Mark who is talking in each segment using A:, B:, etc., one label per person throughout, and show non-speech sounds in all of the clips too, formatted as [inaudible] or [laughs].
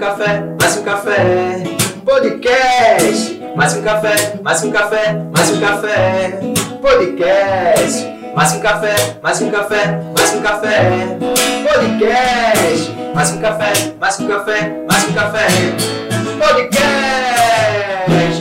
A: café, mais um café. Podcast. Mais um café, mais um café, mais um café. Podcast. Mais um café, mais um café, mais um café. Podcast. Mais um café, mais um café, mais um café. Podcast.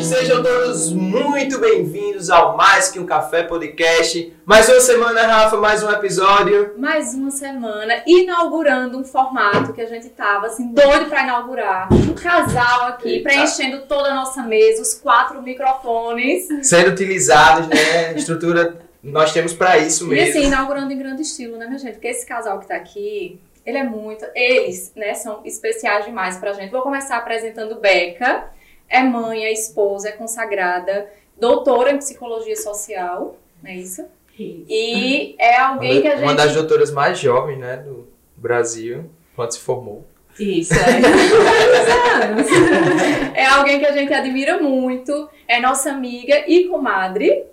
A: Sejam todos muito bem-vindos ao Mais Que Um Café Podcast. Mais uma semana, Rafa, mais um episódio.
B: Mais uma semana, inaugurando um formato que a gente tava assim, doido pra inaugurar. Um casal aqui,
A: Eita.
B: preenchendo toda a nossa mesa, os quatro microfones.
A: Sendo utilizados, né? Estrutura nós temos pra isso
B: E
A: mesmo.
B: assim, inaugurando em grande estilo, né, minha gente? Porque esse casal que tá aqui, ele é muito. Eles, né, são especiais demais pra gente. Vou começar apresentando Beca. É mãe, é esposa, é consagrada, doutora em psicologia social, não é isso? E é alguém que a gente.
A: Uma das doutoras mais jovens, né, do Brasil, quando se formou.
B: Isso, [laughs] é. anos. É alguém que a gente admira muito, é nossa amiga e comadre.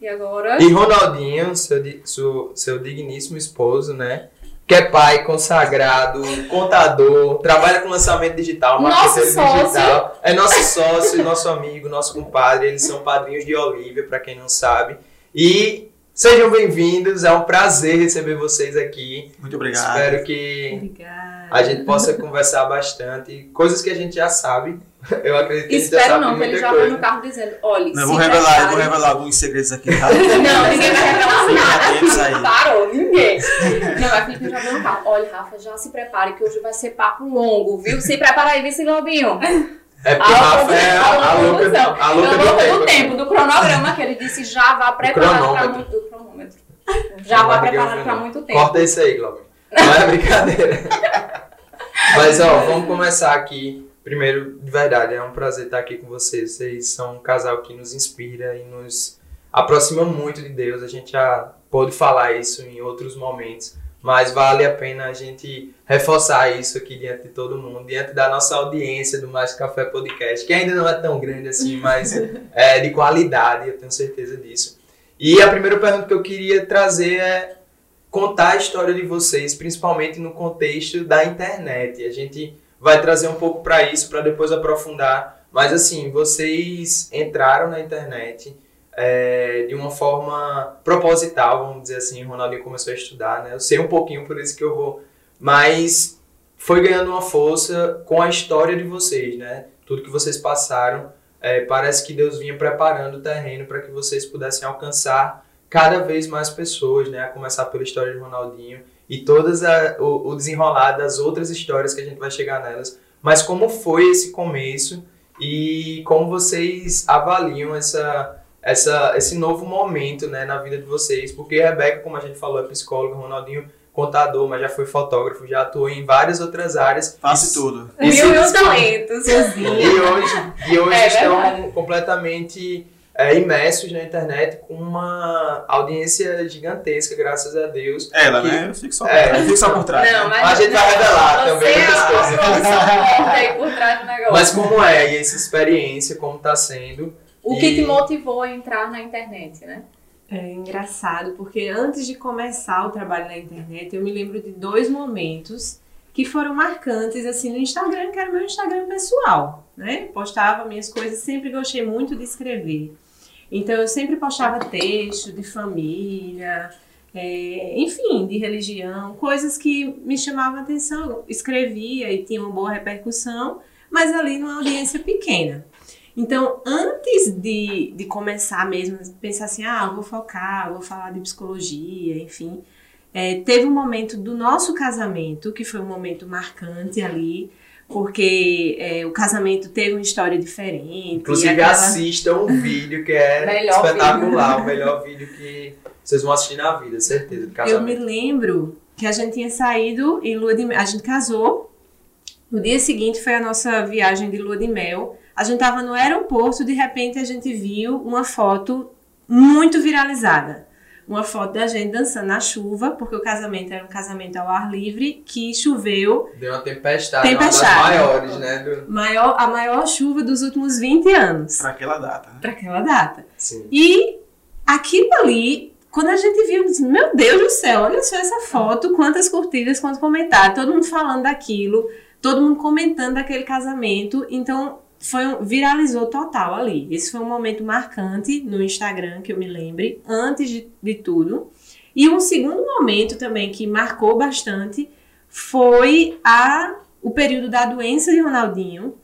B: E agora?
A: E Ronaldinho, seu, seu, seu digníssimo esposo, né? Que é pai, consagrado, contador, trabalha com lançamento digital, marketing digital. É nosso sócio, nosso amigo, nosso compadre. Eles são padrinhos de Olivia, pra quem não sabe. E sejam bem-vindos, é um prazer receber vocês aqui.
C: Muito obrigado.
A: Espero que
B: Obrigada.
A: a gente possa conversar bastante. Coisas que a gente já sabe. [laughs] Eu acredito que a gente já
B: Espero
A: sabe
B: não, que ele já vai
A: coisa.
B: no carro dizendo: olha,
C: Não, vou revelar, eu vou revelar alguns segredos aqui, tá? [laughs]
B: Não, ninguém vai revelar nada. Parou, ninguém. Não, a Felipe já veio no carro. Olha, Rafa, já se prepare que hoje vai ser papo longo, viu? Se prepara aí, Vice Globinho.
A: É porque
B: A
A: Rafa é a, a
B: louca
A: louca a louca do tempo.
B: do tempo, do cronograma, que ele disse já vá preparado para muito. Do cronômetro. Já vá preparado para muito tempo.
A: Corta isso aí, Glauber. Não é brincadeira. [laughs] Mas, ó, vamos começar aqui. Primeiro, de verdade, é um prazer estar aqui com vocês. Vocês são um casal que nos inspira e nos aproxima muito de Deus. A gente já pôde falar isso em outros momentos. Mas vale a pena a gente reforçar isso aqui diante de todo mundo, diante da nossa audiência do Mais Café Podcast, que ainda não é tão grande assim, mas [laughs] é de qualidade, eu tenho certeza disso. E a primeira pergunta que eu queria trazer é contar a história de vocês, principalmente no contexto da internet. A gente vai trazer um pouco para isso, para depois aprofundar. Mas assim, vocês entraram na internet é, de uma forma proposital, vamos dizer assim. O Ronaldinho começou a estudar, né? Eu sei um pouquinho, por isso que eu vou. Mas foi ganhando uma força com a história de vocês, né? Tudo que vocês passaram. é, parece que Deus vinha preparando o terreno para que vocês pudessem alcançar cada vez mais pessoas, né? A começar pela história de Ronaldinho e todas a, o, o desenrolar das outras histórias que a gente vai chegar nelas. Mas como foi esse começo e como vocês avaliam essa, essa, esse novo momento né, na vida de vocês? Porque a Rebeca, como a gente falou, é psicóloga, Ronaldinho contador, mas já foi fotógrafo, já atuou em várias outras áreas.
C: Faça
A: E-
C: tudo.
A: e
B: Mil e um
A: dispõe-
B: talentos.
A: e hoje, e hoje
B: É
A: estão
B: verdade.
A: completamente é, imersos na internet com uma audiência gigantesca, graças a Deus.
C: Ela,
A: Que-
C: né? Eu fico só,
A: É.
C: eu fico só por trás.
B: Não,
C: né?
B: mas
A: A gente vai revelar
B: você
A: também
B: é
A: outras
B: a
A: coisas.
B: forte aí por trás do negócio.
A: Mas como é e essa experiência, como está sendo?
B: O que
A: e-
B: te motivou a entrar na internet, né?
D: É engraçado, porque antes de começar o trabalho na internet, eu me lembro de dois momentos que foram marcantes, assim, no Instagram, que era meu Instagram pessoal, né? Postava minhas coisas, sempre gostei muito de escrever. Então, eu sempre postava texto de família, é, enfim, de religião, coisas que me chamavam a atenção. Eu escrevia e tinha uma boa repercussão, mas ali numa audiência pequena. Então, antes de, de começar mesmo, pensar assim, ah, vou focar, vou falar de psicologia, enfim. é, teve um momento do nosso casamento, que foi um momento marcante ali, porque é, o casamento teve uma história diferente.
A: Inclusive,
D: aquela-
A: assistam um vídeo que é [laughs] espetacular, o melhor vídeo que vocês vão assistir na vida, certeza, do
D: Eu me
A: casamento.
D: lembro que a gente tinha saído em lua de mel, a gente casou. No dia seguinte foi a nossa viagem de lua de mel. A gente tava no aeroporto, de repente a gente viu uma foto muito viralizada. Uma foto da gente dançando na chuva, porque o casamento era um casamento ao ar livre, que choveu.
A: Deu uma tempestade,
D: Tempestade.
A: uma das maiores, né? Do...
D: Maior, a maior chuva dos últimos 20 anos.
C: Pra aquela data. né?
D: Para aquela data.
A: Sim.
D: E aquilo ali, quando a gente viu, eu disse, meu Deus do céu, olha só essa foto, quantas curtidas, quantos comentários, todo mundo falando daquilo. todo mundo comentando daquele casamento. Então, foi um- viralizou total ali. Esse foi um momento marcante no Instagram, que eu me lembre, antes de, de tudo. E um segundo momento também que marcou bastante foi a, o período da doença de Ronaldinho,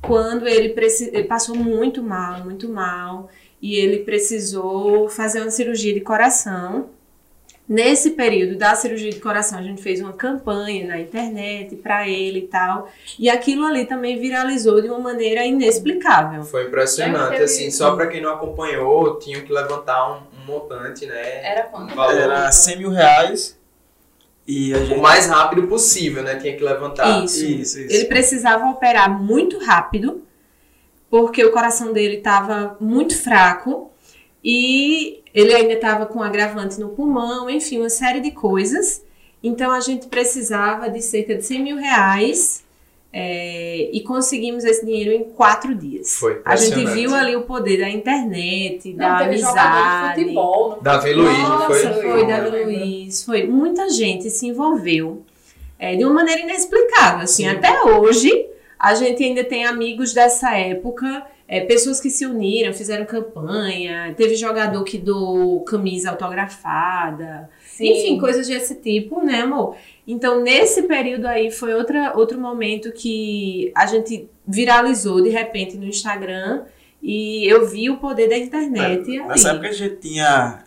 D: quando ele, ele passou muito mal, muito mal, e ele precisou fazer uma cirurgia de coração. Nesse período da cirurgia de coração, a gente fez uma campanha na internet para ele e tal. E aquilo ali também viralizou de uma maneira inexplicável.
A: Foi impressionante,
B: Teve-
A: assim, só pra quem não acompanhou, tinham que levantar um, um montante, né?
B: Era quando?
A: Valor
C: Era 100 mil reais. E a gente.
A: o mais rápido possível, né? Tinha que levantar.
D: Isso.
C: Isso, isso.
D: Ele precisava operar muito rápido, porque o coração dele estava muito fraco e ele ainda estava com agravante no pulmão, enfim, uma série de coisas. Então a gente precisava de cerca de 100 mil reais é, e conseguimos esse dinheiro em quatro dias.
A: Foi
D: A gente viu ali o poder da internet, da
B: Não, teve jogador de
D: amizade.
B: futebol.
A: Davi Luiz,
B: Nossa,
A: foi?
D: Foi,
B: Eu
D: Davi. Luiz, foi. Muita gente se envolveu é, de uma maneira inexplicável. Assim,
A: Sim.
D: até hoje, a gente ainda tem amigos dessa época, é, pessoas que se uniram, fizeram campanha, teve jogador que doou camisa autografada,
B: Sim.
D: enfim, coisas desse tipo, né, amor? Então, nesse período aí, foi outra, outro momento que a gente viralizou de repente no Instagram e eu vi o poder da internet ali.
C: Nessa época a gente tinha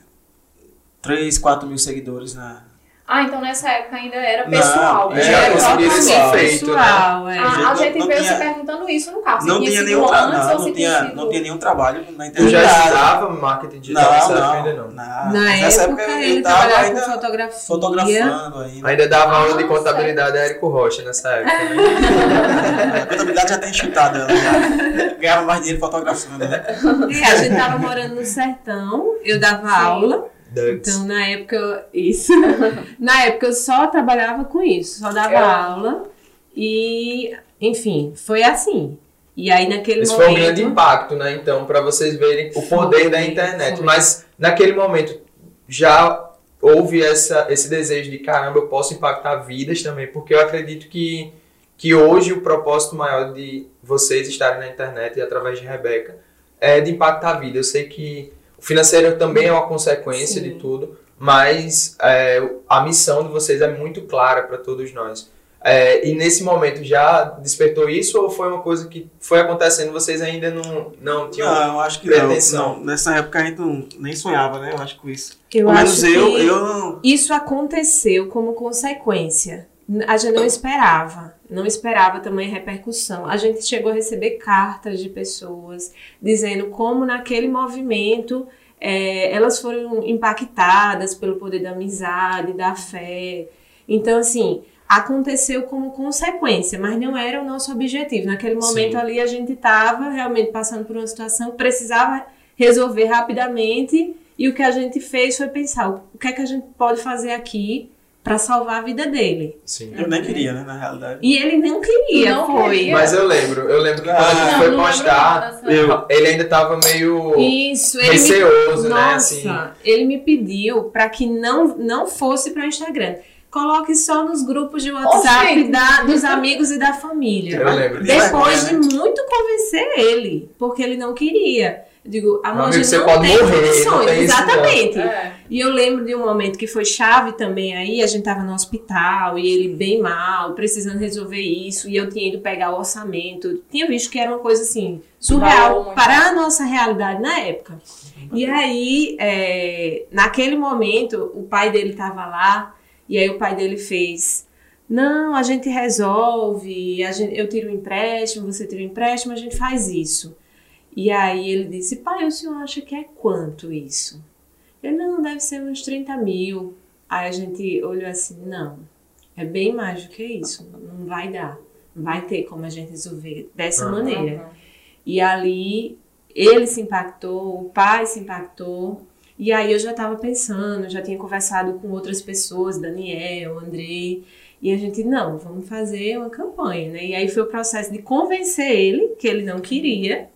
C: 3, 4 mil seguidores na.
B: Ah, então nessa época ainda era
C: Não,
B: pessoal.
C: é,
A: já conseguiram esse
B: totalmente.
A: feito, né?
D: pessoal, é.
B: Ah, a
C: Não-
B: gente
C: não
B: veio
C: tinha-
B: se perguntando isso no carro.
C: Não
B: tinha
C: nenhum tra... não, não, tinha,
B: sido...
C: não tinha nenhum trabalho na internet.
A: já estudava marketing digital nessa
C: Não,
A: época
C: não,
A: ainda não?
C: não.
D: Na
C: Nessa
D: época,
C: época
D: ele
C: eu
D: trabalhava
C: ainda
D: com fotografia.
C: fotografando ainda.
A: Ainda dava aula de
B: Nossa.
A: contabilidade a Érico Rocha nessa época, né?
C: A contabilidade já tem chutado ela. Já. Ganhava mais dinheiro fotografando, né?
D: É, a gente tava morando no sertão, eu dava aula.
A: Ducks.
D: Então, na época, isso. [laughs] na época, eu só trabalhava com isso, só dava
B: Eu-
D: aula. E, enfim, foi assim. E aí, naquele
A: Esse foi
D: momento.
A: um grande impacto, né? Então, para vocês verem o poder
D: Foi,
A: da internet.
D: foi.
A: Mas naquele momento já houve essa, esse desejo de caramba, eu posso impactar vidas também, porque eu acredito que, que hoje o propósito maior de vocês estarem na internet e através de Rebeca é de impactar a vida. Eu sei que o financeiro também é uma consequência
D: Sim.
A: de tudo, mas é, a missão de vocês é muito clara para todos nós. É, e nesse momento já despertou isso ou foi uma coisa que foi acontecendo vocês ainda não, não tinham
C: Não, eu acho que
A: pretensão.
C: não, não. Nessa época a gente não, nem sonhava, né? Eu acho com isso.
D: Eu
C: Pelo menos
D: acho
C: eu,
D: que
C: eu não.
D: isso aconteceu como consequência. A gente não esperava, não esperava também repercussão. A gente chegou a receber cartas de pessoas dizendo como naquele movimento é, elas foram impactadas pelo poder da amizade, da fé. Então, assim, aconteceu como consequência, mas não era o nosso objetivo. Naquele momento
A: Sim.
D: ali a gente estava realmente passando por uma situação que precisava resolver rapidamente e o que a gente fez foi pensar o o que é que a gente pode fazer aqui para salvar a vida dele.
A: Sim.
C: Eu nem queria, né? Na realidade.
D: E ele não queria,
B: Não
D: foi.
B: queria.
A: Mas eu lembro, eu lembro que quando
C: Ah,
A: foi postar,
C: Eu.
A: ele ainda tava meio
D: Isso, ele me
A: receoso, né?
D: Nossa,
A: Assim,
D: ele me pediu para que não, não fosse para o Instagram. Coloque só nos grupos de WhatsApp
B: Oxente.
D: da- dos amigos e da família.
A: eu lembro.
D: Depois de muito convencer ele, porque ele não queria. Eu digo, amor, a gente
A: você
D: não
A: pode
D: tem
A: morrer, não
D: condições. Exatamente.
B: É.
D: E eu lembro de um momento que foi chave também aí, a gente tava no hospital e ele bem mal, precisando resolver isso, e eu tinha ido pegar o orçamento. Eu tinha visto que era uma coisa assim, surreal para a nossa realidade na época. E aí, é, naquele momento, o pai dele tava lá, e aí o pai dele fez. Não, a gente resolve, a gente, eu tiro um empréstimo, você tira um empréstimo, a gente faz isso. E aí ele disse, pai, o senhor acha que é quanto isso? Ele, não, deve ser uns 30 mil. Aí a gente olhou assim, não, é bem mais do que isso, não vai dar. Não vai ter como a gente resolver dessa
A: Uhum.
D: maneira. E ali ele se impactou, o pai se impactou. E aí eu já estava pensando, já tinha conversado com outras pessoas, Daniel, Andrei, e a gente, não, vamos fazer uma campanha, né? E aí foi o processo de convencer ele que ele não queria.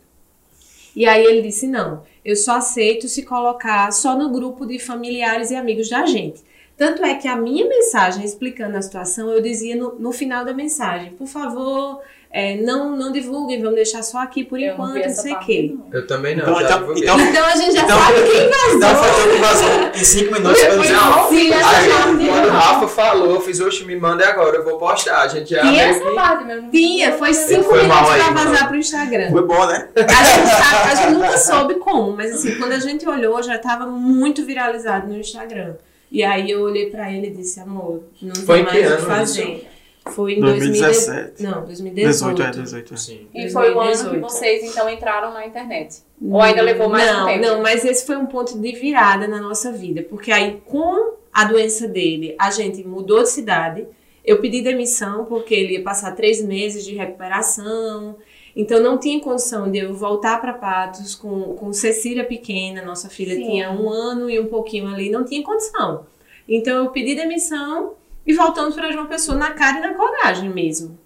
D: E aí ele disse, não, eu só aceito se colocar só no grupo de familiares e amigos da gente. Tanto é que a minha mensagem explicando a situação, eu dizia no, no final da mensagem, por favor, é, não, não divulguem, vamos deixar só aqui por
B: Eu
D: enquanto, não sei o quê.
B: não.
A: Eu também não,
C: Então,
A: já
C: então- então-
D: Então a gente já
C: Então-
D: sabe quem
C: Então
D: vazou.
C: foi eu que vazou em 5 minutos.
B: Foi- foi
C: não,
D: Sim, essa
A: Aí,
D: já
A: quando o Rafa falou, eu fiz, oxe, me manda agora, eu vou postar. A gente já
B: Tinha essa
A: que-
B: parte mesmo.
D: Tinha, foi cinco
A: Foi
D: minutos
A: aí,
D: pra
A: mano.
D: vazar pro Instagram.
C: Foi bom, né?
D: A gente, sabe, a gente nunca soube como, mas assim, quando a gente olhou, já tava muito viralizado no Instagram. E aí eu olhei pra ele e disse, amor, não
A: Foi
D: tem mais o que fazer. Foi em
C: 2017.
D: 2017. Não, 2018.
C: 18, é, 18. é.
A: Sim.
B: E foi o ano que
D: 2018.
B: vocês então entraram na internet. Ou ainda levou mais
D: não,
B: um tempo?
D: Não, mas esse foi um ponto de virada na nossa vida. Porque aí, com a doença dele, a gente mudou de cidade. Eu pedi demissão porque ele ia passar três meses de recuperação. Então, não tinha condição de eu voltar para Patos com, com Cecília pequena. Nossa filha
B: Sim.
D: tinha um ano e um pouquinho ali. Não tinha condição. Então, eu pedi demissão e voltamos para João Pessoa na cara e na coragem mesmo.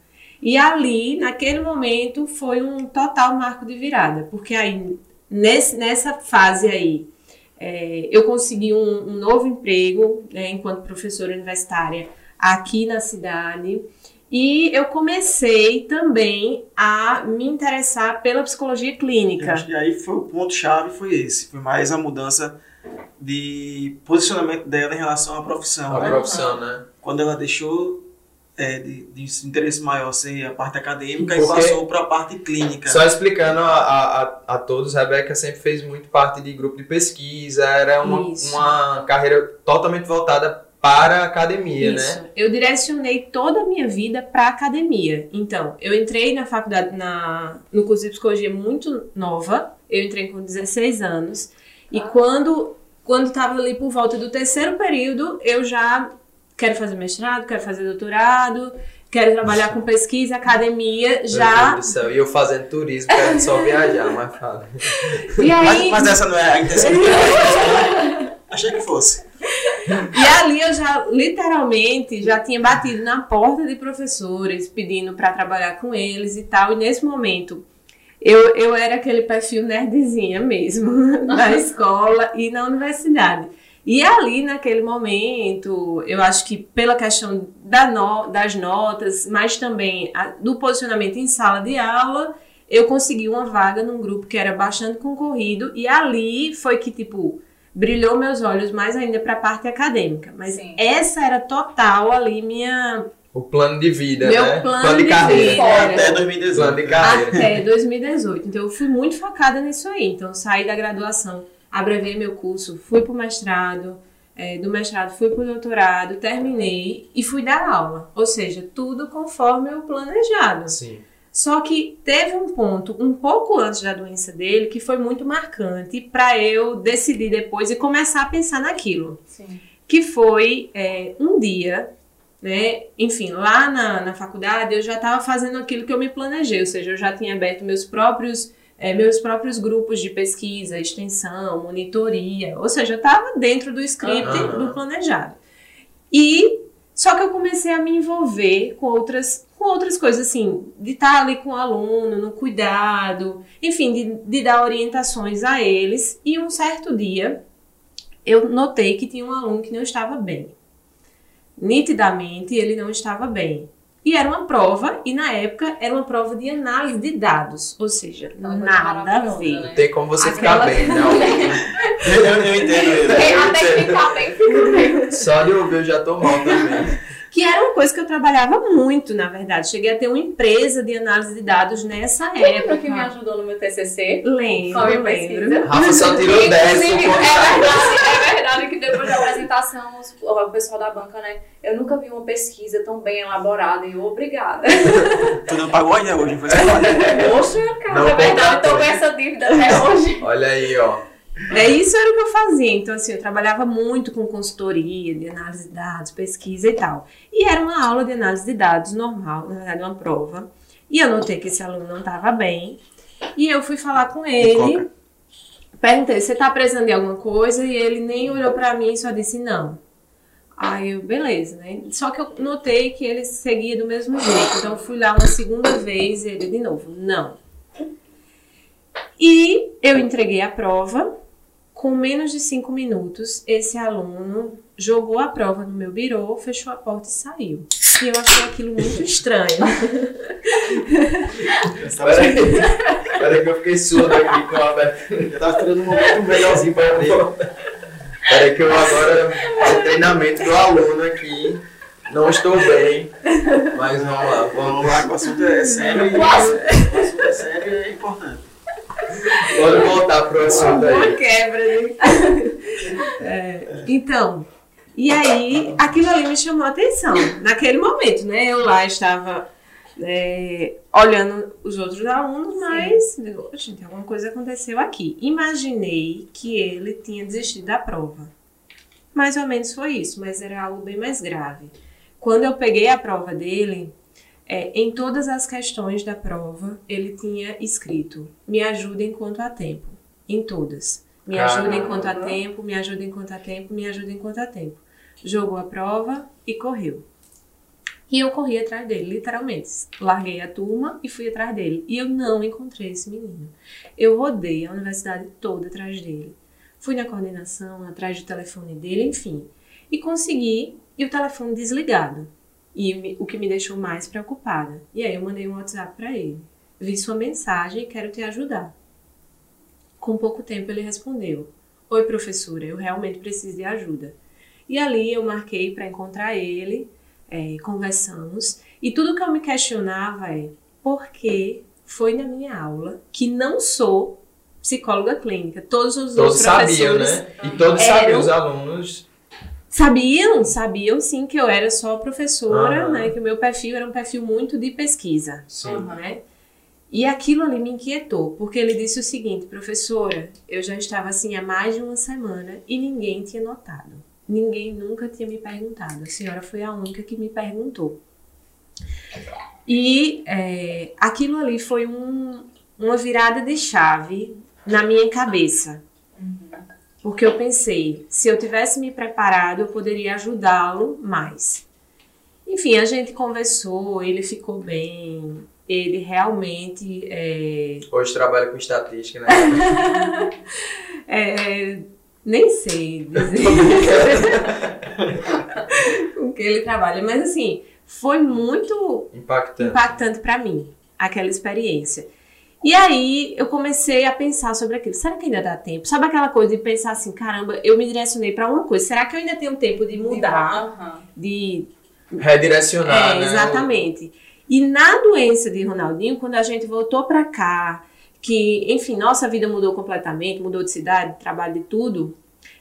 D: E ali, naquele momento, foi um total marco de virada, porque aí, nesse, nessa fase aí, é, eu consegui um, um novo emprego, né, enquanto professora universitária, aqui na cidade, e eu comecei também a me interessar pela psicologia
C: Eu
D: clínica.
C: acho que aí foi o ponto-chave, foi esse. Foi mais a mudança de posicionamento dela em relação à profissão.
A: A
C: né?
A: profissão, né?
C: Quando ela deixou é, de, de interesse maior ser a parte acadêmica e
A: Porque-
C: passou para a parte clínica.
A: Só explicando a, a, a- a todos, Rebeca sempre fez muito parte de grupo de pesquisa, era uma,
D: Isso.
A: uma carreira totalmente voltada para a academia,
D: Isso.
A: né?
D: Eu direcionei toda a minha vida para academia. Então, eu entrei na faculdade, na, no curso de psicologia muito nova. Eu entrei com 16 anos. E quando quando estava ali por volta do terceiro período, eu já quero fazer mestrado, quero fazer doutorado, quero trabalhar com pesquisa, academia,
A: Meu
D: já.
A: Deus do céu. E eu fazendo turismo, querendo só viajar, mas fala.
D: E
C: Mas,
D: aí,
C: mas essa não é a intenção. [laughs] Achei que fosse. [laughs]
D: E ali eu já, literalmente, já tinha batido na porta de professores, pedindo para trabalhar com eles e tal. E nesse momento, eu, eu era aquele perfil nerdzinha mesmo, [laughs] na escola e na universidade. E ali, naquele momento, eu acho que pela questão da no- das notas, mas também a- do posicionamento em sala de aula, eu consegui uma vaga num grupo que era bastante concorrido. E ali foi que, tipo, brilhou meus olhos mais ainda para a parte acadêmica. Mas
B: Sim.
D: essa era total ali minha
A: O plano de vida,
D: Meu
A: né?
D: plano
A: de
D: de
A: carreira.
D: vida.
C: Até 2018.
A: Plano de carreira.
D: até 2018. Então eu fui muito focada nisso aí. Então eu saí da graduação, abrevei meu curso, fui pro mestrado, é, do mestrado fui pro doutorado, terminei e fui dar aula. Ou seja, tudo conforme o planejado.
A: Sim.
D: Só que teve um ponto, um pouco antes da doença dele, que foi muito marcante para eu decidir depois e começar a pensar naquilo.
B: Sim.
D: Que foi é, um dia, né? Enfim, lá na, na faculdade eu já estava fazendo aquilo que eu me planejei, ou seja, eu já tinha aberto meus próprios. é, meus próprios grupos de pesquisa, extensão, monitoria, ou seja, eu estava dentro do script
A: Aham.
D: do planejado. E só que eu comecei a me envolver com outras, com outras coisas, assim, de estar ali com o aluno, no cuidado, enfim, de, de dar orientações a eles. E um certo dia, eu notei que tinha um aluno que não estava bem. Nitidamente, ele não estava bem. E era uma prova, e na época era uma prova de análise de dados, ou seja, nada a ver.
B: né?
A: Não tem como você
B: Aquela-
A: ficar bem, não.
C: Eu, [laughs] eu, eu entendo.
B: Quem até que ficar bem, fica bem.
A: Só de ouvir eu já tô mal também.
D: Que era uma coisa que eu trabalhava muito, na verdade. Cheguei a ter uma empresa de análise de dados nessa
B: Lembra
D: época.
B: que me ajudou no meu TCC?
D: Lembro, lembro.
B: pesquisa?
A: Rafa só tirou 10
B: Inclusive,
A: por
B: é verdade, é verdade que depois da apresentação, o pessoal da banca, né? Eu nunca vi uma pesquisa tão bem elaborada e obrigada. [laughs]
C: Tu não pagou ainda hoje, foi.
B: Poxa, cara,
A: Não
B: é verdade, tô com essa dívida até hoje.
A: Olha aí, ó.
D: É isso era o que eu fazia. Então, assim, eu trabalhava muito com consultoria, de análise de dados, pesquisa e tal. E era uma aula de análise de dados normal, na verdade, uma prova. E eu notei que esse aluno não estava bem. E eu fui falar com ele.
C: coca?
D: Perguntei, você tá precisando de alguma coisa? E ele nem olhou pra mim e só disse não. Aí eu, beleza, né? Só que eu notei que ele seguia do mesmo jeito. Então eu fui lá uma segunda vez e ele de novo, não. E eu entreguei a prova. Com menos de cinco minutos, esse aluno jogou a prova no meu birô, fechou a porta e saiu. E eu achei aquilo muito [laughs] estranho.
A: Peraí, peraí que eu fiquei surdo aqui com a abertura.
C: Eu tava esperando um momento melhorzinho pra abrir.
A: Peraí que eu agora, no treinamento do aluno aqui, não estou bem, mas vamos lá, vamos
C: lá, o assunto é sério. e- O assunto é sério e é importante.
A: Pode voltar pro assunto
D: Uma
A: aí.
D: quebra, né? É, então, e aí aquilo ali me chamou a atenção. Naquele momento, né? Eu lá estava é, olhando os outros alunos, mas digo, gente, alguma coisa aconteceu aqui. Imaginei que ele tinha desistido da prova. Mais ou menos foi isso, mas era algo bem mais grave. Quando eu peguei a prova dele, é, em todas as questões da prova, ele tinha escrito: me ajuda enquanto há tempo. Em todas. Me ajuda
A: Caramba.
D: enquanto há tempo, me ajuda enquanto há tempo, me ajuda enquanto há tempo. Jogou a prova e correu. E eu corri atrás dele, literalmente. Larguei a turma e fui atrás dele. E eu não encontrei esse menino. Eu rodei a universidade toda atrás dele. Fui na coordenação, atrás do telefone dele, enfim. E consegui, e o telefone desligado. E me- o que me deixou mais preocupada. E aí eu mandei um WhatsApp para ele. Vi sua mensagem e quero te ajudar. Com pouco tempo ele respondeu: Oi, professora, eu realmente preciso de ajuda. E ali eu marquei para encontrar ele, é, conversamos, e tudo que eu me questionava é por que foi na minha aula que não sou psicóloga clínica. Todos os
A: Todos
D: outros
A: sabiam,
D: professores
A: né? E todos
D: Eram-
A: sabiam, os alunos.
D: Sabiam, sabiam sim que eu era só professora, né? Que o meu perfil era um perfil muito de pesquisa,
A: Sim.
D: né? E aquilo ali me inquietou, porque ele disse o seguinte, professora, eu já estava assim há mais de uma semana e ninguém tinha notado. Ninguém nunca tinha me perguntado. A senhora foi a única que me perguntou. E é, aquilo ali foi um- uma virada de chave na minha cabeça. Porque eu pensei, se eu tivesse me preparado, eu poderia ajudá-lo mais. Enfim, a gente conversou, ele ficou bem, ele realmente é,
A: Hoje trabalha com estatística, né? [laughs]
D: é, nem sei dizer [laughs] com que ele trabalha, mas assim, foi muito
A: Impactante.
D: impactante para mim, aquela experiência. E aí eu comecei a pensar sobre aquilo. Será que ainda dá tempo? Sabe aquela coisa de pensar assim, caramba, eu me direcionei para uma coisa. Será que eu ainda tenho tempo de mudar,
B: Aham.
D: de
A: Redirecionar,
D: é,
A: né?
D: exatamente. E na doença de Ronaldinho, quando a gente voltou para cá, que, enfim, nossa vida mudou completamente, mudou de cidade, de trabalho, de tudo,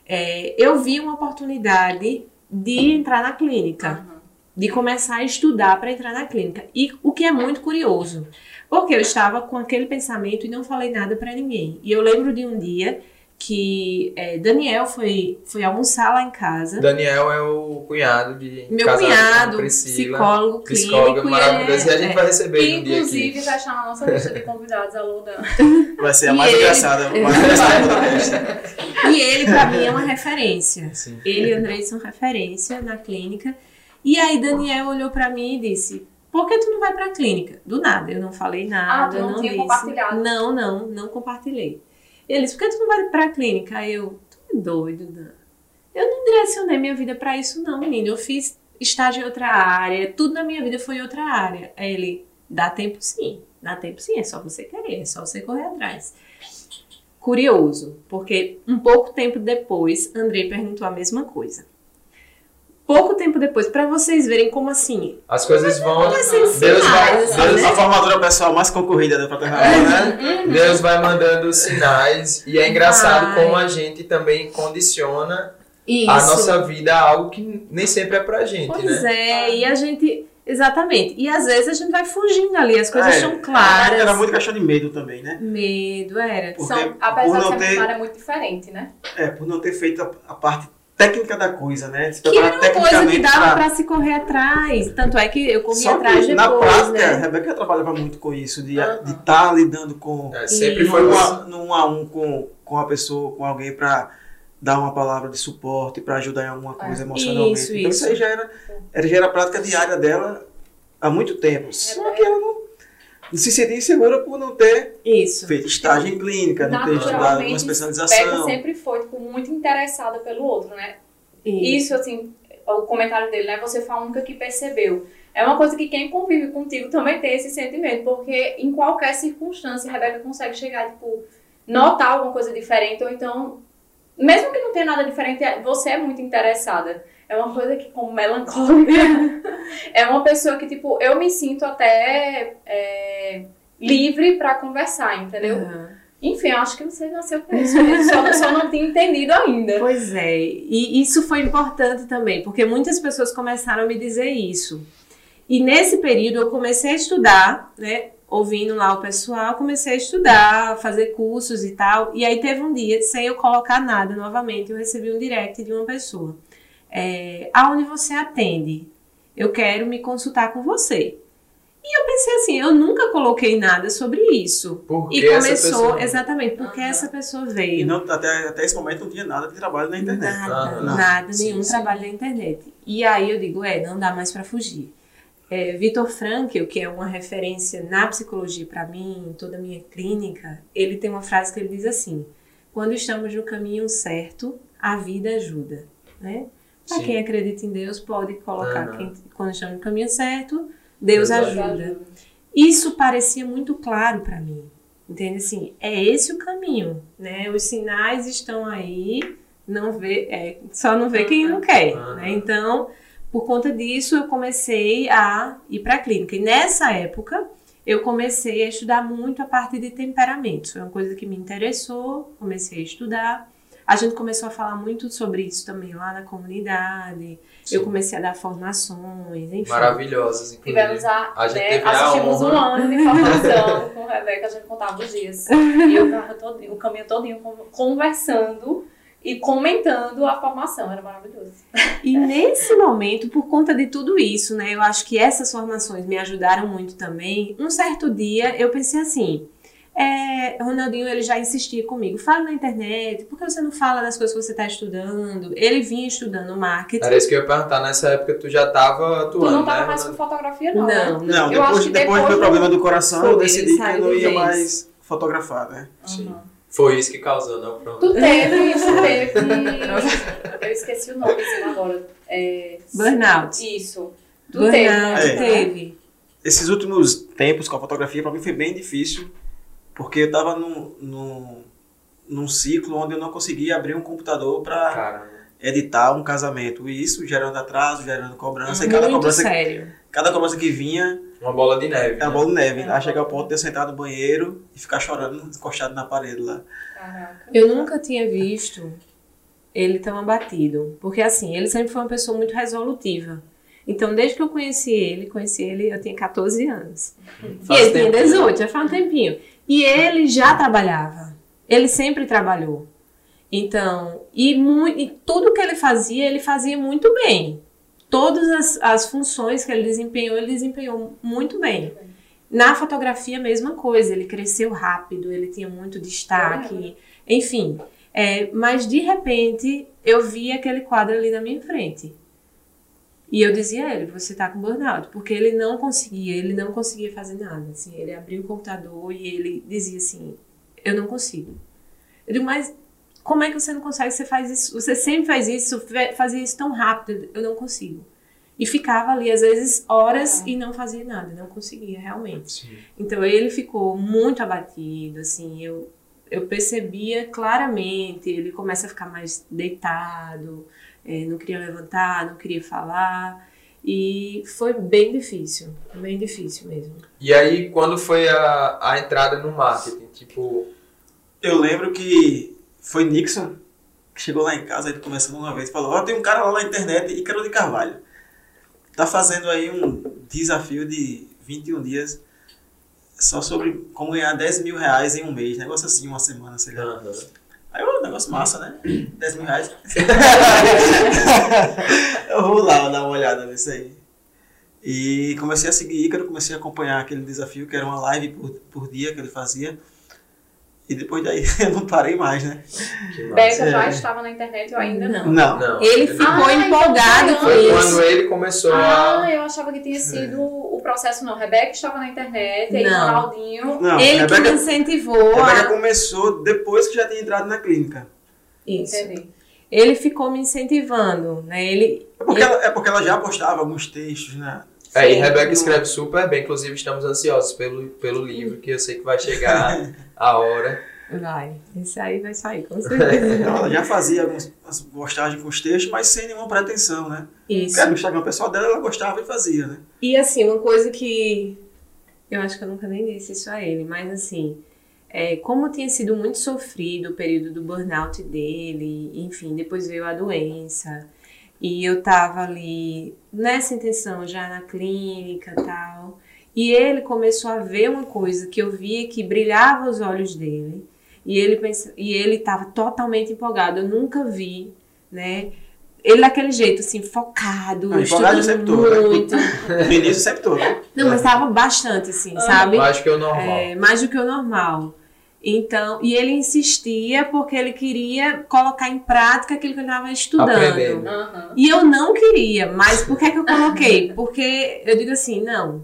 D: é, eu vi uma oportunidade de entrar na clínica,
B: Aham.
D: de começar a estudar para entrar na clínica. E o que é muito curioso, porque eu estava com aquele pensamento e não falei nada para ninguém. E eu lembro de um dia que é, Daniel foi, foi almoçar lá em casa.
A: Daniel é o cunhado de
D: Meu cunhado,
A: Priscila,
D: psicólogo clínico. ele
A: maravilhosa. E a gente
D: é-
A: vai receber ele um dia aqui.
B: inclusive, vai estar na nossa lista de [laughs] convidados, a Luda.
C: Vai ser a mais
D: ele-
C: engraçada, [laughs] a mais engraçada da.
D: E ele, pra mim, é uma referência.
A: Sim.
D: Ele e Andrei são referência na clínica. E aí, Daniel olhou pra mim e disse: Por que tu não vai pra clínica? Do nada, eu não falei nada.
B: Ah, tu não tinha
D: disse.
B: compartilhado.
D: Não, não, não compartilhei. Ele disse: Por que tu não vai pra clínica? Aí eu: Tu é doido, Dan. Eu não direcionei minha vida pra isso, não, menino. Eu fiz estágio em outra área, tudo na minha vida foi em outra área. Aí ele: Dá tempo sim, dá tempo sim, é só você querer, é só você correr atrás curioso, porque um pouco tempo depois, Andrei perguntou a mesma coisa. Pouco tempo depois, para vocês verem como assim,
A: As coisas vão.
D: vai ser
A: Deus vai, Deus,
D: né?
C: A formatura pessoal mais concorrida da Paternal, né?
A: Deus vai mandando sinais. E é engraçado
D: Vai.
A: como a gente também condiciona
D: isso.
A: a nossa vida a algo que nem sempre é pra gente,
D: pois
A: né?
D: é, e a gente exatamente. E às vezes a gente vai fugindo ali, as coisas
C: É,
D: são claras.
C: Era muito questão de medo também, né?
D: Medo era.
C: Porque
B: São, apesar de ser
C: ter-
B: uma área muito diferente, né?
C: É, por não ter feito a, a parte técnica da coisa, né? Se
D: Que
C: preparar
D: era uma coisa que dava
C: pra-
D: pra se correr atrás. Tanto é que eu corri
C: Só
D: atrás depois,
C: na prática, a
D: né?
C: Rebeca trabalhava muito com isso, de
B: Aham.
C: estar lidando com
A: É, sempre foi
C: num
A: uma-
C: a, num a um com, com a pessoa, com alguém pra dar uma palavra de suporte, pra ajudar em alguma coisa
B: É.
C: emocionalmente.
D: Isso,
C: então isso aí
D: isso.
C: já era, era, já era a prática diária dela há muito tempo. Só que ela não se sentia insegura por não ter
D: Isso.
C: feito estágio em clínica, não ter estudado uma especialização.
B: sempre foi tipo, muito interessada pelo outro, né? Isso, assim, o comentário dele, né? Você foi a única que percebeu. É uma coisa que quem convive contigo também tem esse sentimento, porque em qualquer circunstância a Rebeca consegue chegar, tipo, notar alguma coisa diferente, ou então, mesmo que não tenha nada diferente, você é muito interessada. É uma coisa que, como melancólica, [laughs] é uma pessoa que, tipo, eu me sinto até é, livre pra conversar, entendeu?
D: Aham.
B: Enfim, eu acho que você nasceu com isso. Eu só, só não tinha entendido ainda.
D: Pois é, e isso foi importante também, porque muitas pessoas começaram a me dizer isso. E nesse período eu comecei a estudar, né? Ouvindo lá o pessoal, comecei a estudar, fazer cursos e tal. E aí teve um dia, sem eu colocar nada novamente, eu recebi um direct de uma pessoa. É, aonde você atende? Eu quero me consultar com você. E eu pensei assim, eu nunca coloquei nada sobre isso.
A: Por que
D: E
A: essa
D: começou,
A: pessoa-
D: exatamente, porque
B: Aham.
D: essa pessoa
C: E
D: veio.
C: não, até, até esse momento não tinha nada de trabalho na internet.
D: Nada,
A: Aham.
D: nada,
C: Sim,
D: nenhum
C: sim.
D: trabalho na internet. E aí eu digo, é, não dá mais pra fugir. É, Vitor Frankl, que é uma referência na psicologia pra mim, em toda a minha clínica, ele tem uma frase que ele diz assim: quando estamos no caminho certo, a vida ajuda, né?
A: Sim.
D: quem acredita em Deus, pode colocar
A: Aham.
D: quem- quando estamos no caminho certo, Deus
A: Deus
D: ajuda. Isso parecia muito claro para mim. Entende assim? É esse o caminho, né? Os sinais estão aí, não vê, é, só não vê quem não quer,
A: Aham.
D: né? Então, por conta disso, eu comecei a ir para a clínica. E nessa época, eu comecei a estudar muito a parte de temperamentos. Foi uma coisa que me interessou, comecei a estudar. A gente começou a falar muito sobre isso também lá na comunidade. Eu
A: Sim.
D: comecei a dar formações, enfim.
A: Maravilhosas, inclusive.
B: Tivemos a,
A: A gente
B: né,
A: teve a
B: assistimos um
A: honra.
B: ano de formação [laughs] com a Rebeca, a gente contava os dias. E eu tava todinho, o caminho todinho con- conversando e comentando a formação, era maravilhoso.
D: E [laughs] nesse momento, por conta de tudo isso, né, eu acho que essas formações me ajudaram muito também. Um certo dia eu pensei assim, é, Ronaldinho ele já insistia comigo, fala na internet, por que você não fala das coisas que você está estudando? Ele vinha estudando marketing.
A: Era isso que eu ia perguntar. Nessa época tu já tava
B: Tu
A: atuando,
B: não tava
A: né?
B: mais com fotografia, não.
D: Não,
B: né?
C: Não,
B: Eu acho
C: depois,
B: que
C: depois do
B: depois
C: meu
B: do-
C: problema do coração,
D: Foi,
C: eu decidi que eu não ia mais fotografar, né?
A: Sim.
B: Uhum.
A: Foi isso que causou, não? Pronto.
B: Tu teve, [laughs] tu teve. Eu esqueci o nome assim, agora. É,
D: Burnout.
B: Isso. Tu teve,
D: Burnout,
B: né?
C: É.
D: teve.
C: Esses últimos tempos com a fotografia, pra mim foi bem difícil, porque eu tava num, num, num ciclo onde eu não conseguia abrir um computador pra
A: Caramba.
C: editar um casamento. E isso gerando atraso, gerando cobrança, e cada
D: Muito
C: cobrança,
D: sério.
C: cada cobrança que vinha
A: Uma bola de neve.
C: era
A: né?
C: bola de neve.
B: É.
C: Aí chegar ao ponto de eu sentar no banheiro e ficar chorando, encostado na parede lá.
B: Caraca.
D: Eu nunca tinha visto ele tão abatido. Porque assim, ele sempre foi uma pessoa muito resolutiva. Então, desde que eu conheci ele, conheci ele, eu tinha 14 anos.
A: Faz
D: e ele tinha
A: tempo, né?
D: 18, já faz um tempinho. E ele já trabalhava. Ele sempre trabalhou. Então, e, e tudo que ele fazia, ele fazia muito bem. Todas as, as funções que ele desempenhou, ele desempenhou muito bem. Na fotografia, mesma coisa. Ele cresceu rápido, ele tinha muito destaque. Enfim, é, mas de repente, eu vi aquele quadro ali na minha frente. E eu dizia a ele, você tá com burnout, porque ele não conseguia, ele não conseguia fazer nada, assim, ele abria o computador e ele dizia assim, eu não consigo. Eu digo, mas como é que você não consegue? Você faz isso, você sempre faz isso, fazia isso tão rápido, eu não consigo. E ficava ali, às vezes, horas e não fazia nada, não conseguia realmente.
A: Sim.
D: Então ele ficou muito abatido, assim, eu, eu percebia claramente, ele começa a ficar mais deitado, eh, não queria levantar, não queria falar, e foi bem difícil, bem difícil mesmo.
A: E aí, quando foi a, a entrada no marketing? Tipo,
C: Eu lembro que foi Nixon que chegou lá em casa, ele começando uma vez, falou, ó, tem um cara lá na internet, Ícaro de Carvalho, tá fazendo aí um desafio de 21 dias só sobre como ganhar 10 mil reais em um mês, negócio assim, uma semana, sei lá.
A: aham.
C: Aí, ó, negócio massa, né? [clears throat] 10 mil reais. [laughs] eu vou lá dar uma olhada nisso aí. E comecei a seguir Ícaro, comecei a acompanhar aquele desafio, que era uma live por, por dia que ele fazia. E depois daí [laughs] eu não parei mais, né?
B: Beca já
C: É.
B: estava na internet, eu ainda não.
C: Não.
A: Não.
D: Ele ficou
B: Ah,
D: empolgado com isso.
A: quando ele começou a.
B: Ah, eu achava que tinha sido o processo, não. Rebeca estava na internet, aí
D: Não.
B: Ronaldinho.
C: Não,
D: ele que me
C: Rebeca,
D: incentivou
C: Rebeca
D: a...
C: começou depois que já tinha entrado na clínica.
D: Isso.
B: Entendi.
D: ele ficou me incentivando, né? Ele,
C: É porque, ela, é porque ela já postava alguns textos, né?
A: É, e. Rebeca escreve super bem, inclusive estamos ansiosos pelo, pelo livro, que eu sei que vai chegar [laughs] a hora.
D: Vai, esse aí vai sair, com [laughs] certeza.
C: Então, ela já fazia algumas as postagens com os textos, mas sem nenhuma pretensão, né?
D: Isso.
C: Porque no Instagram pessoal dela, ela gostava e fazia, né?
D: E assim, uma coisa que eu acho que eu nunca nem disse isso a ele, mas assim, é, como tinha sido muito sofrido o período do burnout dele, enfim, depois veio a doença, e eu tava ali nessa intenção já na clínica e tal, e ele começou a ver uma coisa que eu via que brilhava os olhos dele, e ele pensa, e ele tava totalmente empolgado, eu nunca vi, né? Ele daquele jeito, assim, focado,
C: Ah, empolgado
D: estudando
C: sempre tô, né?
D: muito.
C: No início sempre todo. né?
D: Não, mas tava bastante, assim, sabe?
A: Mais que o normal.
D: É, mais do que o normal. Então, e ele insistia porque ele queria colocar em prática aquilo que ele estava estudando.
B: Aham.
D: E eu não queria, mas por que, que eu coloquei? [laughs] Porque eu digo assim, não,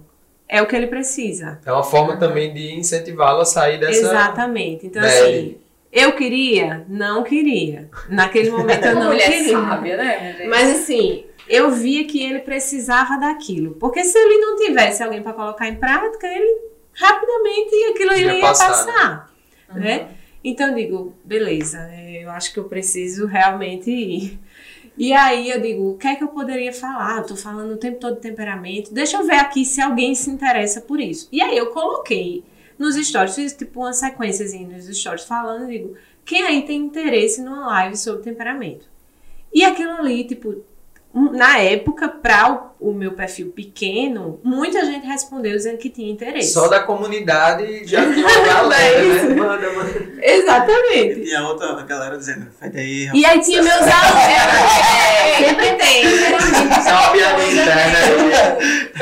D: é o que ele precisa.
A: É uma forma também de incentivá-lo a sair dessa.
D: Exatamente. Então, assim, eu queria? Não queria. Naquele momento eu não
B: mulher
D: queria.
B: sábia, né?
D: Mas assim, eu via que ele precisava daquilo. Porque se ele não tivesse alguém para colocar em prática, ele rapidamente aquilo
A: Ia
D: ele ia
A: passar,
D: passar.
B: Aham.
D: né? Então eu digo, beleza, é, eu acho que eu preciso realmente ir. E aí eu digo, o que é que eu poderia falar? Eu tô falando o tempo todo de temperamento. Deixa eu ver aqui se alguém se interessa por isso. E aí eu coloquei nos stories, fiz tipo uma sequência nos stories falando, digo, quem aí tem interesse numa live sobre temperamento? E aquilo ali, tipo, na época, para o, o meu perfil pequeno, muita gente respondeu dizendo que tinha interesse.
A: Só da comunidade já tinha uma galera, né? Manda, manda.
D: Exatamente.
C: E a outra galera dizendo, sai daí,
D: E aí tinha meus alunos. [laughs] Sempre tem.
A: É uma piada interna.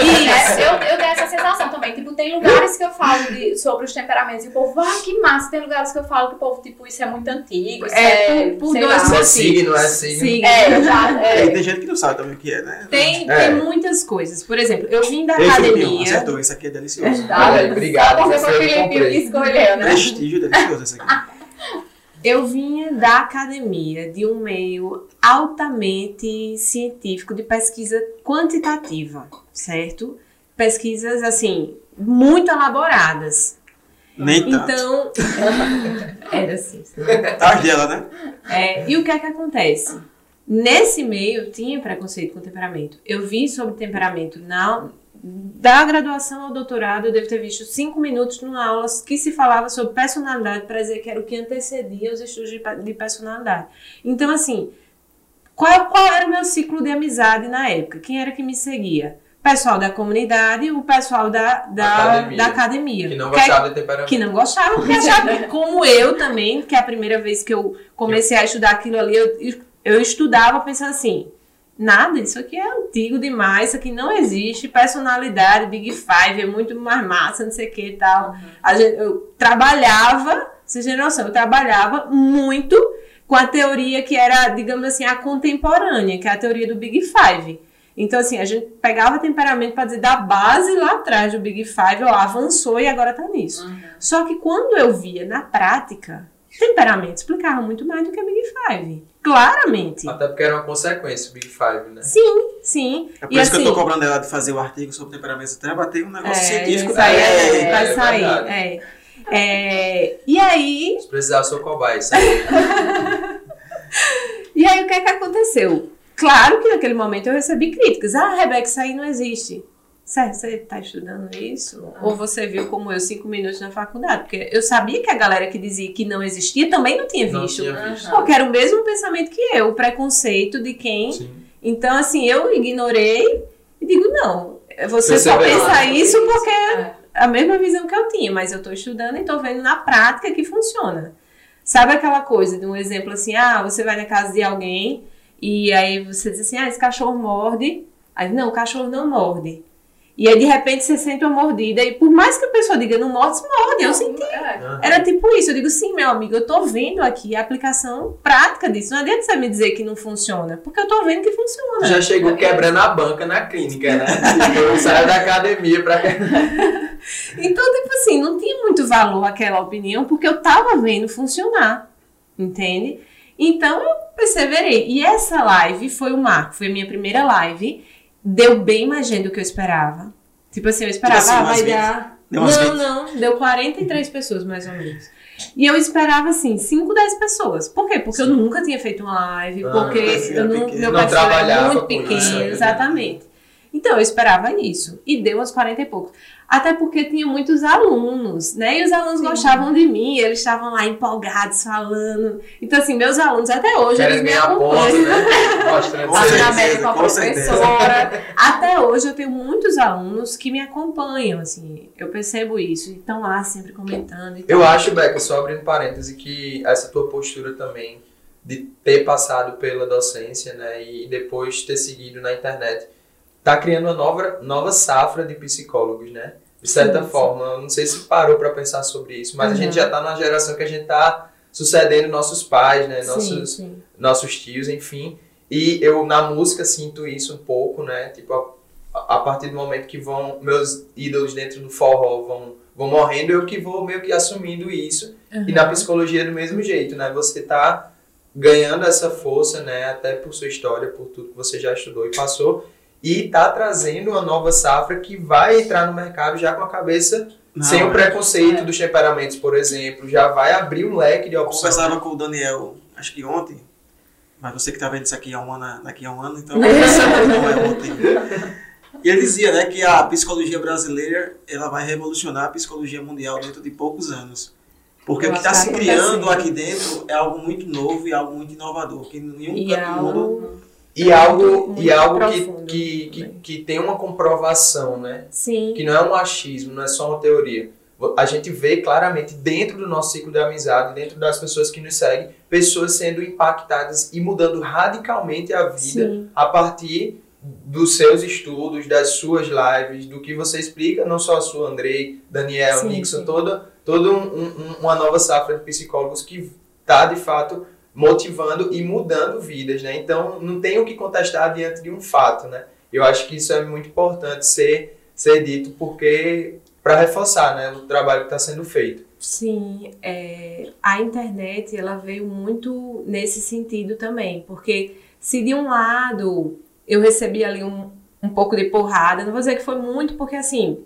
B: Isso. Eu, eu tenho essa sensação também. Tem lugares que eu falo de- sobre os temperamentos e o povo, ah, que massa. Tem lugares que eu falo que o povo, tipo, isso é muito antigo. Isso
D: É,
B: é,
D: por- dois
B: lá.
A: Isso é signo, é signo.
D: Sim.
B: É, já.
C: E
B: É.
C: tem gente que não sabe também o que é, né?
D: Tem,
A: É.
D: tem muitas coisas. Por exemplo, eu vim da
C: Ei, Filipinho,
D: academia.
C: acertou, isso aqui é delicioso.
B: Tá?
A: Olha aí, obrigado.
B: Só porque foi o Felipe escolheu, né?
C: Prestígio delicioso esse aqui. [laughs]
D: Eu vinha da academia, de um meio altamente científico de pesquisa quantitativa, certo? Pesquisas, assim, muito elaboradas.
C: Nem tanto.
D: Então, [laughs] era assim.
C: As dela, né?
D: É, e o que é que acontece? Nesse meio tinha preconceito com temperamento. Eu vi sobre temperamento na da graduação ao doutorado, eu devo ter visto cinco minutos numa aula que se falava sobre personalidade para dizer que era o que antecedia os estudos de, de personalidade. Então, assim, qual, qual era o meu ciclo de amizade na época? Quem era que me seguia? Pessoal da comunidade e o pessoal da, da,
A: Academia.
D: da academia.
A: Que não
D: Que é-
A: gostava de temperamento.
D: que não gostava, porque achava como eu também, que é a primeira vez que eu comecei a estudar aquilo ali, eu, eu estudava pensando assim, nada, isso aqui é antigo demais, isso aqui não existe, personalidade, Big Five, é muito mais massa, não sei o que e tal. A gente- eu trabalhava, vocês têm noção, eu trabalhava muito com a teoria que era, digamos assim, a contemporânea, que é a teoria do Big Five. Então, assim, a gente pegava temperamento para dizer da base lá atrás do Big Five, ó, avançou e agora tá nisso.
B: Uhum.
D: Só que quando eu via na prática, temperamento explicava muito mais do que Big Five. Claramente.
A: Até porque era uma consequência, o Big Five, né?
D: Sim, sim.
C: É por
D: E
C: isso que eu
D: assim,
C: tô cobrando ela de fazer o artigo sobre temperamentos até bater um negócio
D: é,
C: científico.
D: isso aí é-
A: É,
D: vai
A: é
D: sair. é. É, e aí,
A: Se precisar, eu sou cobaia. sabe? [laughs]
D: e aí o que é que aconteceu? Claro que naquele momento eu recebi críticas. Ah, Rebeca, isso aí não existe. Sério, você tá estudando isso? Ou você viu como eu cinco minutos na faculdade? Porque eu sabia que a galera que dizia que não existia também não tinha
A: Não
D: visto.
A: tinha visto.
D: Porque era o mesmo pensamento que eu, o preconceito de quem.
A: Sim.
D: Então, assim, eu ignorei e digo, não, você só
A: Perseverar.
D: pensa isso porque
B: É.
D: a mesma visão que eu tinha, mas eu tô estudando e tô vendo na prática que funciona. Sabe aquela coisa de um exemplo assim, ah, você vai na casa de alguém e aí você diz assim, ah, esse cachorro morde. Aí, não, o cachorro não morde. E aí, de repente, você sente uma mordida e por mais que a pessoa diga, não morde, morde, eu senti.
B: É.
D: Era tipo isso, eu digo, sim, meu amigo, eu tô vendo aqui a aplicação prática disso. Não adianta você me dizer que não funciona, porque eu tô vendo que funciona.
A: Já chegou quebrando a banca na clínica, né? Eu saio da academia pra. [laughs]
D: Então, tipo assim, não tinha muito valor aquela opinião, porque eu tava vendo funcionar, entende? Então eu perseverei. E essa live foi o marco, foi a minha primeira live. Deu bem mais gente do que eu esperava. Tipo assim, eu esperava,
C: assim,
D: ah, vai
C: 20.
D: dar. Não,
C: 20.
D: não, deu 43 pessoas mais ou menos. E eu esperava assim, 5, 10 pessoas. Por quê? Porque eu nunca tinha feito uma live,
A: Ah,
D: porque eu não, meu
A: Não
D: perfil era muito pequeno,
A: isso ainda.
D: exatamente. Então eu esperava isso. E deu uns 40 e poucos. Até porque tinha muitos alunos, né? E os alunos
B: Sim.
D: gostavam de mim, eles estavam lá empolgados, falando. Então, assim, meus alunos até hoje, eles
A: Querem
D: me
A: ganhar ponto,
D: acompanham.
A: né?
C: Certeza,
B: na média com a professora.
D: Até hoje eu tenho muitos alunos que me acompanham, assim, eu percebo isso. E estão lá sempre comentando.
A: Eu acho, Beca, só abrindo parêntese, que essa tua postura também de ter passado pela docência, né, e depois ter seguido na internet, tá criando uma nova, nova safra de psicólogos, né? De certa
D: Sim, sim.
A: forma, eu não sei se parou para pensar sobre isso, mas a
D: Uhum.
A: gente já tá numa geração que a gente tá sucedendo nossos pais, né,
D: Sim,
A: nossos
D: sim.
A: nossos tios, enfim. E eu na música sinto isso um pouco, né? Tipo, a, a partir do momento que vão meus ídolos dentro do forró vão, vão morrendo, eu que vou meio que assumindo isso. E na psicologia do mesmo jeito, né? Você tá ganhando essa força, né? Até por sua história, por tudo que você já estudou e passou. E tá trazendo uma nova safra que vai entrar no mercado já com a cabeça
C: Não,
A: sem o
C: é.
A: preconceito dos temperamentos, por exemplo. Já vai abrir um leque de
C: Eu
A: opções.
C: conversava com o Daniel, acho que ontem, mas você que tá vendo isso aqui há um ano, daqui a um ano, então [laughs] não é ontem. E ele dizia, né, que a psicologia brasileira, ela vai revolucionar a psicologia mundial dentro de poucos anos. Porque
D: Eu
C: o que está
D: que
C: se
D: tá
C: criando aqui dentro é algo muito novo e algo muito inovador, que nenhum
D: E
C: canto do mundo...
A: E algo,
D: muito
A: e algo que,
D: profundo
A: que, que,
D: também.
A: que tem uma comprovação, né?
D: Sim.
A: Que não é um achismo, não é só uma teoria. A gente vê claramente dentro do nosso ciclo de amizade, dentro das pessoas que nos seguem, pessoas sendo impactadas e mudando radicalmente a vida
D: Sim.
A: a partir dos seus estudos, das suas lives, do que você explica, não só a sua, Andrei, Daniel,
D: Sim,
A: Nixon,
D: sim.
A: toda, toda um- um- uma nova safra de psicólogos que está, de fato, motivando e mudando vidas, né? Então, não tem o que contestar diante de um fato, né? Eu acho que isso é muito importante ser, ser dito, porque para reforçar né, o trabalho que está sendo feito.
D: Sim, é, a internet ela veio muito nesse sentido também, porque se de um lado eu recebi ali um, um pouco de porrada, não vou dizer que foi muito, porque assim,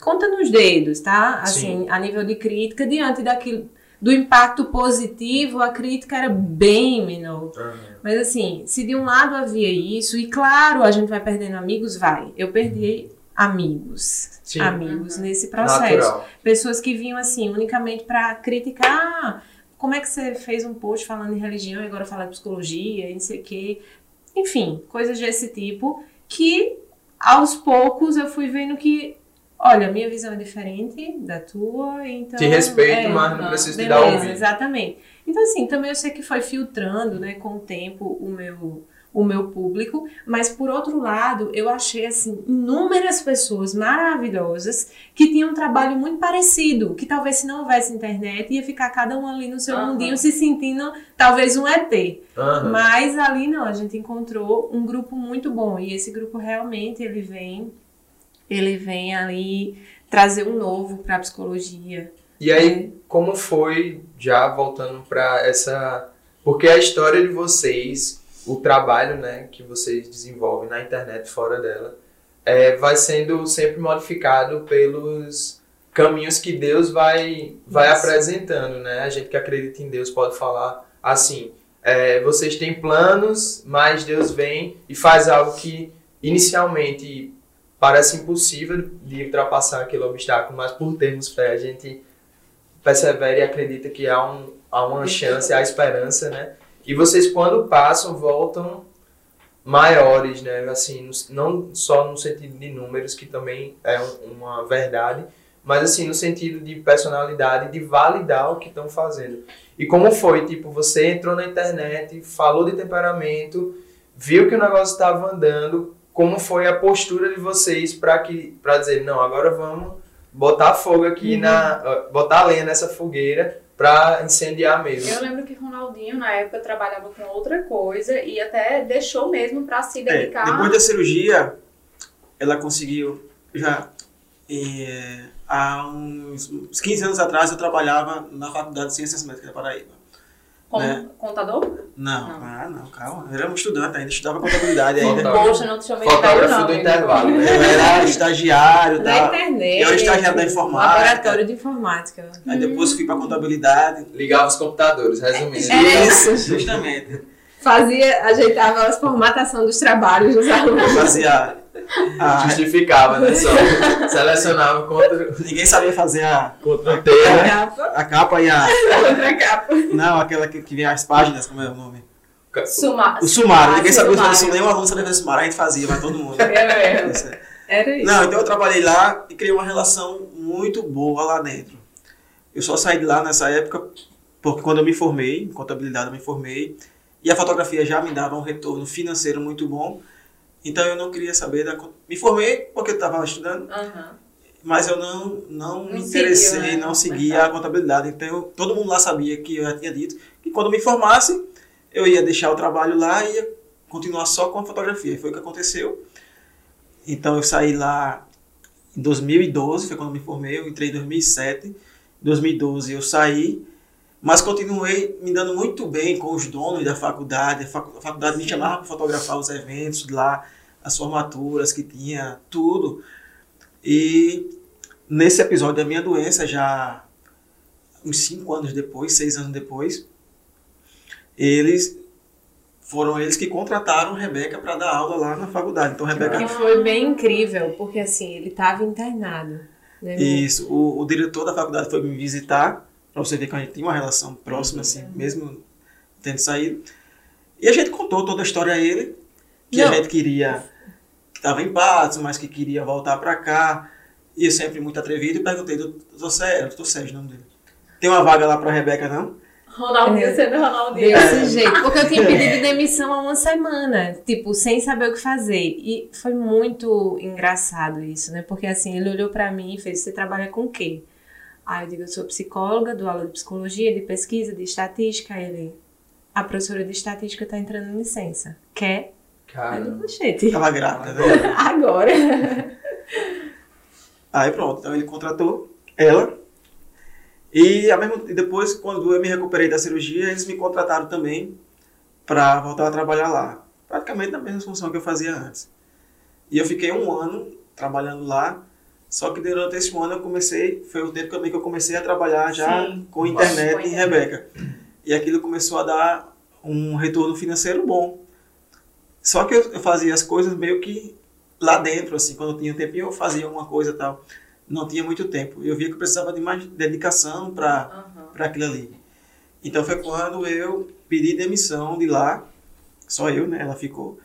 D: conta nos dedos, tá? Assim, a nível de crítica, diante daquilo, do impacto positivo, a crítica era bem menor. Mas assim, se de um lado havia isso, e claro, a gente vai perdendo amigos, vai. Eu perdi amigos,
A: Sim.
D: amigos
B: Uhum.
D: nesse processo
A: Natural.
D: pessoas que vinham assim unicamente para criticar "Ah, como é que você fez um post falando em religião e agora fala de psicologia e não sei o quê. Enfim, coisas desse tipo que aos poucos eu fui vendo que, olha, minha visão é diferente da tua, então...
A: Te respeito,
D: é,
A: mas não
B: ah,
A: preciso te dar
D: Beleza,
A: ouvido.
D: exatamente. Então, assim, também eu sei que foi filtrando, né, com o tempo, o meu, o meu público, mas por outro lado, eu achei, assim, inúmeras pessoas maravilhosas que tinham um trabalho muito parecido, que talvez se não houvesse internet, ia ficar cada um ali no seu
B: Aham.
D: mundinho se sentindo talvez um ET.
A: Aham.
D: Mas ali não, a gente encontrou um grupo muito bom e esse grupo realmente ele vem ele vem ali trazer um novo para a psicologia.
A: E aí, como foi, já voltando para essa. Porque a história de vocês, o trabalho né, que vocês desenvolvem na internet, fora dela, é, vai sendo sempre modificado pelos caminhos que Deus vai, vai
D: Isso.
A: apresentando. Né? A gente que acredita em Deus pode falar assim: é, vocês têm planos, mas Deus vem e faz algo que inicialmente parece impossível de ultrapassar aquele obstáculo, mas por termos fé, a gente persevera e acredita que há, um, há uma chance, há esperança, né? E vocês, quando passam, voltam maiores, né? Assim, não só no sentido de números, que também é um- uma verdade, mas assim, no sentido de personalidade, de validar o que estão fazendo. E como foi? Tipo, você entrou na internet, falou de temperamento, viu que o negócio estava andando, como foi a postura de vocês para que para dizer, não, agora vamos botar fogo aqui na uh, botar lenha nessa fogueira para incendiar mesmo.
B: Eu lembro que Ronaldinho, na época, trabalhava com outra coisa e até deixou mesmo pra se
C: É,
B: dedicar.
C: depois da cirurgia, ela conseguiu já. é, há uns, uns 15 anos atrás eu trabalhava na Faculdade de Ciências Médicas da Paraíba.
B: Como
C: Né?
B: contador?
C: Não,
B: Não.
C: ah, não, calma. Eu era um estudante ainda, estudava contabilidade ainda.
B: Poxa, não te chamei de
A: Fotógrafo
B: não.
A: do intervalo,
C: Eu
A: né?
C: era estagiário,
D: Da
C: tá?
D: internet.
C: Eu era estagiário da informática.
D: Laboratório de informática.
C: Aí depois fui pra contabilidade.
A: Ligava os computadores, resumindo.
B: É
C: Isso, justamente.
D: Fazia, ajeitava as formatação dos trabalhos dos alunos.
C: Fazia a,
A: Justificava, né? Só [laughs] selecionava contra,
C: Ninguém sabia fazer a,
A: contra o tema.
D: capa,
C: a capa e a.
D: outra capa.
C: Não, aquela que, que vem as páginas, como é o nome?
B: Suma-
C: O sumário. Ninguém sabia fazer
B: sumário.
C: nenhum aluno sabia fazer sumário, a gente fazia, vai todo mundo.
B: É mesmo.
C: Isso é.
D: Era isso.
C: Não, então eu trabalhei lá e criei uma relação muito boa lá dentro. Eu só saí de lá nessa época porque quando eu me formei, em contabilidade eu me formei, e a fotografia já me dava um retorno financeiro muito bom, então eu não queria saber da... Me formei porque eu estava estudando,
B: Aham.
C: mas eu não, não,
B: Não
C: me
B: seguiu,
C: interessei,
B: né,
C: não
B: mercado.
C: a contabilidade. Então todo mundo lá sabia que eu já tinha dito que quando me formasse, eu ia deixar o trabalho lá e ia continuar só com a fotografia. E foi o que aconteceu. Então eu saí lá em 2012, foi quando me formei, eu entrei em 2007. Em 2012 eu saí, mas continuei me dando muito bem com os donos da faculdade. A facu- a faculdade me chamava para fotografar os eventos lá, as formaturas que tinha, tudo. E nesse episódio da minha doença, já uns cinco anos depois, seis anos depois, eles foram eles que contrataram Rebeca para dar aula lá na faculdade. Então, Rebeca
D: Que foi bem incrível, porque assim, ele estava internado. Né?
C: Isso, o, o diretor da faculdade foi me visitar, pra você ver que a gente tinha uma relação próxima, assim, mesmo tendo saído. E a gente contou toda a história a ele, que
D: Não.
C: a gente queria, que estava em Patos, mas que queria voltar pra cá. E eu sempre muito atrevido, e perguntei, doutor Sérgio, doutor Sérgio, o nome dele. Tem uma vaga lá pra Rebeca, não?
B: Ronaldinho
D: É.
B: sendo Ronaldinho.
D: Desse jeito. Porque eu tinha [laughs] pedido demissão há uma semana, tipo, sem saber o que fazer. E foi muito engraçado isso, né? Porque assim, ele olhou pra mim e fez: Você trabalha com o quê? Aí eu digo: Eu sou psicóloga, dou aula de psicologia, de pesquisa, de estatística. Aí ele: A professora de estatística tá entrando em licença. Quer? Aí eu
A: Cara,
D: digo: Gente,
C: Tava grávida, né? [laughs]
D: agora.
C: Aí pronto, então ele contratou ela. E, ao mesmo, e depois, quando eu me recuperei da cirurgia, eles me contrataram também para voltar a trabalhar lá. Praticamente na mesma função que eu fazia antes. E eu fiquei um ano trabalhando lá, só que durante esse ano eu comecei, foi o tempo também que eu comecei a trabalhar já
B: Sim.
C: com internet em
B: internet.
C: Rebeca. E aquilo começou a dar um retorno financeiro bom. Só que eu fazia as coisas meio que lá dentro, assim, quando eu tinha tempinho eu fazia uma coisa e tal. Não tinha muito tempo. Eu via que eu precisava de mais dedicação para para aquilo ali. Então foi quando eu pedi demissão de lá, só eu, né? Ela ficou,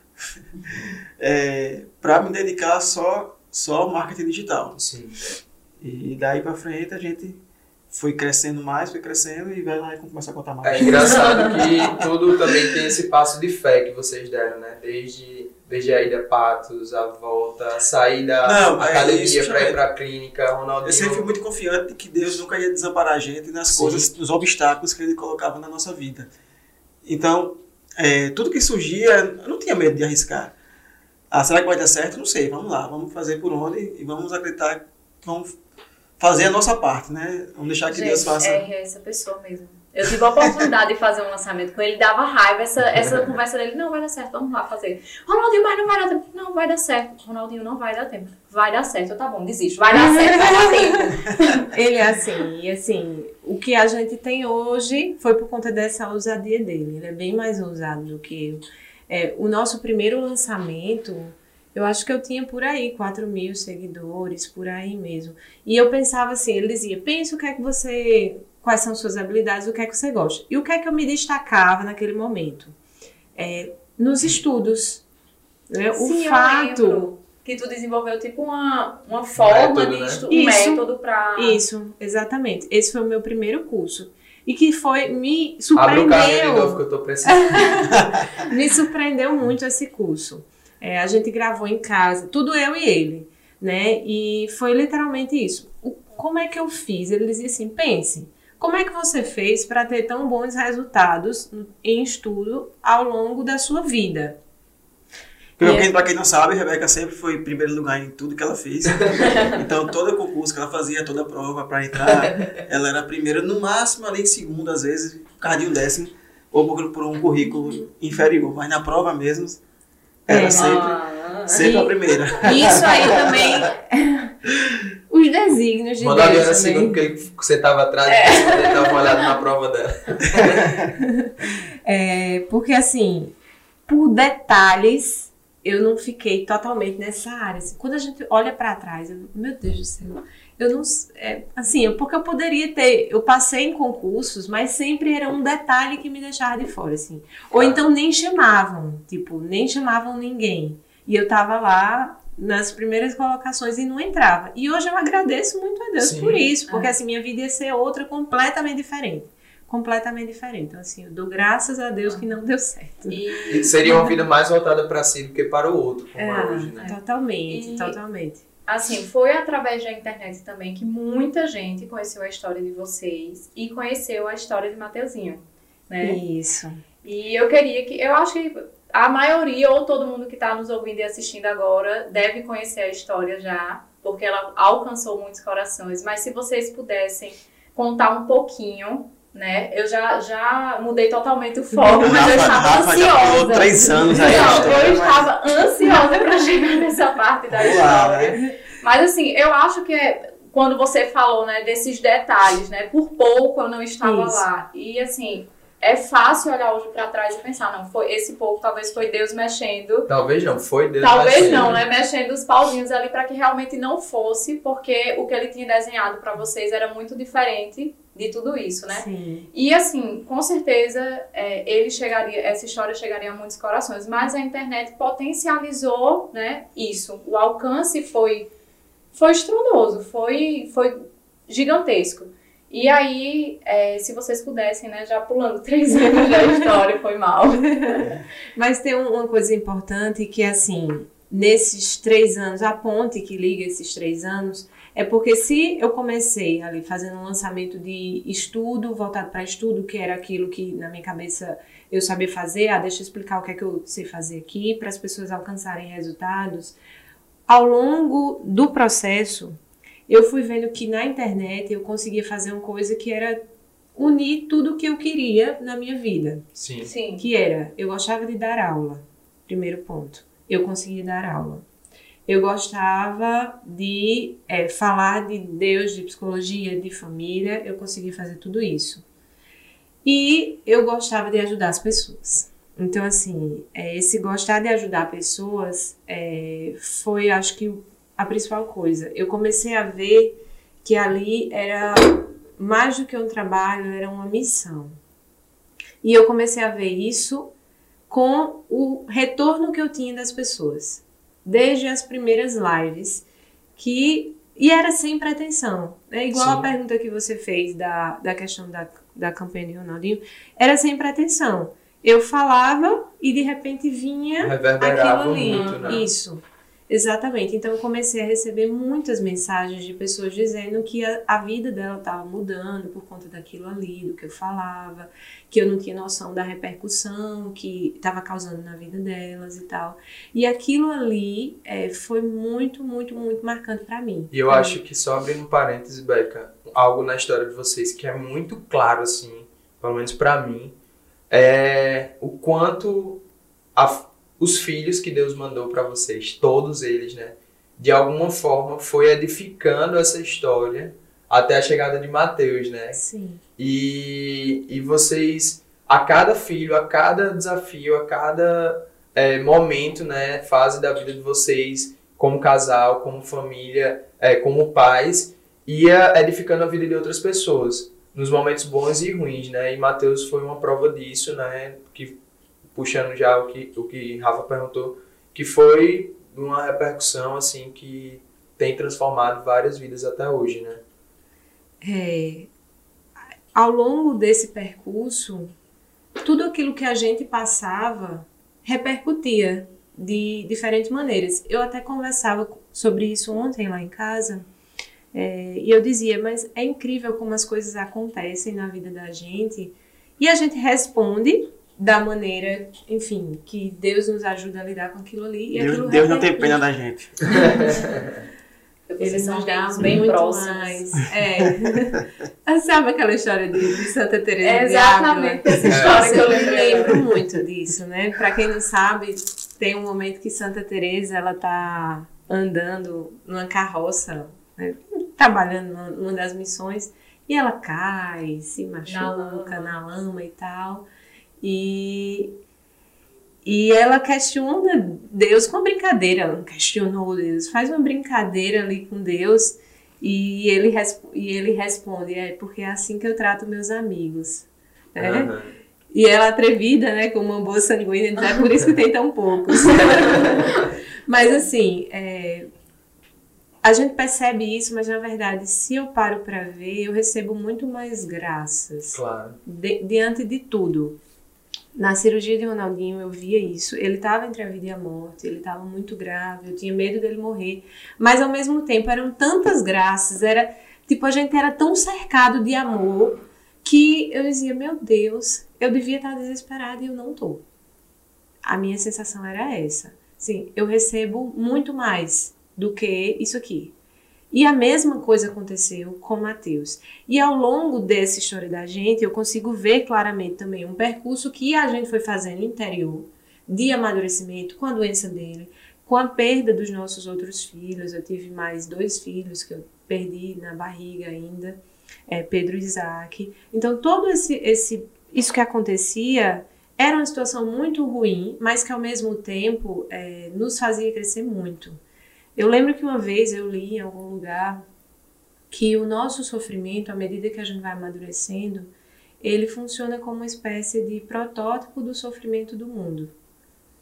C: [laughs] é, para me dedicar só só marketing digital.
A: sim.
C: E daí para frente a gente foi crescendo mais, foi crescendo e vai lá e começar a contar mais.
A: É engraçado que tudo também tem esse passo de fé que vocês deram, né? Desde, desde a ida a Patos, a volta, a sair da
C: Não, é
A: academia pra ir
C: é.
A: pra clínica, Ronaldinho.
C: Eu sempre fui muito confiante de que Deus nunca ia desamparar a gente nas
A: Sim.
C: coisas, nos obstáculos que Ele colocava na nossa vida. Então, é, tudo que surgia, eu não tinha medo de arriscar. Ah, será que vai dar certo? Não sei, vamos lá, vamos fazer por onde e vamos acreditar que vamos fazer a nossa parte, né? Vamos deixar que
B: Gente,
C: Deus faça.
B: É essa pessoa mesmo. Eu tive a oportunidade de fazer um lançamento com ele, dava raiva essa, essa conversa dele. Não, vai dar certo, vamos lá fazer. Ronaldinho, mas não vai dar tempo. Não, vai dar certo. Ronaldinho, não vai dar tempo. Vai dar certo, tá bom, desisto. Vai dar certo, vai dar tempo. [laughs]
D: Ele é assim, e assim, o que a gente tem hoje foi por conta dessa ousadia dele. Ele é bem mais ousado do que eu. É, o nosso primeiro lançamento, eu acho que eu tinha por aí 4 mil seguidores, por aí mesmo. E eu pensava assim, ele dizia, pensa o que é que você. Quais são suas habilidades, o que é que você gosta. E o que é que eu me destacava naquele momento? É, nos estudos. Né?
B: Sim,
D: o fato.
B: que tu desenvolveu tipo uma, uma forma
A: método,
B: de
A: né?
B: estu- um
D: Isso.
B: método pra.
D: Isso, exatamente. Esse foi o meu primeiro curso. E que foi, me
A: Abre o novo
D: surpreendeu,
A: que eu tô precisando. [laughs]
D: me surpreendeu muito esse curso. É, a gente gravou em casa, tudo eu e ele, né? E foi literalmente isso. O- como é que eu fiz? Ele dizia assim, pense, como é que você fez para ter tão bons resultados em estudo ao longo da sua vida?
C: Porque,
D: E
C: quem- pra quem não sabe, Rebeca sempre foi em primeiro lugar em tudo que ela fez. [laughs] então, todo concurso que ela fazia, toda prova para entrar, ela era a primeira, no máximo ali em segundo, às vezes, por causa de um décimo. ou por, por um currículo inferior, mas na prova mesmo era
D: É.
C: sempre,
B: Ah,
C: sempre a primeira.
D: Isso aí também. [laughs] Os desígnios de
A: Manda a Liana
D: Deus
A: segundo
D: também.
A: que ele- que você tava atrás e você uma olhada na prova dela. [laughs]
D: É, porque assim, por detalhes, eu não fiquei totalmente nessa área. assim. quando a gente olha pra trás, eu, meu Deus do céu, eu não, é, assim, porque eu poderia ter, eu passei em concursos, mas sempre era um detalhe que me deixava de fora, assim. Ou então nem chamavam, tipo, nem chamavam ninguém. E eu tava lá nas primeiras colocações e não entrava. E hoje eu agradeço muito a Deus
A: Sim.
D: por isso, porque
B: É.
D: assim, minha vida ia ser outra completamente diferente. Completamente diferente. Então, assim, eu dou graças a Deus que não deu certo.
B: E
A: E seria uma vida mais voltada para si do que para o outro, como é, hoje, né?
D: Totalmente,
B: E-
D: totalmente.
B: Assim, foi através da internet também que muita gente conheceu a história de vocês e conheceu a história de Mateuzinho, né?
D: Isso.
B: E eu queria que. Eu acho que a maioria, ou todo mundo que está nos ouvindo e assistindo agora, deve conhecer a história já, porque ela alcançou muitos corações. Mas se vocês pudessem contar um pouquinho, né? Eu já, já mudei totalmente o foco, mas eu
C: Rafa,
B: estava
C: Rafa já
B: ansiosa.
C: falou três anos aí.
B: Não,
C: história,
B: eu
C: mas-
B: estava ansiosa para chegar nessa parte da história.
C: né?
B: Mas assim, eu acho que é quando você falou, né, desses detalhes, né? Por pouco eu não estava
D: Isso.
B: lá. E assim, é fácil olhar hoje pra trás e pensar, não, foi esse pouco, talvez foi Deus mexendo.
A: Talvez não, foi Deus.
B: Talvez
A: mexendo.
B: não, né? Mexendo os pauzinhos ali para que realmente não fosse, porque o que ele tinha desenhado para vocês era muito diferente de tudo isso, né?
D: Sim.
B: E assim, com certeza, é, ele chegaria, essa história chegaria a muitos corações, mas a internet potencializou, né, isso. O alcance foi, foi estrondoso, foi, foi gigantesco. E aí, é, se vocês pudessem, né, já pulando [laughs] três anos da história, foi mal. [laughs]
D: Mas tem um- uma coisa importante que, assim, nesses três anos, a ponte que liga esses três anos, é porque se eu comecei ali fazendo um lançamento de estudo, voltado para estudo, que era aquilo que na minha cabeça eu sabia fazer, ah, deixa eu explicar o que é que eu sei fazer aqui, para as pessoas alcançarem resultados. Ao longo do processo, eu fui vendo que na internet eu conseguia fazer uma coisa que era unir tudo o que eu queria na minha vida
A: Sim.
B: Sim.
D: que era, eu gostava de dar aula, primeiro ponto. Eu conseguia dar aula. Eu gostava de é, falar de Deus, de psicologia, de família, eu conseguia fazer tudo isso. E eu gostava de ajudar as pessoas. Então, assim, é, esse gostar de ajudar pessoas é, foi, acho que, a principal coisa. Eu comecei a ver que ali era mais do que um trabalho, era uma missão. E eu comecei a ver isso com o retorno que eu tinha das pessoas. Desde as primeiras lives, que. E era sem pretensão. É igual
A: Sim.
D: a pergunta que você fez da, da questão da, da campanha de Ronaldinho. Era sem pretensão. Eu falava e de repente vinha aquilo ali.
A: muito, né?
D: Isso. Exatamente. Então eu comecei a receber muitas mensagens de pessoas dizendo que a, a vida dela estava mudando por conta daquilo ali, do que eu falava, que eu não tinha noção da repercussão que estava causando na vida delas e tal. E aquilo ali é, foi muito, muito, muito marcante para mim.
A: E eu acho que só abrindo um parênteses, Beca, algo na história de vocês que é muito claro, assim, pelo menos pra mim, é o quanto a- os filhos que Deus mandou pra vocês, todos eles, né, de alguma forma foi edificando essa história até a chegada de Mateus, né?
D: Sim.
A: E, e vocês, a cada filho, a cada desafio, a cada é, momento, né, fase da vida de vocês, como casal, como família, é, como pais, ia edificando a vida de outras pessoas, nos momentos bons e ruins, né? E Mateus foi uma prova disso, né? Puxando já o que, o que Rafa perguntou, que foi uma repercussão, assim, que tem transformado várias vidas até hoje, né?
D: É, ao longo desse percurso, tudo aquilo que a gente passava repercutia de diferentes maneiras. Eu até conversava sobre isso ontem lá em casa, é, e eu dizia, mas é incrível como as coisas acontecem na vida da gente, e a gente responde da maneira, enfim, que Deus nos ajuda a lidar com aquilo ali. E
C: Deus,
D: aquilo
C: Deus não tem pena da gente. [laughs]
B: Vocês
D: Ele
B: são
D: nos dá
B: bem
D: muito
B: próximos.
D: mais. É. [laughs] Sabe aquela história de, de Santa Teresa
B: É exatamente essa história que eu lembrei.
D: lembro muito disso, né? Pra quem não sabe, tem um momento que Santa Teresa ela tá andando numa carroça, né? trabalhando numa, numa das missões, e ela cai, se machuca na
B: lama.
D: lama, e tal. E e ela questiona Deus com uma brincadeira, ela não questionou Deus, faz uma brincadeira ali com Deus e ele, e ele responde, é porque é assim que eu trato meus amigos. né?
A: Aham.
D: E ela atrevida, né, como uma boa sanguínea, diz, é por isso que tem tão poucos. [laughs] mas assim, é, a gente percebe isso, mas na verdade, se eu paro para ver, eu recebo muito mais graças
A: Claro.
D: de- diante de tudo. Na cirurgia de Ronaldinho eu via isso. Ele estava entre a vida e a morte, ele estava muito grave, eu tinha medo dele morrer. Mas ao mesmo tempo eram tantas graças, era tipo a gente era tão cercado de amor que eu dizia, meu Deus, eu devia estar desesperada e eu não tô. A minha sensação era essa. Sim, eu recebo muito mais do que isso aqui. E a mesma coisa aconteceu com Mateus. E ao longo dessa história da gente, eu consigo ver claramente também um percurso que a gente foi fazendo no interior, de amadurecimento, com a doença dele, com a perda dos nossos outros filhos. Eu tive mais dois filhos que eu perdi na barriga ainda, é, Pedro e Isaac. Então, todo esse, esse, isso que acontecia era uma situação muito ruim, mas que ao mesmo tempo é, nos fazia crescer muito. Eu lembro que uma vez eu li em algum lugar que o nosso sofrimento, à medida que a gente vai amadurecendo, ele funciona como uma espécie de protótipo do sofrimento do mundo.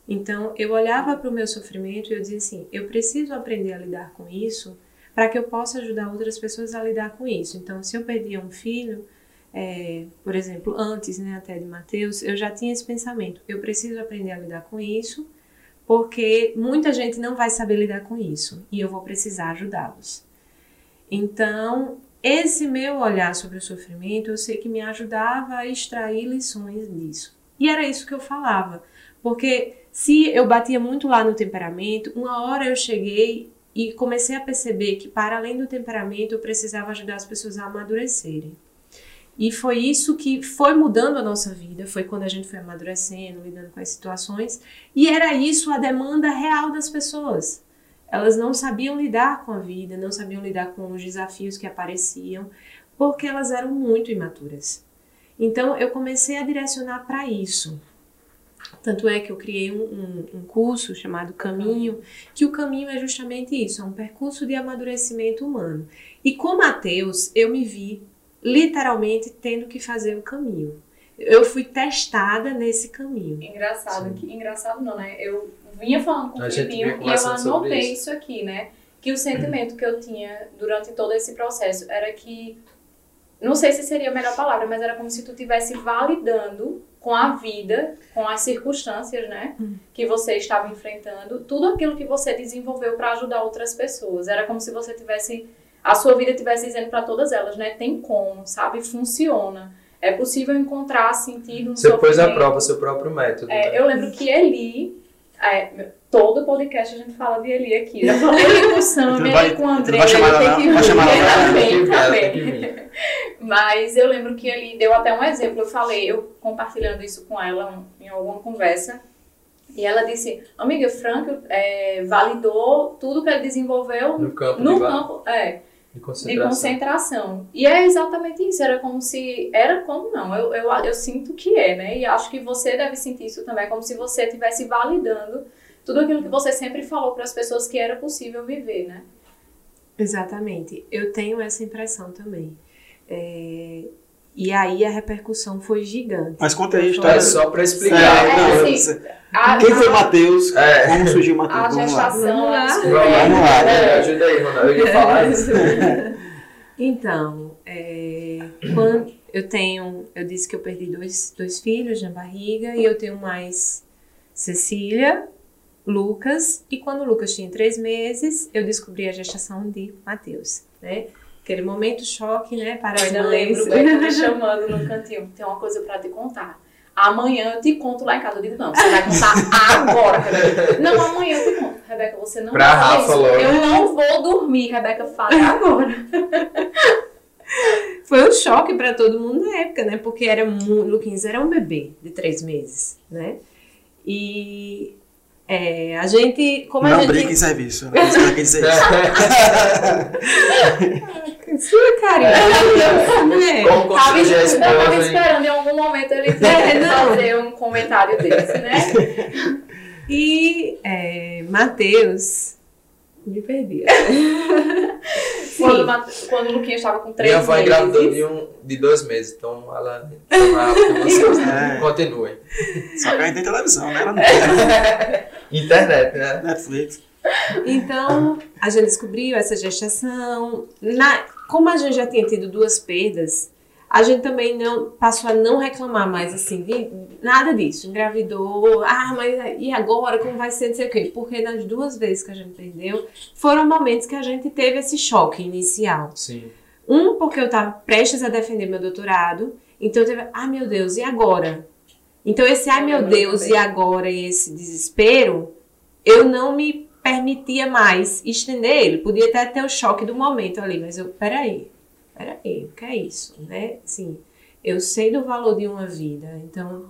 D: Então, eu olhava para o meu sofrimento e eu dizia assim: eu preciso aprender a lidar com isso para que eu possa ajudar outras pessoas a lidar com isso. Então, se eu perdia um filho, é, por exemplo, antes né, até de Mateus, eu já tinha esse pensamento: eu preciso aprender a lidar com isso, porque muita gente não vai saber lidar com isso e eu vou precisar ajudá-los. Então, esse meu olhar sobre o sofrimento, eu sei que me ajudava a extrair lições disso. E era isso que eu falava, porque se eu batia muito lá no temperamento, uma hora eu cheguei e comecei a perceber que, para além do temperamento, eu precisava ajudar as pessoas a amadurecerem. E foi isso que foi mudando a nossa vida, foi quando a gente foi amadurecendo, lidando com as situações, e era isso a demanda real das pessoas. Elas não sabiam lidar com a vida, não sabiam lidar com os desafios que apareciam, porque elas eram muito imaturas. Então eu comecei a direcionar para isso. Tanto é que eu criei um, um, um, curso chamado Caminho, que o caminho é justamente isso, é um percurso de amadurecimento humano. E com Mateus, eu me vi literalmente tendo que fazer o caminho. Eu fui testada nesse caminho.
B: Engraçado, que, engraçado não, né? Eu vinha falando com
A: A
B: o Filipinho e eu anotei
A: isso.
B: isso aqui, né? Que o sentimento que eu tinha durante todo esse processo era que, não sei se seria a melhor palavra, mas era como se tu estivesse validando com a vida, com as circunstâncias, né, que você estava enfrentando, tudo aquilo que você desenvolveu para ajudar outras pessoas. Era como se você tivesse a sua vida estivesse dizendo para todas elas, né, tem como, sabe, funciona. É possível encontrar sentido no
A: Você pôs à prova seu próprio método.
B: É,
A: né?
B: eu lembro que Eli, é, todo podcast a gente fala de Eli aqui. Já falei Eli com o Sam, Eli com o André,
C: vai chamar
B: Eli
C: ela
B: que
C: Vai chamar ela. [laughs]
B: Mas eu lembro que ele deu até um exemplo. Eu falei, eu compartilhando isso com ela em alguma conversa. E ela disse, amiga, Frank é, validou tudo que ele desenvolveu
A: No campo
B: no campo é,
A: de
B: de
A: concentração.
B: concentração. E é exatamente isso. Era como se. Era como não. Eu, eu, eu sinto que é, né? E acho que você deve sentir isso também, como se você estivesse validando tudo aquilo que você sempre falou para as pessoas que era possível viver, né?
D: Exatamente. Eu tenho essa impressão também. É, E aí a repercussão foi gigante.
C: Mas conta aí a
A: É
C: história.
A: só pra
C: É,
A: explicar.
C: não,
B: assim, A,
C: Quem foi Matheus?
A: É.
C: Como surgiu Matheus?
B: A
C: Vamos
B: gestação,
D: Vamos lá.
A: Vamos lá,
C: Vamos lá,
A: é,
B: né?
A: ajuda aí, Ronaldo. Eu ia [laughs] falar isso.
D: Então, é, quando eu tenho, eu disse que eu perdi dois, dois filhos na barriga e eu tenho mais Cecília, Lucas e quando o Lucas tinha três meses eu descobri a gestação de Mateus, né? Aquele momento choque, né, para
B: Eu
D: as
B: ainda lembro Beto me chamando no cantinho. Tem uma coisa pra te contar. Amanhã eu te conto lá em casa. Eu digo, não, você vai contar agora. Carolina. não, amanhã eu te conto. Rebeca, você não
A: Pra
B: vai
A: Rafa
B: isso.
A: logo.
B: Eu não vou dormir, Rebeca, fale [laughs] agora.
D: Foi um choque pra todo mundo na época, né? Porque era mu- Luquinhas era um bebê de três meses, né? E é, a gente, como a
C: Não
D: gente
C: brinque em serviço. Não precisa quer dizer isso. [laughs]
D: sua carinha, né?
A: Como
B: Tava,
A: a
B: tava
A: esposa, hein?
B: esperando em algum momento ele
D: É, não.
B: fazer um comentário desse, né? [laughs]
D: E é, Matheus me perdi. [laughs]
B: Quando, quando o Luquinha estava com três
A: Minha avó
B: meses.
A: engravidou de, um, de dois meses, então ela ela- vocês [laughs]
C: É.
A: continuem.
C: Só que a gente tem televisão, né? Ela não [laughs] tem
A: Internet, né?
C: Netflix.
D: Então, a gente descobriu essa gestação. Na, como a gente já tinha tido duas perdas, a gente também não passou a não reclamar mais assim de nada disso. Engravidou, ah, mas e agora como vai ser, não sei o quê. Porque nas duas vezes que a gente perdeu, foram momentos que a gente teve esse choque inicial.
A: Sim.
D: Um, porque eu tava prestes a defender meu doutorado. Então eu teve, ai meu Deus, e agora? Então esse ai meu
B: Eu
D: Deus, e agora? E esse desespero, eu não me permitia mais estender ele. Podia até ter o choque do momento ali, mas eu, peraí, peraí, o que é isso, né? Sim, eu sei do valor de uma vida, então,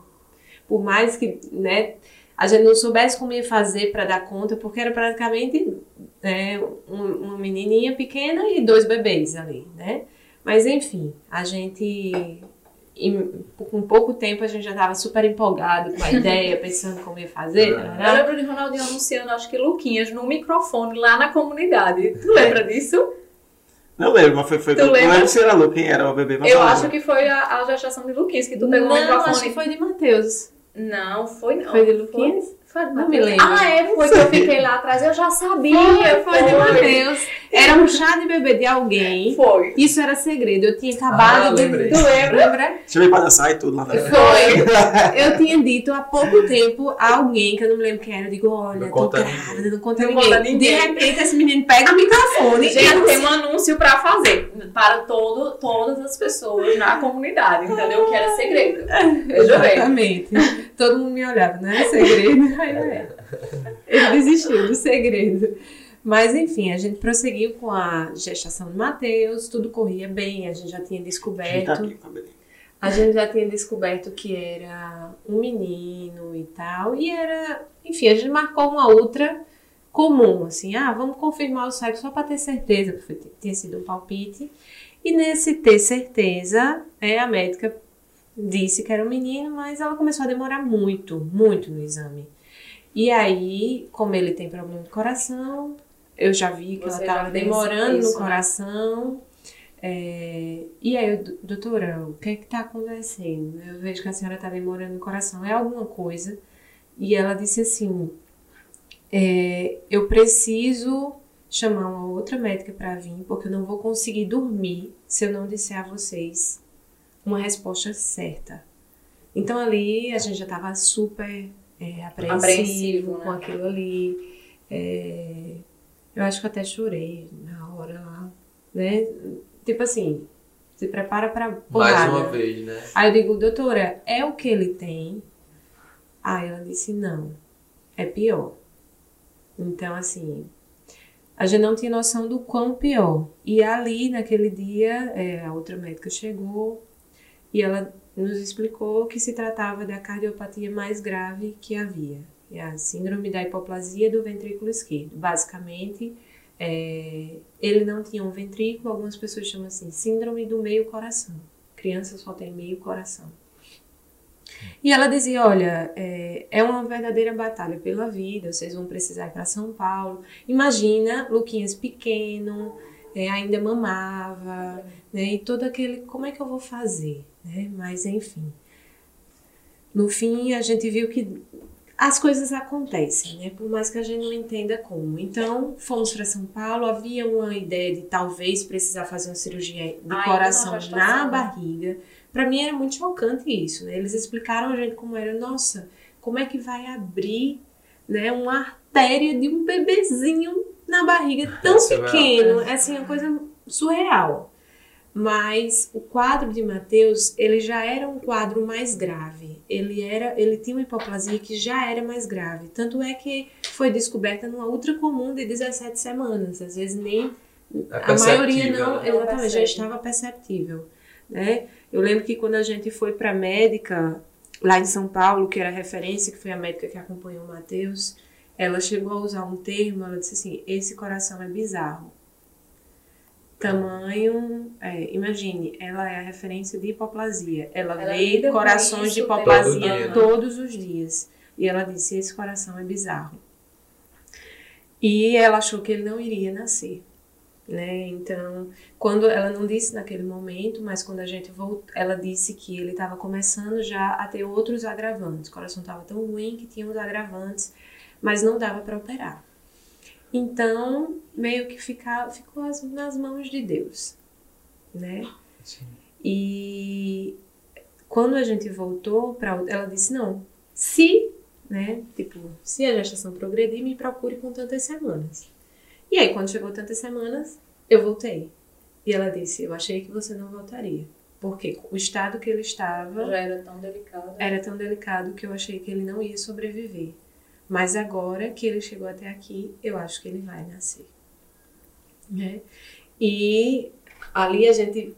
D: por mais que, né, a gente não soubesse como ia fazer para dar conta, porque era praticamente né, um- uma menininha pequena e dois bebês ali, né? Mas enfim, a gente em- com pouco tempo a gente já estava super empolgado com a ideia, [laughs] pensando como ia fazer. Né?
B: Eu lembro de Ronaldinho anunciando, acho que Luquinhas, no microfone lá na comunidade. Tu lembra disso?
C: Não lembro, mas foi. foi
B: Tu
C: não
B: lembra?
C: lembro se era Lu quem era o bebê, mas
B: Eu
C: lembro.
B: acho que foi a, a gestação de Luquinhas, que tu pegou
D: não,
B: o microfone.
D: acho que foi de Matheus.
B: Não, foi não.
D: Foi de Luquinhas?
B: Foi, foi
D: Não me lembro.
B: Ah, é, foi que eu fiquei lá atrás. Eu já sabia.
D: Foi de Matheus. Era um chá de bebê de alguém. [laughs]
B: Foi.
D: Isso era segredo. Eu tinha
A: Ah,
D: acabado de.
A: lembrei.
D: Tu lembra? Lembra?
C: Chamei pra dançar e tudo lá na frente.
D: Foi. [laughs] Eu tinha dito há pouco tempo a alguém, que eu não me lembro quem era, eu digo, olha,
A: Não
D: tô
A: conta
D: grávida, não conta
B: Não
D: ninguém.
B: conta ninguém.
D: De repente esse menino pega o microfone e
B: Gente,
D: anuncia.
B: tem um anúncio pra fazer para todo, todas as pessoas na comunidade, entendeu? Que era segredo. [laughs] Veja bem.
D: Exatamente. Todo mundo me olhava, não era segredo. Aí eu era. Ele desistiu do segredo. Mas enfim, a gente prosseguiu com a gestação de Mateus, tudo corria bem, a gente já tinha
C: A gente
D: descoberto.
C: tá aqui.
D: A gente já tinha descoberto que era um menino e tal. E era, enfim, a gente marcou uma outra comum, assim, ah, vamos confirmar o sexo só para ter certeza, porque tinha sido um palpite. E nesse ter certeza, é, a médica disse que era um menino, mas ela começou a demorar muito, muito no exame. E aí, como ele tem problema de coração, eu já vi que
B: Você
D: ela estava demorando
B: isso,
D: no
B: né?
D: coração. É, e aí, eu, "Do- doutora, o que é que tá acontecendo? Eu vejo que a senhora tá demorando no coração. É alguma coisa? E ela disse assim: é, eu preciso chamar uma outra médica para vir, porque eu não vou conseguir dormir se eu não disser a vocês uma resposta certa. Então ali a gente já estava super é, apreensivo,
B: Apreensivo, né?
D: com aquilo ali. É, eu acho que eu até chorei na hora lá, né? Tipo assim, se prepara para
A: Mais uma vez, né?
D: Aí eu digo, doutora, é o que ele tem? Aí ela disse, não, é pior. Então, assim, a gente não tinha noção do quão pior. E ali, naquele dia, é, a outra médica chegou e ela nos explicou que se tratava da cardiopatia mais grave que havia. É a síndrome da hipoplasia do ventrículo esquerdo. Basicamente, é, ele não tinha um ventrículo, algumas pessoas chamam assim, síndrome do meio coração. Criança só tem meio coração. E ela dizia, olha, é, é uma verdadeira batalha pela vida, vocês vão precisar ir para São Paulo. Imagina, Luquinhas pequeno, é, ainda mamava, né, e todo aquele, como é que eu vou fazer? Né? Mas, enfim. No fim, a gente viu que as coisas acontecem, né? Por mais que a gente não entenda como. Então, fomos para São Paulo, havia uma ideia de talvez precisar fazer uma cirurgia de
B: Ainda
D: coração
B: na né?
D: barriga. Para mim era muito chocante isso, né? Eles explicaram a gente como era, nossa, como é que vai abrir, né, uma artéria de um bebezinho na barriga tão
A: Isso é
D: pequeno, é assim, uma coisa surreal. Mas o quadro de Mateus, ele já era um quadro mais grave. Ele era, ele tinha uma hipoplasia que já era mais grave. Tanto é que foi descoberta numa ultra comum de 17 semanas. Às vezes nem
A: É
D: a maioria não,
A: né?
D: exatamente, já estava perceptível, né? Eu lembro que quando a gente foi para médica lá em São Paulo, que era referência, que foi a médica que acompanhou o Matheus, ela chegou a usar um termo, ela disse assim, esse coração é bizarro. Tamanho, é, imagine, ela é a referência de hipoplasia. Ela,
B: Ela
D: vê corações de hipoplasia
A: todo,
D: todos os dias. E ela disse, esse coração é bizarro. E ela achou que ele não iria nascer. Né? Então, quando ela não disse naquele momento, mas quando a gente voltou, ela disse que ele estava começando já a ter outros agravantes. O coração estava tão ruim que tinha os agravantes, mas não dava para operar. Então, meio que fica, ficou as- nas mãos de Deus, né?
A: Sim.
D: E quando a gente voltou para ela disse não, se, né, tipo, se a gestação progredir, me procure com tantas semanas. E aí quando chegou tantas semanas, eu voltei. E ela disse, eu achei que você não voltaria, porque o estado que ele estava
B: Já era tão delicado.
D: era tão delicado que eu achei que ele não ia sobreviver. Mas agora que ele chegou até aqui, eu acho que ele vai nascer. Né? E ali a gente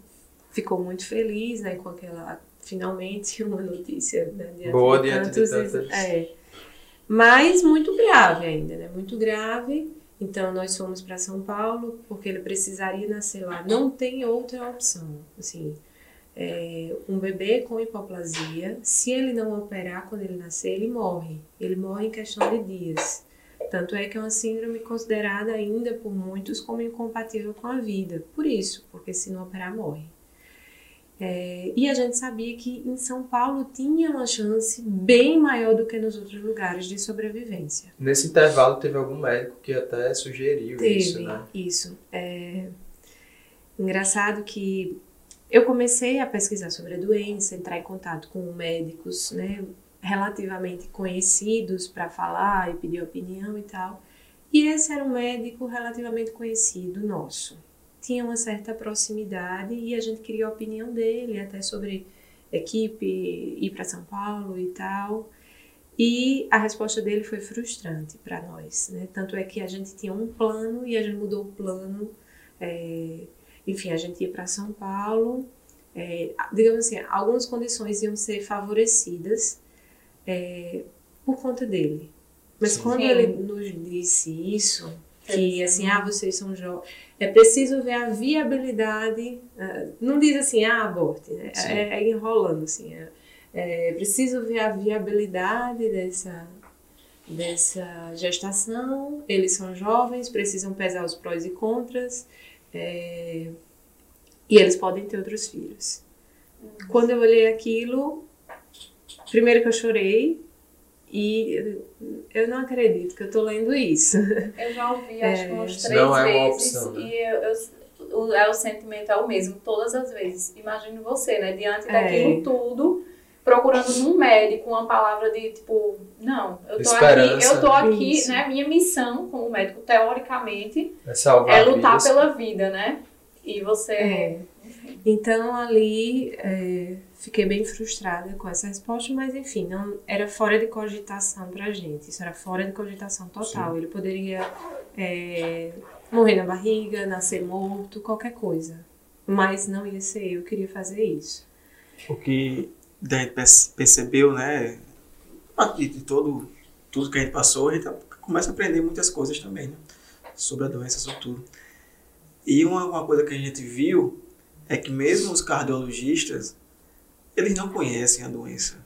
D: ficou muito feliz, né, com aquela finalmente [laughs] uma notícia né, diante
A: Boa
D: de
A: diante de
D: tantos,
A: tantas.
D: é, mas muito grave ainda, né? Muito grave. Então nós fomos para São Paulo porque ele precisaria nascer lá. Não tem outra opção, assim. É, um bebê com hipoplasia, se ele não operar quando ele nascer, ele morre. Ele morre em questão de dias. Tanto é que é uma síndrome considerada ainda por muitos como incompatível com a vida. Por isso, porque se não operar, morre. É, e a gente sabia que em São Paulo tinha uma chance bem maior do que nos outros lugares de sobrevivência.
A: Nesse intervalo teve algum médico que até sugeriu
D: Teve
A: isso, né?
D: isso. É engraçado que eu comecei a pesquisar sobre a doença, entrar em contato com médicos, né, relativamente conhecidos para falar e pedir opinião e tal. E esse era um médico relativamente conhecido nosso. Tinha uma certa proximidade e a gente queria a opinião dele até sobre equipe, ir para São Paulo e tal. E a resposta dele foi frustrante para nós, né? Tanto é que a gente tinha um plano e a gente mudou o plano. é, enfim, a gente ia para São Paulo. é, digamos assim, algumas condições iam ser favorecidas é, por conta dele. Mas
A: Sim.
D: quando ele nos disse isso, que
B: Sim.
D: assim, ah, vocês são jovens, é preciso ver a viabilidade. ah, não diz assim, ah, aborte, né? É, é enrolando, assim. É, é preciso ver a viabilidade dessa, dessa gestação. Eles são jovens, precisam pesar os prós e contras. É, e eles podem ter outros filhos. Quando eu olhei aquilo, primeiro que eu chorei. E eu não acredito que eu tô lendo isso.
B: Eu já ouvi, acho que umas
A: Isso
B: três
A: não é uma
B: vezes.
A: opção, né?
B: E eu, eu- o, é, o sentimento é o mesmo todas as vezes. Imagine você, né? Diante
D: É.
B: daquilo tudo, procurando num médico uma palavra de tipo, não, eu tô
A: Esperança.
B: aqui, eu tô aqui,
D: Isso.
B: né? Minha missão como médico, teoricamente,
A: É salvar
B: é lutar
A: vidas.
B: pela vida, né? E você.
D: É. Então ali é, fiquei bem frustrada com essa resposta, mas enfim, não era fora de cogitação pra gente. Isso era fora de cogitação total. Ele poderia é, morrer na barriga, nascer morto, qualquer coisa. Mas não ia ser eu que queria fazer isso.
C: O que a gente perce- percebeu, né? De todo, tudo que a gente passou, a gente começa a aprender muitas coisas também, né? Sobre a doença, sobre tudo. E uma, uma coisa que a gente viu é que mesmo os cardiologistas, eles não conhecem a doença.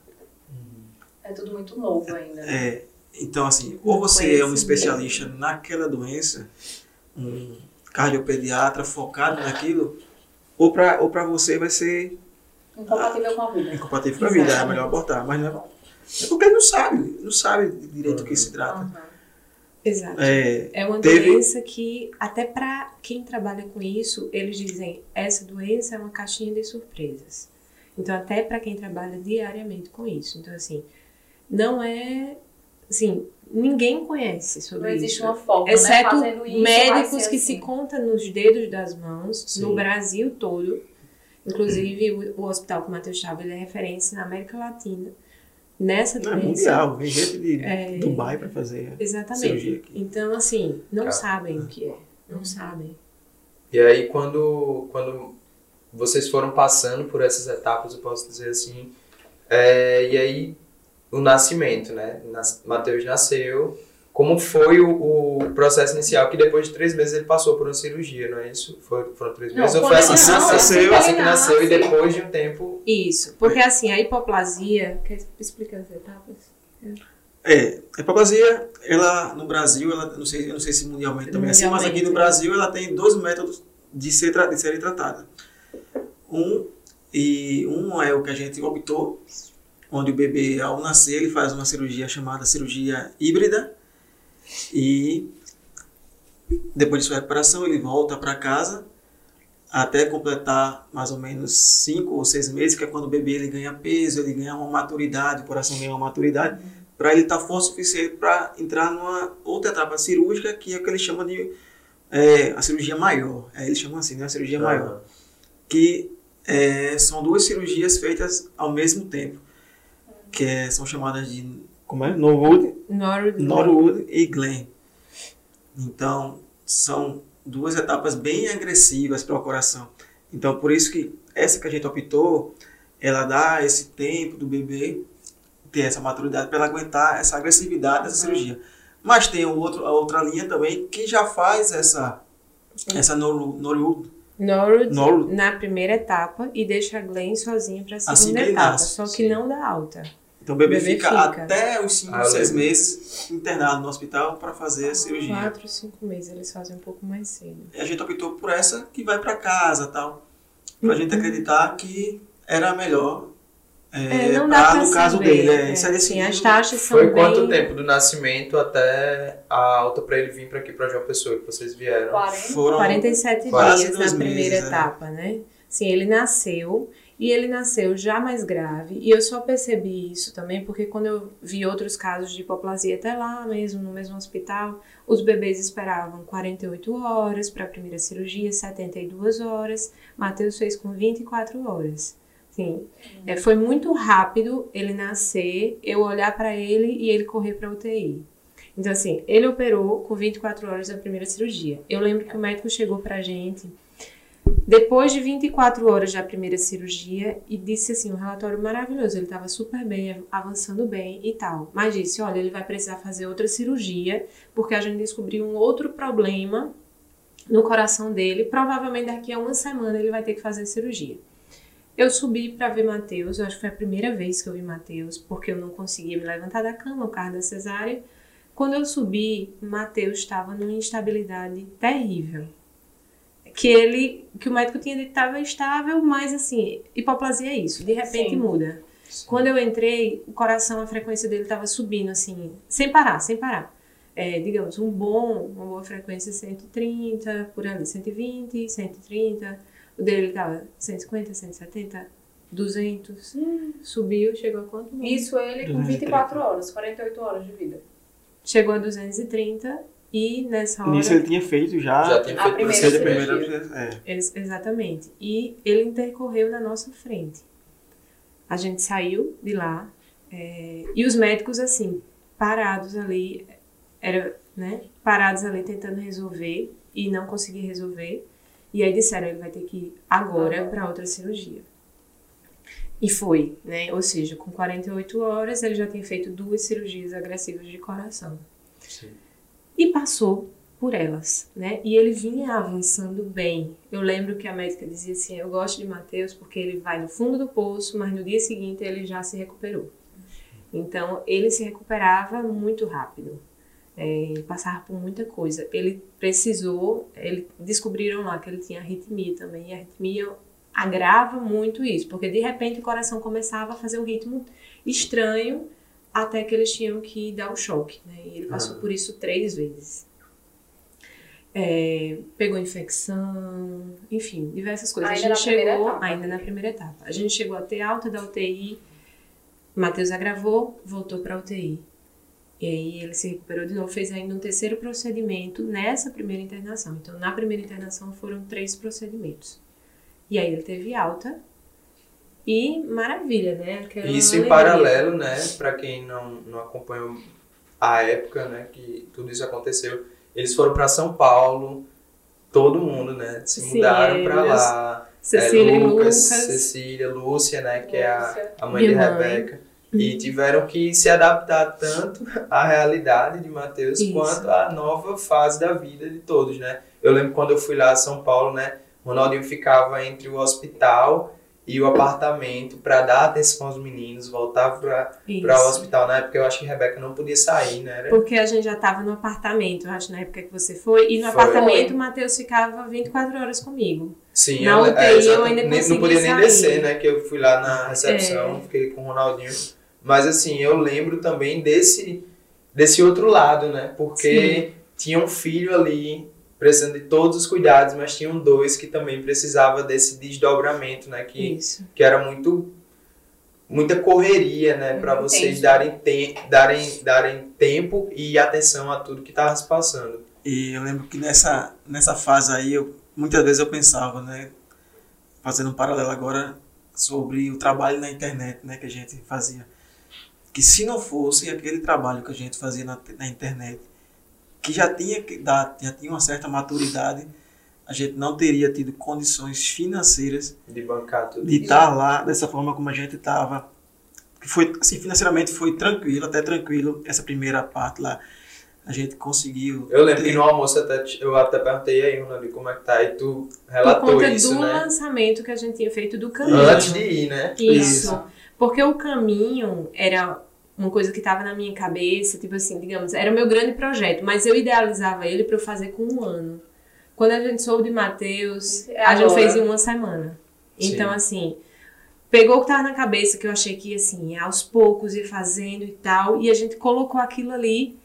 B: É tudo muito novo ainda. né?
C: É, então, assim, ou você é um especialista naquela doença, um cardiopediatra focado naquilo, ou para ou pra você vai ser
B: Incompatível com a vida.
C: incompatível com a vida, é melhor abortar. Mas não é, é porque ele não sabe, não sabe direito do que se trata.
B: Aham.
D: Exato.
C: É,
D: É uma
C: Teve-
D: doença que, até para quem trabalha com isso, eles dizem essa doença é uma caixinha de surpresas. Então, até para quem trabalha diariamente com isso. Então, assim, não é. Assim, ninguém conhece
B: Não
D: sobre
B: existe
D: isso.
B: uma forma, né?
D: Exceto
B: Fazendo isso,
D: médicos que
B: assim.
D: se contam nos dedos das mãos,
A: Sim.
D: no Brasil todo, Inclusive, o, o hospital que o Matheus estava, ele é referência na América Latina. Nessa
C: Não, é
D: doença.
C: mundial. Vem gente de
D: É.
C: Dubai pra fazer
D: Exatamente.
C: cirurgia aqui.
D: Então, assim, não
A: Cara.
D: sabem o que é. Não sabem.
A: E aí, quando, quando vocês foram passando por essas etapas, eu posso dizer assim, é, e aí o nascimento, né? Nas, Mateus nasceu. Como foi o, o processo inicial? Que depois de três meses ele passou por uma cirurgia, não é isso? Foi, foram três
B: Não,
A: meses? Ou
B: quando
A: foi assim que
C: nasce,
A: nasceu, assim que nasceu e depois de um tempo.
D: Isso. Porque, assim, a hipoplasia. Quer explicar as etapas?
C: É, a hipoplasia, ela no Brasil, ela, não sei, eu não sei se mundialmente também é assim, mas aqui no. Brasil ela tem dois métodos de, ser, de serem tratadas. Um, e um é o que a gente optou, onde o bebê, ao nascer, ele faz uma cirurgia chamada cirurgia híbrida e depois de sua recuperação ele volta para casa até completar mais ou menos cinco ou seis meses, que é quando o bebê ele ganha peso, ele ganha uma maturidade, o coração ganha uma maturidade, para ele estar forte o suficiente para entrar numa outra etapa cirúrgica, que é o que eles chamam de é, a cirurgia maior. É, eles chamam assim, né? A cirurgia maior. Que é, são duas cirurgias feitas ao mesmo tempo, que é- são chamadas de como é? Norwood,
D: Norwood.
C: Norwood e Glenn. Então, são duas etapas bem agressivas para o coração. Então, por isso que essa que a gente optou, ela dá esse tempo do bebê ter essa maturidade para aguentar essa agressividade dessa cirurgia. Mas tem o outro, a outra linha também que já faz essa essa Nor- Norwood.
D: Norwood
C: Norwood.
D: na primeira etapa e deixa a Glenn sozinha para a
C: Assim
D: segunda
C: ele
D: etapa.
C: nasce,
D: só que
A: sim.
D: não dá alta.
C: Então o bebê,
D: O bebê
C: fica,
D: fica.
C: até os 5,
A: Ah, eu
C: 6
A: lembro.
C: meses internado no hospital para fazer a cirurgia.
D: Quatro, cinco meses eles fazem um pouco mais cedo.
C: E a gente optou por essa que vai para casa tal. Pra gente acreditar que era a melhor. É,
D: É, não dá
C: pra-
D: pra
C: no caso
D: saber.
C: dele. É,
D: É,
C: isso é
D: sim, as taxas são
A: Foi
D: bem...
A: quanto tempo do nascimento até a alta para ele vir para aqui, para João Pessoa, que vocês vieram?
B: 40.
C: Foram
D: 47
C: quase
D: dias na primeira
C: meses, é.
D: etapa, né? Sim, ele nasceu e ele nasceu já mais grave. E eu só percebi isso também porque quando eu vi outros casos de hipoplasia até lá mesmo, no mesmo hospital, os bebês esperavam 48 horas para a primeira cirurgia, 72 horas. Matheus fez com 24 horas. Sim, é, foi muito rápido ele nascer, eu olhar para ele e ele correr para UTI. Então, assim, ele operou com 24 horas da primeira cirurgia. Eu lembro que o médico chegou pra gente depois de 24 horas da primeira cirurgia e disse assim, um relatório maravilhoso, ele estava super bem, avançando bem e tal. Mas disse, olha, ele vai precisar fazer outra cirurgia, porque a gente descobriu um outro problema no coração dele, provavelmente daqui a uma semana ele vai ter que fazer cirurgia. Eu subi para ver Matheus, eu acho que foi a primeira vez que eu vi Matheus, porque eu não conseguia me levantar da cama por causa da cesárea. Quando eu subi, Matheus estava numa instabilidade terrível. Que ele, que o médico tinha dito que estava estável, mas assim, hipoplasia é isso, de repente
B: Sim.
D: muda. Quando eu entrei, o coração, a frequência dele estava subindo, assim, sem parar, sem parar. É, digamos, um bom, uma boa frequência 130, por ali, 120, 130. O dele estava 150, 170, 200. Subiu, chegou a quanto?
B: Isso ele com 24 horas, 48 horas de vida.
D: Chegou a 230 e nessa hora...
C: Nisso ele tinha feito já.
A: Já tinha
B: A
A: feito
B: primeira
C: a
A: procedimento.
C: primeira, é.
D: Ex- exatamente. E ele intercorreu na nossa frente. A gente saiu de lá é, e os médicos, assim, parados ali, era, né, parados ali tentando resolver e não conseguir resolver. E aí disseram, ele vai ter que ir agora para outra cirurgia. E foi, né? Ou seja, com 48 horas ele já tinha feito duas cirurgias agressivas de coração. E passou por elas, né? E ele vinha avançando bem. Eu lembro que a médica dizia assim: "Eu gosto de Mateus porque ele vai no fundo do poço, mas no dia seguinte ele já se recuperou". Então ele se recuperava muito rápido. É, passava por muita coisa. Ele precisou, ele descobriram lá que ele tinha arritmia também. E a arritmia agrava muito isso, porque de repente o coração começava a fazer um ritmo estranho até que eles tinham que dar o choque, né? E ele passou
A: Ah.
D: por isso três vezes. É, pegou infecção, enfim, diversas coisas.
B: Ainda
D: a
B: na
D: gente
B: primeira
D: chegou
B: etapa.
D: ainda na primeira etapa. A gente chegou a ter alta da UTI. Matheus agravou, voltou para UTI. E aí ele se recuperou de novo, fez ainda um terceiro procedimento nessa primeira internação. Então, na primeira internação foram três procedimentos. E aí ele teve alta. E maravilha, né? Aquela
A: Isso em paralelo, né, para quem não, não acompanhou a época, né, que tudo isso aconteceu, eles foram para São Paulo, todo mundo, né, se
D: Sim,
A: mudaram para lá.
D: Cecília
A: é,
D: e
A: Lucas,
D: Lucas.
A: Cecília, Lúcia, né, que é a,
B: Lúcia.
A: a mãe de
D: mãe.
A: Rebeca. E tiveram que se adaptar tanto à realidade de Mateus
D: Isso.
A: quanto à nova fase da vida de todos, né? Eu lembro quando eu fui lá a São Paulo, né? Ronaldinho ficava entre o hospital e o apartamento para dar atenção aos meninos, voltava para o hospital. Na época eu acho que Rebeca não podia sair, né? Era-
D: Porque a gente já tava no apartamento, eu acho, na época que você foi. E no
A: Foi.
D: apartamento o Matheus ficava 24 horas comigo.
A: Sim,
D: Na
A: eu,
D: UTI eu
A: exato,
D: ainda
A: nem- não podia nem
D: sair.
A: descer, né? Que eu fui lá na recepção,
D: É.
A: fiquei com o Ronaldinho. Mas assim, eu lembro também desse, desse outro lado, né? Porque tinha um filho ali precisando de todos os cuidados, mas tinham dois que também precisava desse desdobramento, né? Que,
D: Isso.
A: que era muito muita correria, né, para vocês darem, te darem, darem tempo e atenção a tudo que estava se passando.
C: E eu lembro que nessa, nessa fase aí, eu, muitas vezes eu pensava, né? Fazendo um paralelo agora sobre o trabalho na internet, né? Que a gente fazia. Que se não fosse aquele trabalho que a gente fazia na, na internet, que já tinha que dar, já tinha uma certa maturidade, a gente não teria tido condições financeiras
A: De bancar tudo.
C: de estar lá dessa forma como a gente estava. Foi, assim, financeiramente foi tranquilo, até tranquilo, essa primeira parte lá. A gente conseguiu.
A: Eu lembro
C: ter-
A: que no almoço até, eu até perguntei aí, Ronaldinho, como é que tá? E tu
D: Por
A: relatou
D: conta
A: isso,
D: do
A: né?
D: lançamento que a gente tinha feito do caminho.
A: Antes de ir, né?
D: Isso. Porque o caminho era uma coisa que estava na minha cabeça, tipo assim, digamos, era o meu grande projeto, mas eu idealizava ele para eu fazer com um ano. Quando a gente soube de Matheus,
B: É
D: a gente fez em uma semana. Então,
A: Sim.
D: assim, pegou o que tava na cabeça, que eu achei que ia assim, aos poucos ir fazendo e tal, e a gente colocou aquilo ali,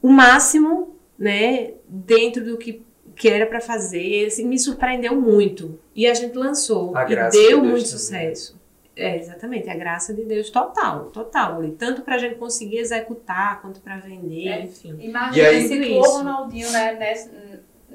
D: o máximo, né, dentro do que, que era para fazer, assim, me surpreendeu muito. E a gente lançou,
A: A
D: e deu
A: Deus
D: muito
A: também.
D: sucesso. É, exatamente, a graça de Deus total, total ali. Tanto pra gente conseguir executar, quanto pra vender,
B: É.
D: enfim.
B: Imagina
A: E aí-
B: se
D: isso.
B: Ronaldinho, né, nesse,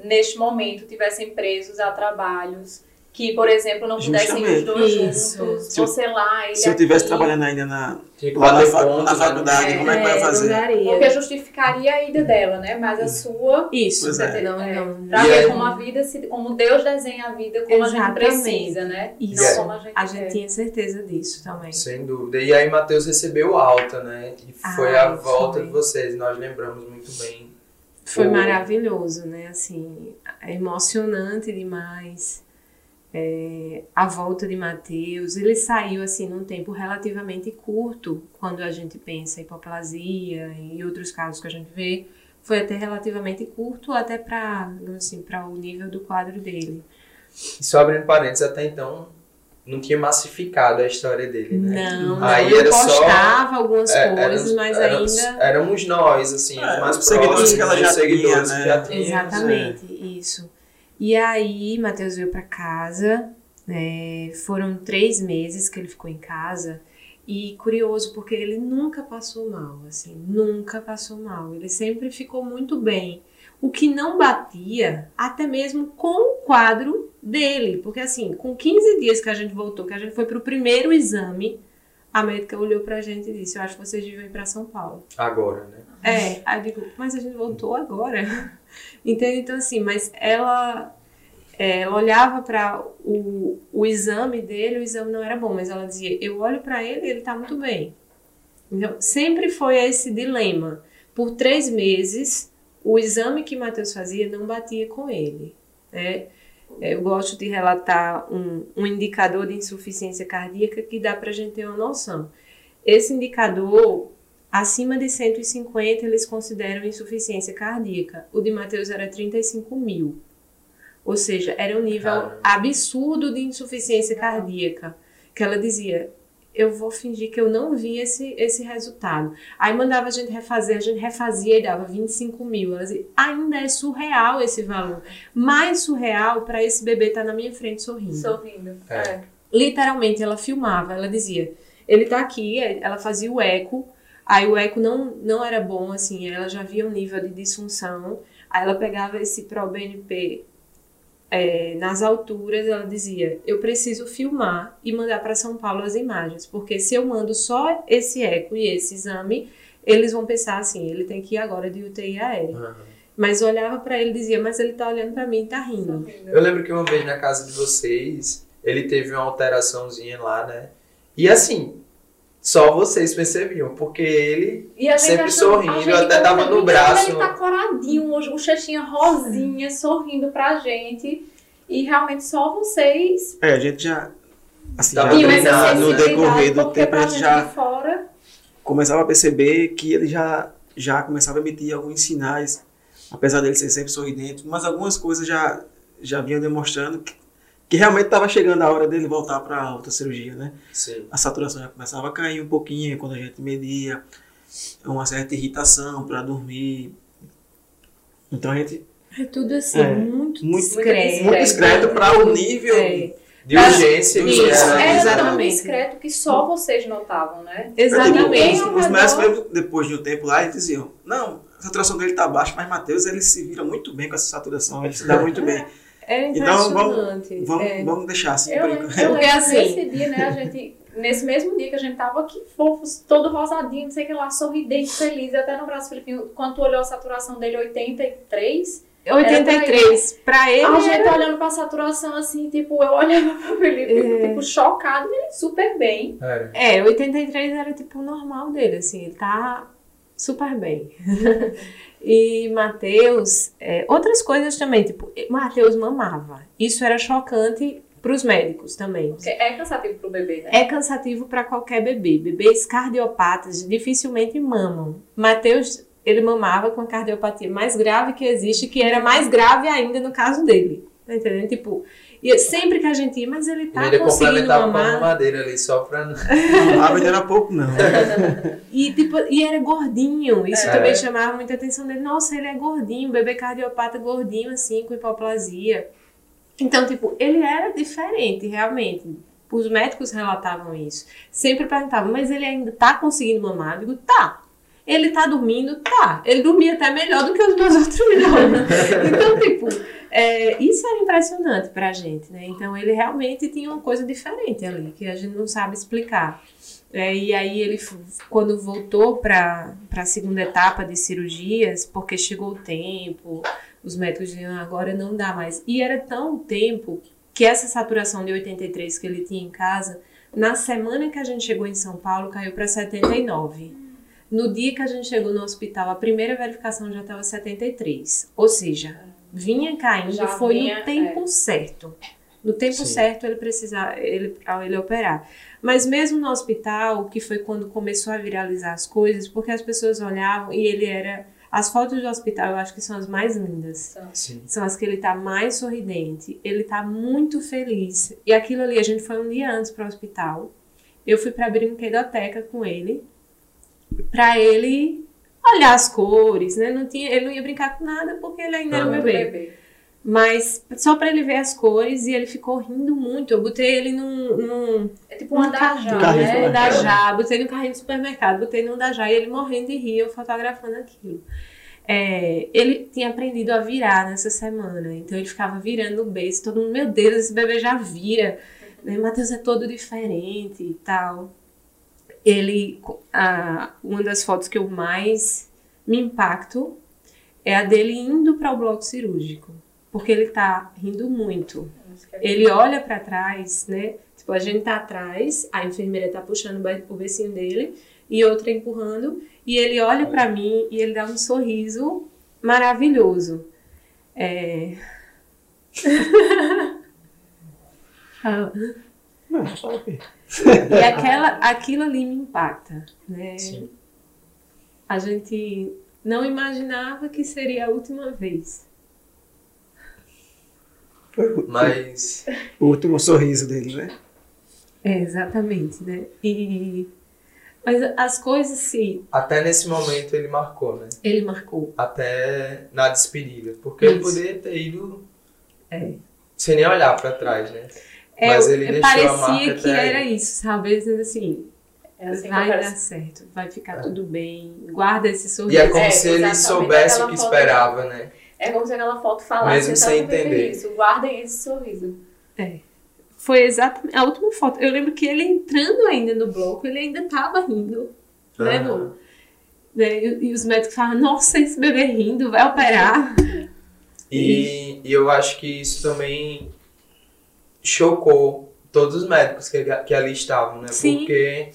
B: neste momento, tivessem presos a trabalhos que, por exemplo, não pudessem os dois
D: Isso.
B: juntos,
C: Se eu-
B: você lá, ele
C: Se eu estivesse
B: aqui,
C: trabalhando ainda na, lá na, na
A: né?
C: faculdade,
B: É,
C: como é que vai
D: não
C: fazer?
D: daria.
B: Porque justificaria a ida dela, né? Mas a sua,
D: Isso,
C: é.
D: não,
B: É.
D: não,
B: pra
A: E
B: ver
A: aí-
B: como a vida, se, como Deus desenha a vida, como a gente
D: Exatamente.
B: precisa, né?
D: Isso.
B: Não como a gente,
D: A gente
B: quer.
D: tinha certeza disso também.
A: Sem dúvida. E aí Matheus recebeu alta, né? E foi a
D: Ai,
A: volta
D: foi.
A: de vocês. Nós lembramos muito bem.
D: Foi
A: Foi.
D: maravilhoso, né? Assim, é emocionante demais. É, a volta de Mateus, ele saiu assim num tempo relativamente curto, quando a gente pensa em hipoplasia e outros casos que a gente vê, foi até relativamente curto, até para assim, para o nível do quadro dele.
A: E só abrindo parênteses, até então não tinha massificado a história dele, né?
D: Não,
A: Aí
D: não,
A: era
D: eu
A: só-
D: postava algumas
A: É,
D: coisas, mas
A: éramos,
D: ainda
A: éramos nós, assim,
C: É,
A: os mais
C: os seguidores
A: próximos,
C: que ela já
A: seguidores
C: tinha,
A: que já
C: né?
A: tínhamos.
D: Exatamente, isso. E aí, Matheus veio para casa, né, foram três meses que ele ficou em casa, e curioso, porque ele nunca passou mal, assim, nunca passou mal. Ele sempre ficou muito bem. O que não batia, até mesmo com o quadro dele, porque assim, com 15 dias que a gente voltou, que a gente foi pro primeiro exame, a médica olhou pra gente e disse: Eu acho que vocês deviam ir pra São Paulo.
A: Agora, né?
D: É, aí eu digo, mas a gente voltou agora. [laughs] Entende? Então, assim, mas ela, é, ela olhava para o, o exame dele, o exame não era bom, mas ela dizia, eu olho para ele ele tá muito bem. Então, sempre foi esse dilema. Por três meses, o exame que Matheus fazia não batia com ele. Né? É, Eu gosto de relatar um, um indicador de insuficiência cardíaca que dá para a gente ter uma noção. Esse indicador, acima de 150, eles consideram insuficiência cardíaca. O de Matheus era 35 mil. Ou seja, era um nível absurdo de insuficiência cardíaca. Que ela dizia, eu vou fingir que eu não vi esse, esse resultado. Aí mandava a gente refazer, a gente refazia e dava 25 mil. Ela dizia, ainda é surreal esse valor. Mais surreal para esse bebê estar na minha frente sorrindo.
B: Sorrindo.
A: É.
B: É.
D: Literalmente, ela filmava, ela dizia, ele tá aqui, ela fazia o eco, aí o eco não, não era bom, assim, ela já via um nível de disfunção, aí ela pegava esse ProBNP é, nas alturas, ela dizia: eu preciso filmar e mandar para São Paulo as imagens, porque se eu mando só esse eco e esse exame, eles vão pensar assim: ele tem que ir agora de UTI aérea.
A: Aham.
D: Mas olhava para ele e dizia: mas ele tá olhando para mim e tá rindo.
A: Eu lembro que uma vez na casa de vocês, ele teve uma alteraçãozinha lá, né? E assim, só vocês percebiam, porque ele
B: E
A: Sempre
B: achando-
A: sorrindo,
B: a gente
A: até tava no braço.
B: Ele tá coradinho, hoje, bochechinha rosinha, sorrindo pra gente. E realmente só vocês
C: É, a gente já. Assim, já no decorrer do tempo a gente já
B: fora...
C: começava a perceber que ele já, já começava a emitir alguns sinais, apesar dele ser sempre sorridente, mas algumas coisas já, já vinham demonstrando que, que realmente estava chegando a hora dele voltar para a outra cirurgia, né?
A: Sim.
C: A saturação já começava a cair um pouquinho quando a gente media, uma certa irritação para dormir. Então a gente
D: É tudo assim,
C: É,
D: muito,
C: muito-
D: discreto.
C: muito discreto para o nível
D: É,
A: De urgência que
D: Isso,
A: era.
B: Tão
D: exatamente.
B: discreto que só vocês notavam, né?
D: exatamente.
C: Os, os médicos, depois de um tempo lá, eles diziam: Não, a saturação dele tá baixa, mas Matheus ele se vira muito bem com essa saturação, ele se dá muito bem.
D: É
C: Então, vamos-
D: impressionante.
C: Vamos,
D: é.
C: vamos deixar assim
B: Eu
C: enquanto.
B: eu
D: Porque assim-
B: nesse dia, né, a gente... Nesse mesmo dia que a gente tava aqui, fofos, todo rosadinho, não sei o que lá, sorridente, feliz, até no braço Filipinho, quando tu olhou a saturação dele, 83,
D: 83. Pra ele,
B: a gente
D: era-
B: olhando pra saturação assim, tipo, eu olhava pro Felipe,
D: É.
B: tipo, chocado, ele super bem.
A: Era.
D: É, 83 era tipo o normal dele, assim, ele tá super bem. [laughs] e Matheus, é, outras coisas também, tipo, Matheus mamava. Isso era chocante pros médicos também.
B: Porque é cansativo pro bebê, né?
D: É cansativo para qualquer bebê. Bebês cardiopatas dificilmente mamam. Matheus, ele mamava com a cardiopatia mais grave que existe, que era mais grave ainda no caso dele. Tá entendendo? Tipo, e sempre que a gente ia, mas ele tá
A: ele
D: conseguindo
A: complementava com a
D: mamar.
A: mamadeira ali, só pra.
C: Ah, mas [laughs] era pouco, não. [laughs]
D: E, tipo, e era gordinho. Isso
A: É.
D: também chamava muita atenção dele. Nossa, ele é gordinho, bebê cardiopata gordinho, assim, com hipoplasia. Então, tipo, ele era diferente, realmente. Os médicos relatavam isso. Sempre perguntavam, mas ele ainda tá conseguindo mamar? Eu digo, tá. Ele tá dormindo? Tá. Ele dormia até melhor do que os meus [laughs] outros filhos. Então, tipo, é, isso era impressionante pra gente, né? Então, ele realmente tinha uma coisa diferente ali, que a gente não sabe explicar. É, e aí ele, quando voltou para a segunda etapa de cirurgias, porque chegou o tempo, os médicos diziam, "Ah, agora não dá mais. E era tão tempo que essa saturação de 83 que ele tinha em casa, na semana que a gente chegou em São Paulo, caiu para 79. No dia que a gente chegou no hospital, a primeira verificação já estava 73. Ou seja, vinha caindo,
B: Já
D: foi
B: vinha,
D: no tempo certo. No tempo
A: Sim.
D: certo ele precisar, ele, ao ele operar. Mas mesmo no hospital, que foi quando começou a viralizar as coisas, porque as pessoas olhavam e ele era. As fotos do hospital eu acho que são as mais lindas.
A: Sim.
D: São as que ele tá mais sorridente. Ele tá muito feliz. E aquilo ali, a gente foi um dia antes para o hospital. Eu fui pra brinquedoteca com ele. Pra ele olhar as cores, né? Não tinha, ele não ia brincar com nada porque ele ainda era um
A: Ah.
D: bebê. Mas só pra ele ver as cores e ele ficou rindo muito. Eu botei ele num, num,
B: É tipo um
D: num
B: andar já,
C: carrinho
D: né?
B: né?
C: de
D: Dajá, botei no carrinho do supermercado, botei no Dajá e ele morrendo de rir, eu fotografando aquilo. É, ele tinha aprendido a virar nessa semana, então ele ficava virando o beijo, todo mundo, meu Deus, esse bebê já vira, né? Matheus é todo diferente e tal. Ele, a, uma das fotos que eu mais me impacto é a dele indo para o bloco cirúrgico, porque ele tá rindo muito. Ele olha pra trás, né? Tipo, a gente tá atrás, a enfermeira tá puxando o be- o becinho dele e outra empurrando, e ele olha pra mim e ele dá um sorriso maravilhoso. É... [laughs] Ah,
C: Não, só o quê?
D: e aquela, aquilo ali me impacta, né?
A: Sim.
D: A gente não imaginava que seria a última vez.
C: Foi o,
A: Mas.
C: o último sorriso dele, né?
D: É, exatamente, né? E... Mas as coisas, sim,
A: Até nesse momento ele marcou, né?
D: ele marcou.
A: Até na despedida. Porque ele
D: Isso.
A: poderia ter ido
D: É.
A: sem nem olhar pra trás, né?
D: É,
A: Mas ele
D: eu-
A: deixou a
D: parecia
A: marca
D: que era
A: aí.
D: isso, sabe? Assim,
B: É assim
D: vai dar certo, vai ficar
A: É.
D: tudo bem, guarda esse
A: E
D: sorriso.
A: é como
B: É,
A: se ele soubesse o que
B: foto-
A: esperava, né?
B: É como se aquela foto falasse
A: Mesmo sem entender.
B: isso. Guardem esse sorriso.
D: Foi exatamente a última foto. Eu lembro que ele entrando ainda no bloco, ele ainda tava rindo. Né. Lu? Né, E, e os médicos falavam, nossa, esse bebê rindo, vai operar.
A: E, e eu acho que isso também chocou todos os médicos que, que ali estavam, né?
D: Sim.
A: Porque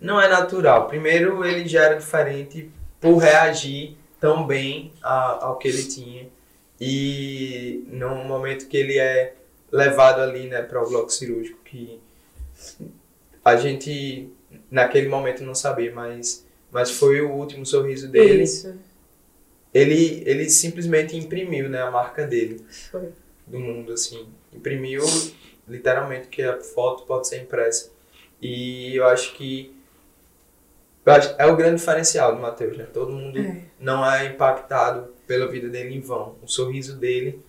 A: não é natural. Primeiro, ele já era diferente por reagir tão bem a- ao que ele tinha. E no momento que ele é levado ali, né, para o bloco cirúrgico, que a gente naquele momento não sabia, mas, mas foi o último sorriso dele.
D: Isso.
A: Ele, ele simplesmente imprimiu, né, a marca dele
D: Foi.
A: do mundo, assim. Imprimiu literalmente que a foto pode ser impressa. E eu acho que eu acho- é o grande diferencial do Matheus, né? Todo mundo
D: É.
A: não é impactado pela vida dele em vão. O sorriso dele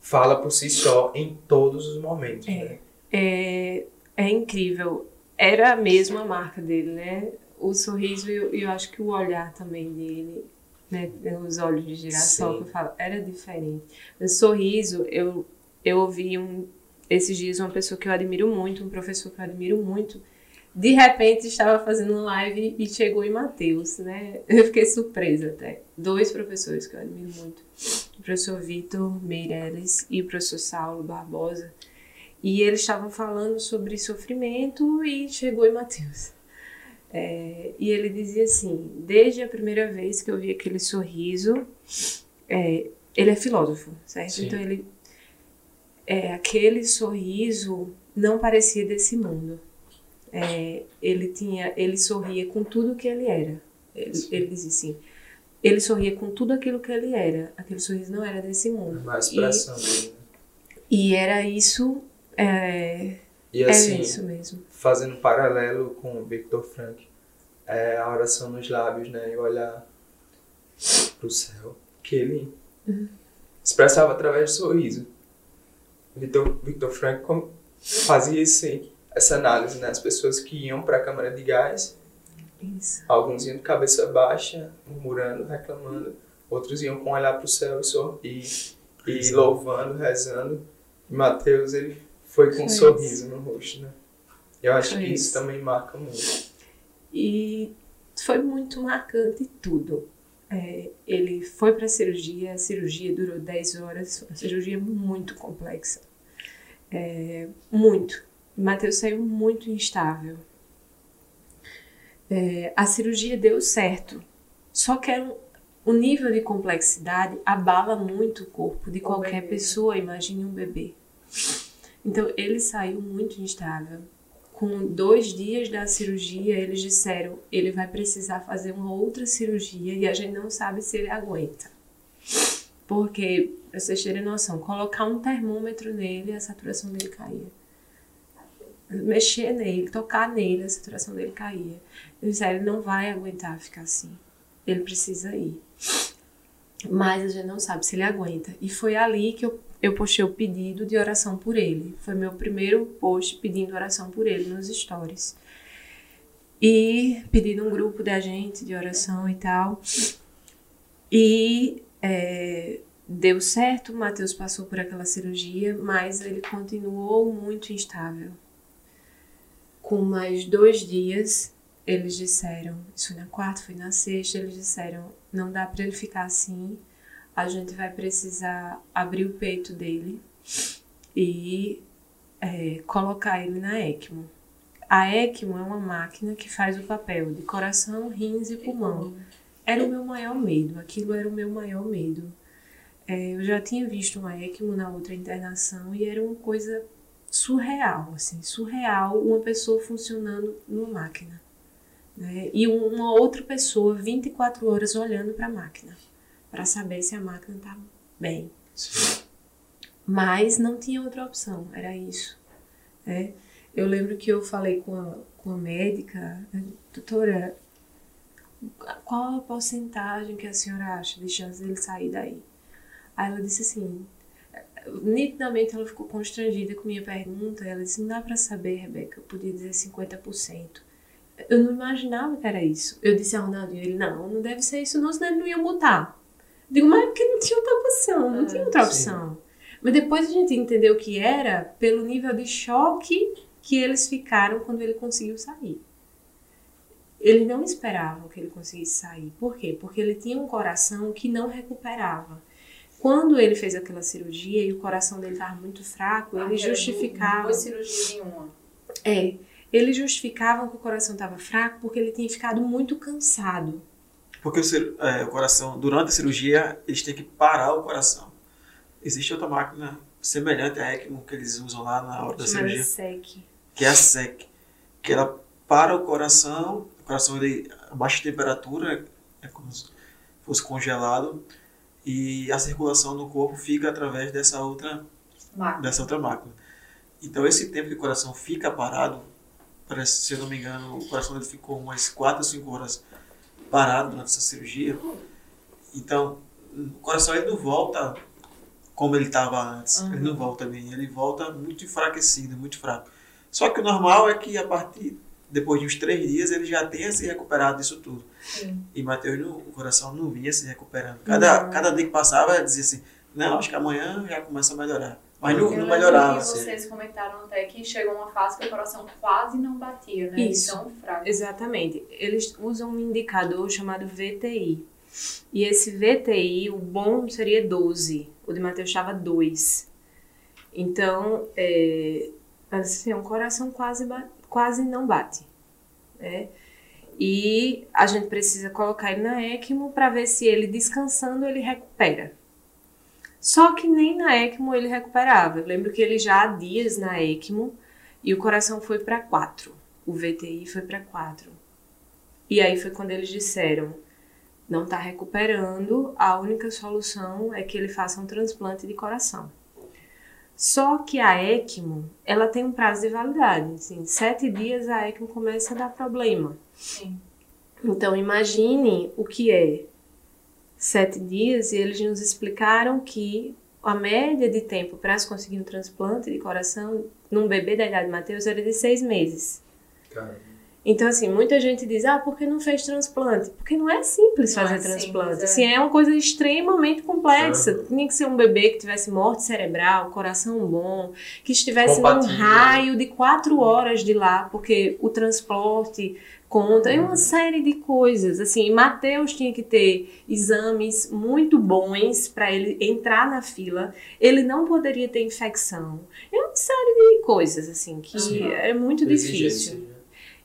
A: fala por si só em todos os momentos. né?
D: É, é incrível. Era a marca dele, né? O sorriso e eu, eu acho que o olhar também dele, né? Os olhos de girassol
A: Sim.
D: que eu falo, era diferente. O sorriso, eu, eu ouvi um, esses dias uma pessoa que eu admiro muito, um professor que eu admiro muito, de repente estava fazendo live e chegou em Mateus, né? Eu fiquei surpresa até. Dois professores que eu admiro muito. O professor Vitor Meirelles e o professor Saulo Barbosa. E eles estavam falando sobre sofrimento e chegou em Mateus. É, e ele dizia assim: desde a primeira vez que eu vi aquele sorriso, é, ele é filósofo, certo?
A: Sim.
D: Então ele. É, aquele sorriso não parecia desse mundo. É, ele tinha, ele sorria com tudo que ele era. Ele, ele dizia assim: ele sorria com tudo aquilo que ele era. Aquele sorriso não era desse mundo.
A: A expressão dele. né?
D: E era isso. É,
A: E
D: é
A: assim,
D: isso mesmo.
A: fazendo um paralelo com o Victor Frank, é a oração nos lábios, né? E olhar pro céu, que ele expressava através do sorriso. Victor, Victor Frank fazia esse, essa análise, né? As pessoas que iam para a câmara de gás,
D: Isso.
A: alguns iam de cabeça baixa, murmurando, reclamando, outros iam com olhar para o céu e, e, e louvando, rezando. E Mateus, ele foi com
D: Foi
A: um
D: isso.
A: sorriso no rosto, né? Eu acho
D: Foi
A: que isso
D: isso.
A: também marca muito.
D: E foi muito marcante tudo. É, ele foi para a cirurgia, a cirurgia durou 10 horas, foi uma cirurgia muito complexa. É, muito. Matheus saiu muito instável. É, a cirurgia deu certo, só que era um- o nível de complexidade abala muito o corpo de
B: O
D: qualquer
B: bebê.
D: pessoa, imagine um bebê. Então ele saiu muito instável. Com dois dias da cirurgia, eles disseram ele vai precisar fazer uma outra cirurgia e a gente não sabe se ele aguenta. Porque, pra vocês terem noção, colocar um termômetro nele, a saturação dele caía. Mexer nele, tocar nele, a saturação dele caía. Eles disseram, ele não vai aguentar ficar assim. Ele precisa ir. Mas a gente não sabe se ele aguenta. E foi ali que eu, eu postei o pedido de oração por ele. Foi meu primeiro post pedindo oração por ele nos stories. E pedi num grupo da gente de oração e tal. E é, deu certo, o Matheus passou por aquela cirurgia, mas ele continuou muito instável. Com mais dois dias, eles disseram, isso foi na quarta, foi na sexta, eles disseram, não dá para ele ficar assim, a gente vai precisar abrir o peito dele e é, colocar ele na ECMO. A ECMO é uma máquina que faz o papel de coração, rins e pulmão. Era o meu maior medo, aquilo era o meu maior medo. É, eu já tinha visto uma ECMO na outra internação e era uma coisa surreal, assim, surreal, uma pessoa funcionando numa máquina. Né? E um- uma outra pessoa 24 horas olhando para a máquina, para saber se a máquina estava bem. Mas não tinha outra opção, era isso. né? Eu lembro que eu falei com a, com a médica, doutora, qual a porcentagem que a senhora acha de chance dele sair daí? Aí ela disse assim, nitidamente ela ficou constrangida com minha pergunta, ela disse, não dá pra saber, Rebeca, eu podia dizer 50%. Eu não imaginava que era isso. Eu disse a Ronaldinho, ele, não, não deve ser isso não, senão ele não ia botar. Digo, mas é porque não tinha outra opção, não tinha outra opção. Mas depois a gente entendeu que era pelo nível de choque que eles ficaram quando ele conseguiu sair. Eles não esperavam que ele conseguisse sair. Por quê? Porque ele tinha um coração que não recuperava. Quando ele fez aquela cirurgia e o coração dele estava muito fraco, ele justificava.
B: Duas cirurgias em uma.
D: É, eles justificavam que o coração estava fraco porque ele tinha ficado muito cansado.
C: Porque o, é, o coração, durante a cirurgia, eles têm que parar o coração. Existe outra máquina semelhante à ECMO que eles usam lá na hora da cirurgia,
D: SEC.
C: que é a SEC. Que ela para o coração, o coração ele a baixa temperatura, é como se fosse congelado, e a circulação no corpo fica através dessa outra
B: Máquina.
C: dessa outra máquina. Então, esse tempo que o coração fica parado, parece, se eu não me engano, o coração dele ficou umas 4 ou 5 horas parado durante essa cirurgia. Então, o coração ele não volta como ele estava antes. Ele não volta bem, ele volta muito enfraquecido, muito fraco. Só que o normal é que a partir, depois de uns 3 dias, ele já tenha se recuperado disso tudo.
B: Sim.
C: E Mateus, não- o coração não vinha se recuperando. Cada, cada dia que passava, dizia assim, não, acho que amanhã já começa a melhorar. Mas não,
B: Eu
C: não melhorava.
B: que vocês comentaram até que chegou uma fase que o coração quase não batia, né?
D: Isso.
B: Tão fraco.
D: Exatamente. Eles usam um indicador chamado VTI. E esse VTI, o bom seria 12. O de Mateus estava 2. Então, é, assim, o coração quase, quase não bate. Né? E a gente precisa colocar ele na ECMO para ver se ele descansando ele recupera. Só que nem na ECMO ele recuperava. Eu lembro que ele já há dias na ECMO e o coração foi para 4 o VTI foi para 4. E aí foi quando eles disseram: não está recuperando, a única solução é que ele faça um transplante de coração. Só que a ECMO, ela tem um prazo de validade. Assim, sete dias a ECMO começa a dar problema.
B: Sim.
D: Então imagine o que é sete dias e eles nos explicaram que a média de tempo para se conseguir um transplante de coração num bebê da idade de Mateus era de seis meses.
A: Cara,
D: Então, assim, muita gente diz, ah, por que não fez transplante? Porque não é simples
B: Não
D: fazer
B: é
D: transplante.
B: simples, é.
D: Assim, é uma coisa extremamente complexa.
A: Uhum.
D: Tinha que ser um bebê que tivesse morte cerebral, coração bom, que estivesse num
A: Compatível.
D: raio de quatro horas de lá, porque o transporte conta, é
A: Uhum.
D: uma série de coisas. Assim, Mateus tinha que ter exames muito bons para ele entrar na fila. Ele não poderia ter infecção. É uma série de coisas, assim, que
B: Uhum.
D: é muito difícil.
A: né?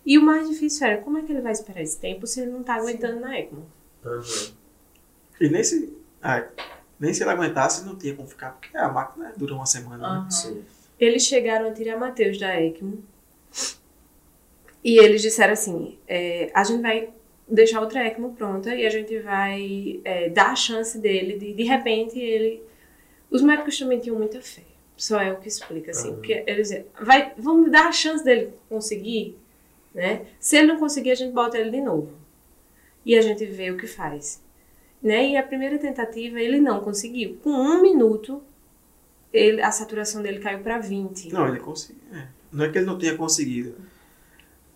D: E o mais difícil era como é que ele vai esperar esse tempo se ele não tá aguentando na ECMO?
A: Uhum.
C: E nem se, ah, nem se ele aguentasse, não tinha como ficar, porque a máquina dura uma semana. Né?
B: Aham.
A: Sim.
D: Eles chegaram a tirar Matheus da ECMO e eles disseram assim: é, a gente vai deixar outra ECMO pronta e a gente vai é, dar a chance dele de, de repente, ele. Os médicos também tinham muita fé. Só é o que explica, assim.
A: Uhum.
D: Porque eles vai, vamos dar a chance dele conseguir, né? Se ele não conseguir, a gente bota ele de novo. E a gente vê o que faz. Né? E a primeira tentativa ele não conseguiu. Com um minuto, ele, a saturação dele caiu para 20.
C: Não, ele conseguiu. é. Não é que ele não tenha conseguido.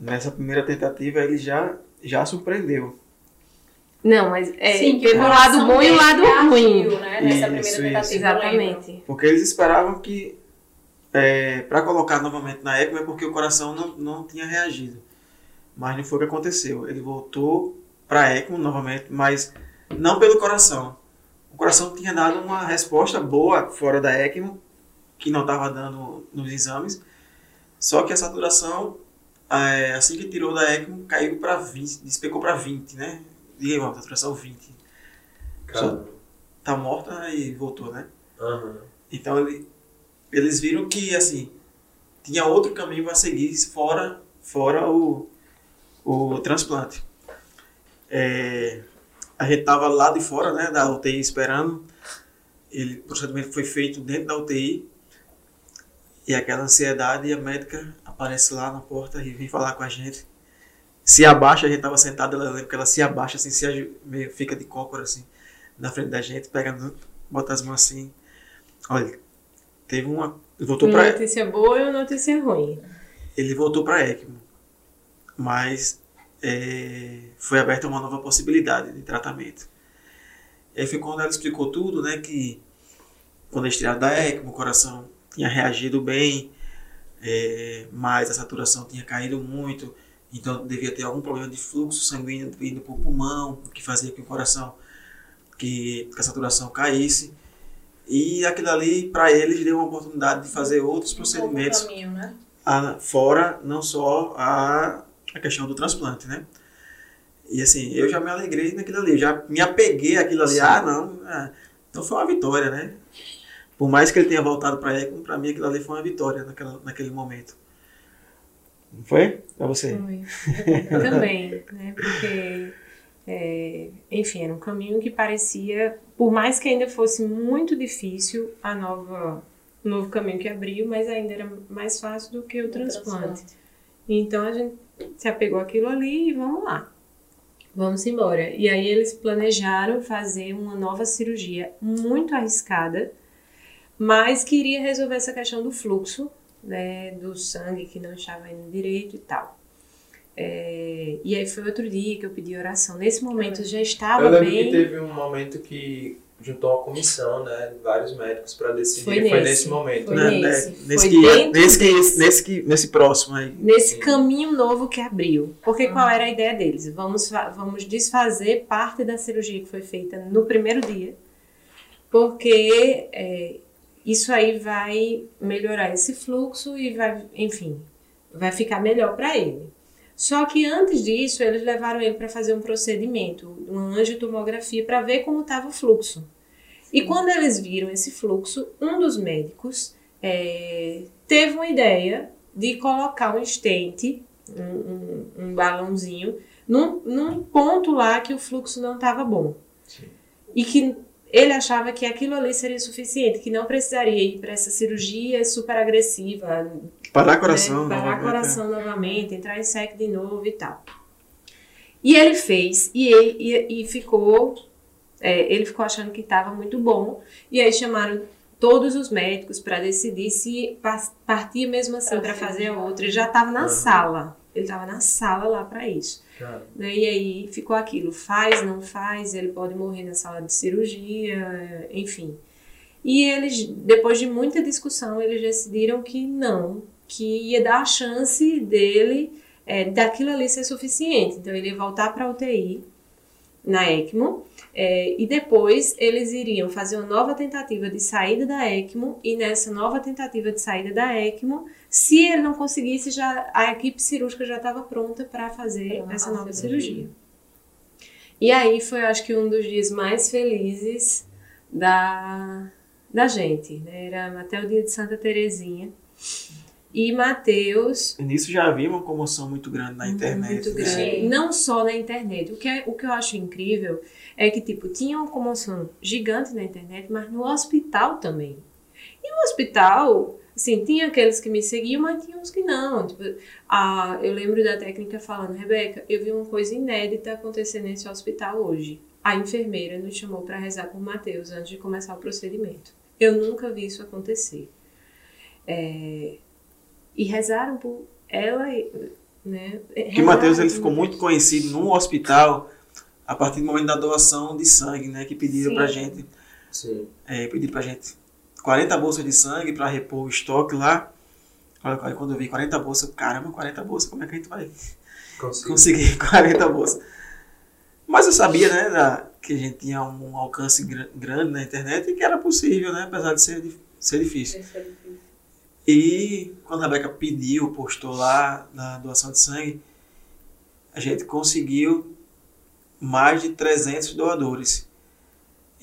C: Nessa primeira tentativa, ele já, já surpreendeu.
D: Não, mas é,
B: Sim, que
D: teve o lado bom e o lado ruim.
B: Né? Nessa
C: Isso,
B: primeira
C: isso.
D: Exatamente.
C: Porque eles esperavam que, para colocar novamente na ECMO, é porque o coração não, não tinha reagido. Mas não foi o que aconteceu. Ele voltou para a ECMO novamente, mas não pelo coração. O coração tinha dado uma resposta boa fora da ECMO, que não estava dando nos exames. Só que a saturação, eh, assim que tirou da ECMO, caiu para 20, despecou para 20, né? Diga aí, ó, saturação 20.
A: Cara,
C: Tá morta e voltou, né?
A: aham.
C: Então ele- eles viram que assim tinha outro caminho a seguir fora fora o, o transplante. É, a gente tava lá de fora, né, da UTI esperando. Ele, o procedimento foi feito dentro da UTI e aquela ansiedade e a médica aparece lá na porta e vem falar com a gente. Se abaixa, a gente tava sentado, ela lembra que ela se abaixa assim, se meio fica de cócora assim na frente da gente, pega, bota as mãos assim. Olha, teve uma. Voltou
D: Uma
C: pra,
D: notícia boa e uma notícia ruim.
C: ele voltou para ECMO, mas é, foi aberta uma nova possibilidade de tratamento. E aí foi quando ela explicou tudo, né, que quando eles tiraram da ECMO, o coração tinha reagido bem, é, mas a saturação tinha caído muito, então devia ter algum problema de fluxo sanguíneo indo para o pulmão, o que fazia que o coração, que, que a saturação caísse. E aquilo ali, para eles, deu uma oportunidade de fazer outros procedimentos
B: Um caminho, né?
C: a- fora não só a, a questão do transplante, né? E assim, eu já me alegrei naquilo ali, eu já me apeguei àquilo ali.
A: Sim.
C: Ah, não. ah, então foi uma vitória, né? Por mais que ele tenha voltado para ECMO, para mim aquilo ali foi uma vitória naquela, naquele momento. Não foi? Para você?
D: Foi. [laughs] Também, né? Porque, é, enfim, era um caminho que parecia, por mais que ainda fosse muito difícil, a nova, o novo caminho que abriu, mas ainda era mais fácil do que o transplante. Então a gente se apegou àquilo ali e vamos lá. Vamos embora. E aí eles planejaram fazer uma nova cirurgia muito arriscada, mas que iria resolver essa questão do fluxo, né, do sangue que não estava indo direito e tal. É, e aí foi outro dia que eu pedi oração. Nesse momento eu já estava
A: Eu lembro
D: bem.
A: que teve um momento que juntou uma comissão, né? de Vários médicos para decidir.
D: Foi
A: Foi,
D: nesse,
A: nesse momento.
D: foi
A: né?
D: Nesse.
C: né, nesse,
D: Foi
C: que, nesse, que,
D: desse.
C: nesse, que, nesse próximo aí.
D: nesse
A: Sim.
D: caminho novo que abriu. Porque qual era a ideia deles? Vamos, vamos desfazer parte da cirurgia que foi feita no primeiro dia, porque é, isso aí vai melhorar esse fluxo e vai, enfim, vai ficar melhor para ele. Só que antes disso, eles levaram ele para fazer um procedimento, uma angiotomografia, para ver como estava o fluxo. E quando eles viram esse fluxo, um dos médicos é, teve uma ideia de colocar um stent, um, um, um balãozinho, num, num ponto lá que o fluxo não estava bom.
A: Sim.
D: E que ele achava que aquilo ali seria suficiente, que não precisaria ir para essa cirurgia super agressiva,
C: Parar coração.
D: né, parar
C: novamente,
D: coração novamente, entrar em SEC de novo e tal. E ele fez, e, ele, e, e ficou, é, ele ficou achando que estava muito bom, e aí chamaram todos os médicos para decidir se pa- partia mesmo assim para fazer a outra. Ele já estava na
A: Aham.
D: sala, ele estava na sala lá para isso. Né? E aí ficou aquilo, faz, não faz, ele pode morrer na sala de cirurgia, enfim. E eles, depois de muita discussão, eles decidiram que não, que ia dar a chance dele, é, daquilo ali ser suficiente. Então ele ia voltar para a UTI, na ECMO, é, e depois eles iriam fazer uma nova tentativa de saída da ECMO, e nessa nova tentativa de saída da ECMO, se ele não conseguisse, já, a equipe cirúrgica já estava pronta para fazer
B: Pra
D: essa
B: a
D: nova
B: cirurgia.
D: cirurgia. E aí foi, acho que, um dos dias mais felizes da, da gente. Né? Era até o dia de Santa Terezinha. E Mateus
C: E nisso já havia uma comoção muito grande na internet.
D: muito
C: né?
D: grande. Não só na internet. O que, é- o que eu acho incrível é que, tipo, tinha uma comoção gigante na internet, mas no hospital também. E no hospital, assim, tinha aqueles que me seguiam, mas tinha uns que não. Tipo, a, eu lembro da técnica falando, Rebeca, eu vi uma coisa inédita acontecer nesse hospital hoje. A enfermeira nos chamou para rezar por Mateus antes de começar o procedimento. Eu nunca vi isso acontecer. É, e rezaram por ela, e, né?
C: Que o Matheus ele ficou muito conhecido no hospital a partir do momento da doação de sangue, né? Que pediram pra gente.
A: sim.
C: É, pediram pra gente 40 bolsas de sangue pra repor o estoque lá. Olha, quando eu vi 40 bolsas, eu, caramba, 40 bolsas, como é que a gente vai
A: Consegui.
C: conseguir 40 [laughs] bolsas? Mas eu sabia, né, da- que a gente tinha um alcance gr- grande na internet e que era possível, né? Apesar de ser, di- ser difícil. E quando a Rebeca pediu, postou lá na doação de sangue, a gente conseguiu mais de 300 doadores.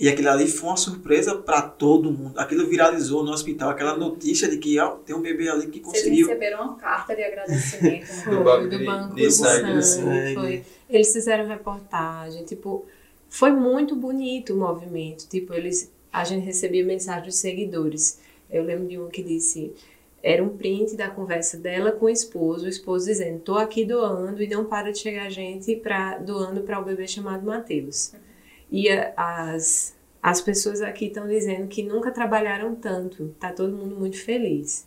C: E aquilo ali foi uma surpresa para todo mundo. Aquilo viralizou no hospital, aquela notícia de que ó, tem um bebê ali que
B: Vocês
C: conseguiu.
B: receberam uma carta de agradecimento.
D: Foi, [laughs]
A: banco
D: do banco
A: de
D: de
A: sangue,
D: sangue,
C: né?
D: foi. Eles fizeram reportagem, tipo, foi muito bonito o movimento. Tipo, eles, a gente recebia mensagem dos seguidores. Eu lembro de um que disse, era um print da conversa dela com o esposo, o esposo dizendo, tô aqui doando e não para de chegar gente pra, doando para o bebê chamado Mateus. E a- as, as pessoas aqui estão dizendo que nunca trabalharam tanto, tá todo mundo muito feliz.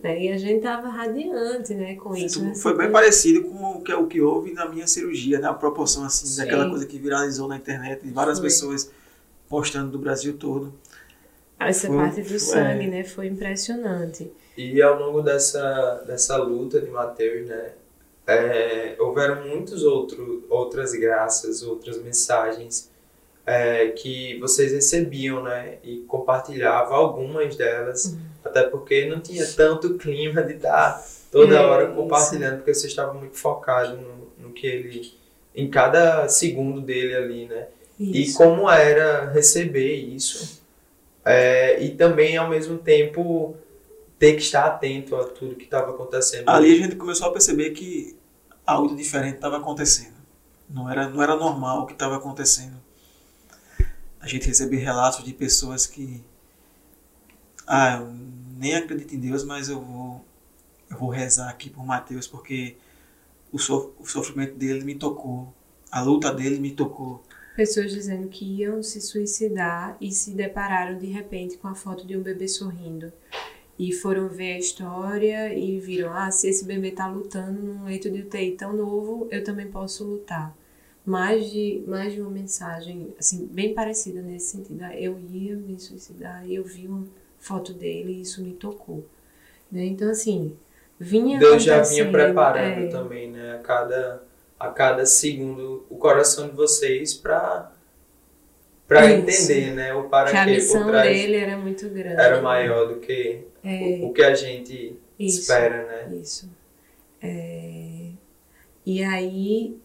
D: Né? E a gente tava radiante, né, com isso. né?
C: Foi bem parecido com o que, o que houve na minha cirurgia, né? A proporção assim,
D: Sim.
C: daquela coisa que viralizou na internet, e várias
D: Foi.
C: pessoas postando do Brasil todo.
D: Essa
C: Foi-
D: parte do
C: foi-
D: sangue, né? Foi impressionante.
A: E ao longo dessa, dessa luta de Mateus, né, é, houveram muitas outro, outras graças, outras mensagens é, que vocês recebiam, né, e compartilhavam algumas delas, até porque não tinha tanto clima de estar toda
D: É,
A: hora
D: isso.
A: compartilhando, porque vocês estavam muito focados no, no que ele, em cada segundo dele ali, né, e
D: Isso.
A: como era receber isso é, e também ao mesmo tempo ter que estar atento a tudo que estava acontecendo
C: Ali a gente começou a perceber que algo diferente estava acontecendo. Não era, não era normal o que estava acontecendo. A gente recebia relatos de pessoas que. Ah, eu nem acredito em Deus, mas eu vou, eu vou rezar aqui por Mateus porque o, sof- o sofrimento dele me tocou. A luta dele me tocou.
D: Pessoas dizendo que iam se suicidar e se depararam de repente com a foto de um bebê sorrindo. E foram ver a história e viram: ah, se esse bebê tá lutando num leito de UTI tão novo, eu também posso lutar. Mais de, mais de uma mensagem, assim, bem parecida nesse sentido. Ah, Eu ia me suicidar e eu vi uma foto dele e isso me tocou. Né? Então, assim, vinha
A: Deus já vinha preparando
D: é,
A: também né a cada a cada segundo o coração de vocês para para entender né o para
D: que a missão dele era muito grande.
A: era maior do que
D: É.
A: o, o que a gente
D: Isso.
A: espera né
D: Isso. É, E aí,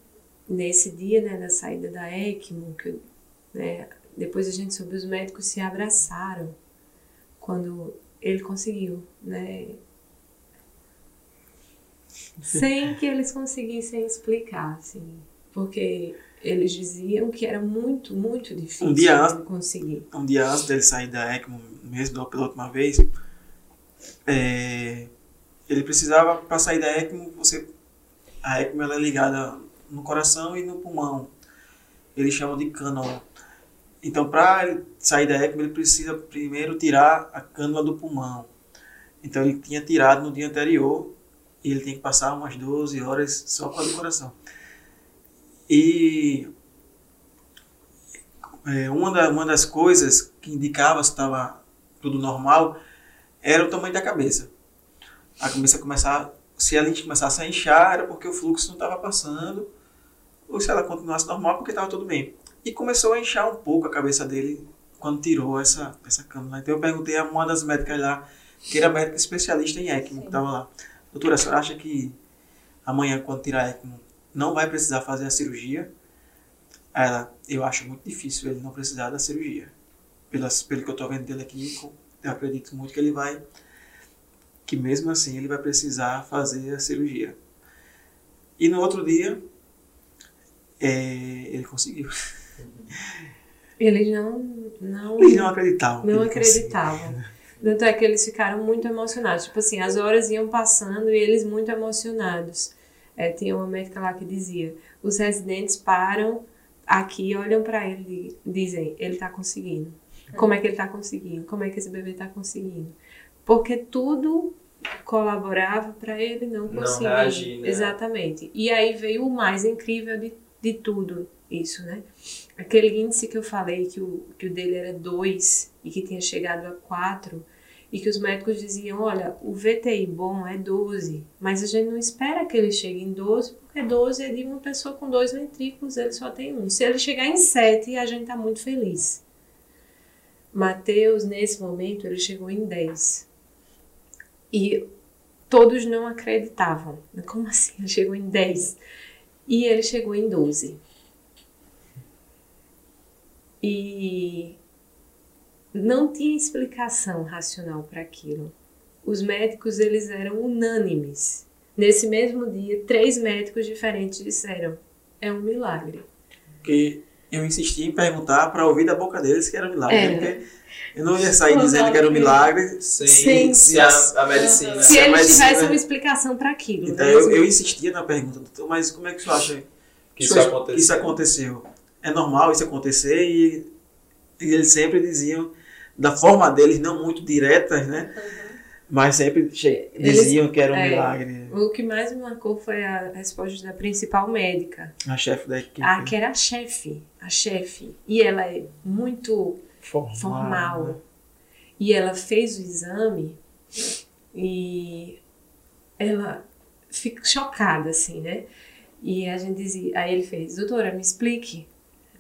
D: nesse dia né, da saída da ECMO, que, né, depois a gente soube os médicos se abraçaram quando ele conseguiu, né? Sem [laughs] que eles conseguissem explicar, assim. Porque eles diziam que era muito, muito difícil
C: Um dia antes-
D: conseguir.
C: um dia antes dele sair da ECMO, mesmo pela última vez, é, ele precisava, para sair da ECMO, você, a ECMO ela é ligada no coração e no pulmão. Eles chamam de cânula. Então, para ele sair da ECMO, ele precisa primeiro tirar a cânula do pulmão. Então, ele tinha tirado no dia anterior e ele tem que passar umas 12 horas só com a do coração. E é, uma, da- uma das coisas que indicava se estava tudo normal era o tamanho da cabeça. A cabeça começar, se ela começasse a inchar, era porque o fluxo não estava passando, ou se ela continuasse normal, porque estava tudo bem. E começou a inchar um pouco a cabeça dele quando tirou essa, essa cânula. Então eu perguntei a uma das médicas lá, que era médica especialista em ECMO, que estava lá. Doutora, a senhora acha que amanhã, quando tirar a ECMO, não vai precisar fazer a cirurgia? Ela, eu acho muito difícil ele não precisar da cirurgia. Pelas, pelo que eu estou vendo dele aqui, eu acredito muito que ele vai, que mesmo assim ele vai precisar fazer a cirurgia. E no outro dia, é, ele conseguiu.
D: Eles não, não
C: Eles não acreditavam.
D: Não acreditavam. Tanto é que eles ficaram muito emocionados. Tipo assim, as horas iam passando e eles muito emocionados. É, tinha uma médica lá que dizia: os residentes param aqui, olham para ele e dizem: ele tá conseguindo. Como é que ele tá conseguindo? Como é que esse bebê tá conseguindo? Porque tudo colaborava para ele não
A: Não
D: conseguir.
A: reagir, né?
D: Exatamente. E aí veio o mais incrível de, de tudo isso, né? Aquele índice que eu falei que o, que o dele era 2 e que tinha chegado a 4 e que os médicos diziam, olha, o VTI bom é 12, mas a gente não espera que ele chegue em 12, porque 12 é de uma pessoa com dois ventrículos, ele só tem um. Se ele chegar em 7, a gente tá muito feliz. Mateus, nesse momento, ele chegou em 10. E todos não acreditavam. Como assim? Ele chegou em 10. E ele chegou em 12. E não tinha explicação racional para aquilo. Os médicos eles eram unânimes. Nesse mesmo dia, três médicos diferentes disseram: é um milagre.
C: Porque eu insisti em perguntar para ouvir da boca deles que era um milagre.
D: Era.
C: Porque eu não ia sair dizendo que era um milagre.
A: sem,
D: Sim.
A: se a, a medicina
D: Se
C: É,
D: eles
C: mas,
D: tivessem
C: né?
D: uma explicação para aquilo.
C: Então
D: né?
C: eu, eu insistia na pergunta, doutor, mas como é que o senhor acha
A: que isso
C: que
A: aconteceu
C: isso aconteceu? É normal isso acontecer? E, e eles sempre diziam, da forma deles, não muito diretas, né? Mas sempre che-
D: Eles-
C: diziam que era um
D: é.
C: milagre.
D: O que mais me marcou foi a resposta da principal médica,
C: A chefe da equipe.
D: a que era a chefe, a chefe. E ela é muito
C: formal.
D: formal. E ela fez o exame e ela fica chocada, assim, né? E a gente dizia, aí ele fez, doutora, me explique.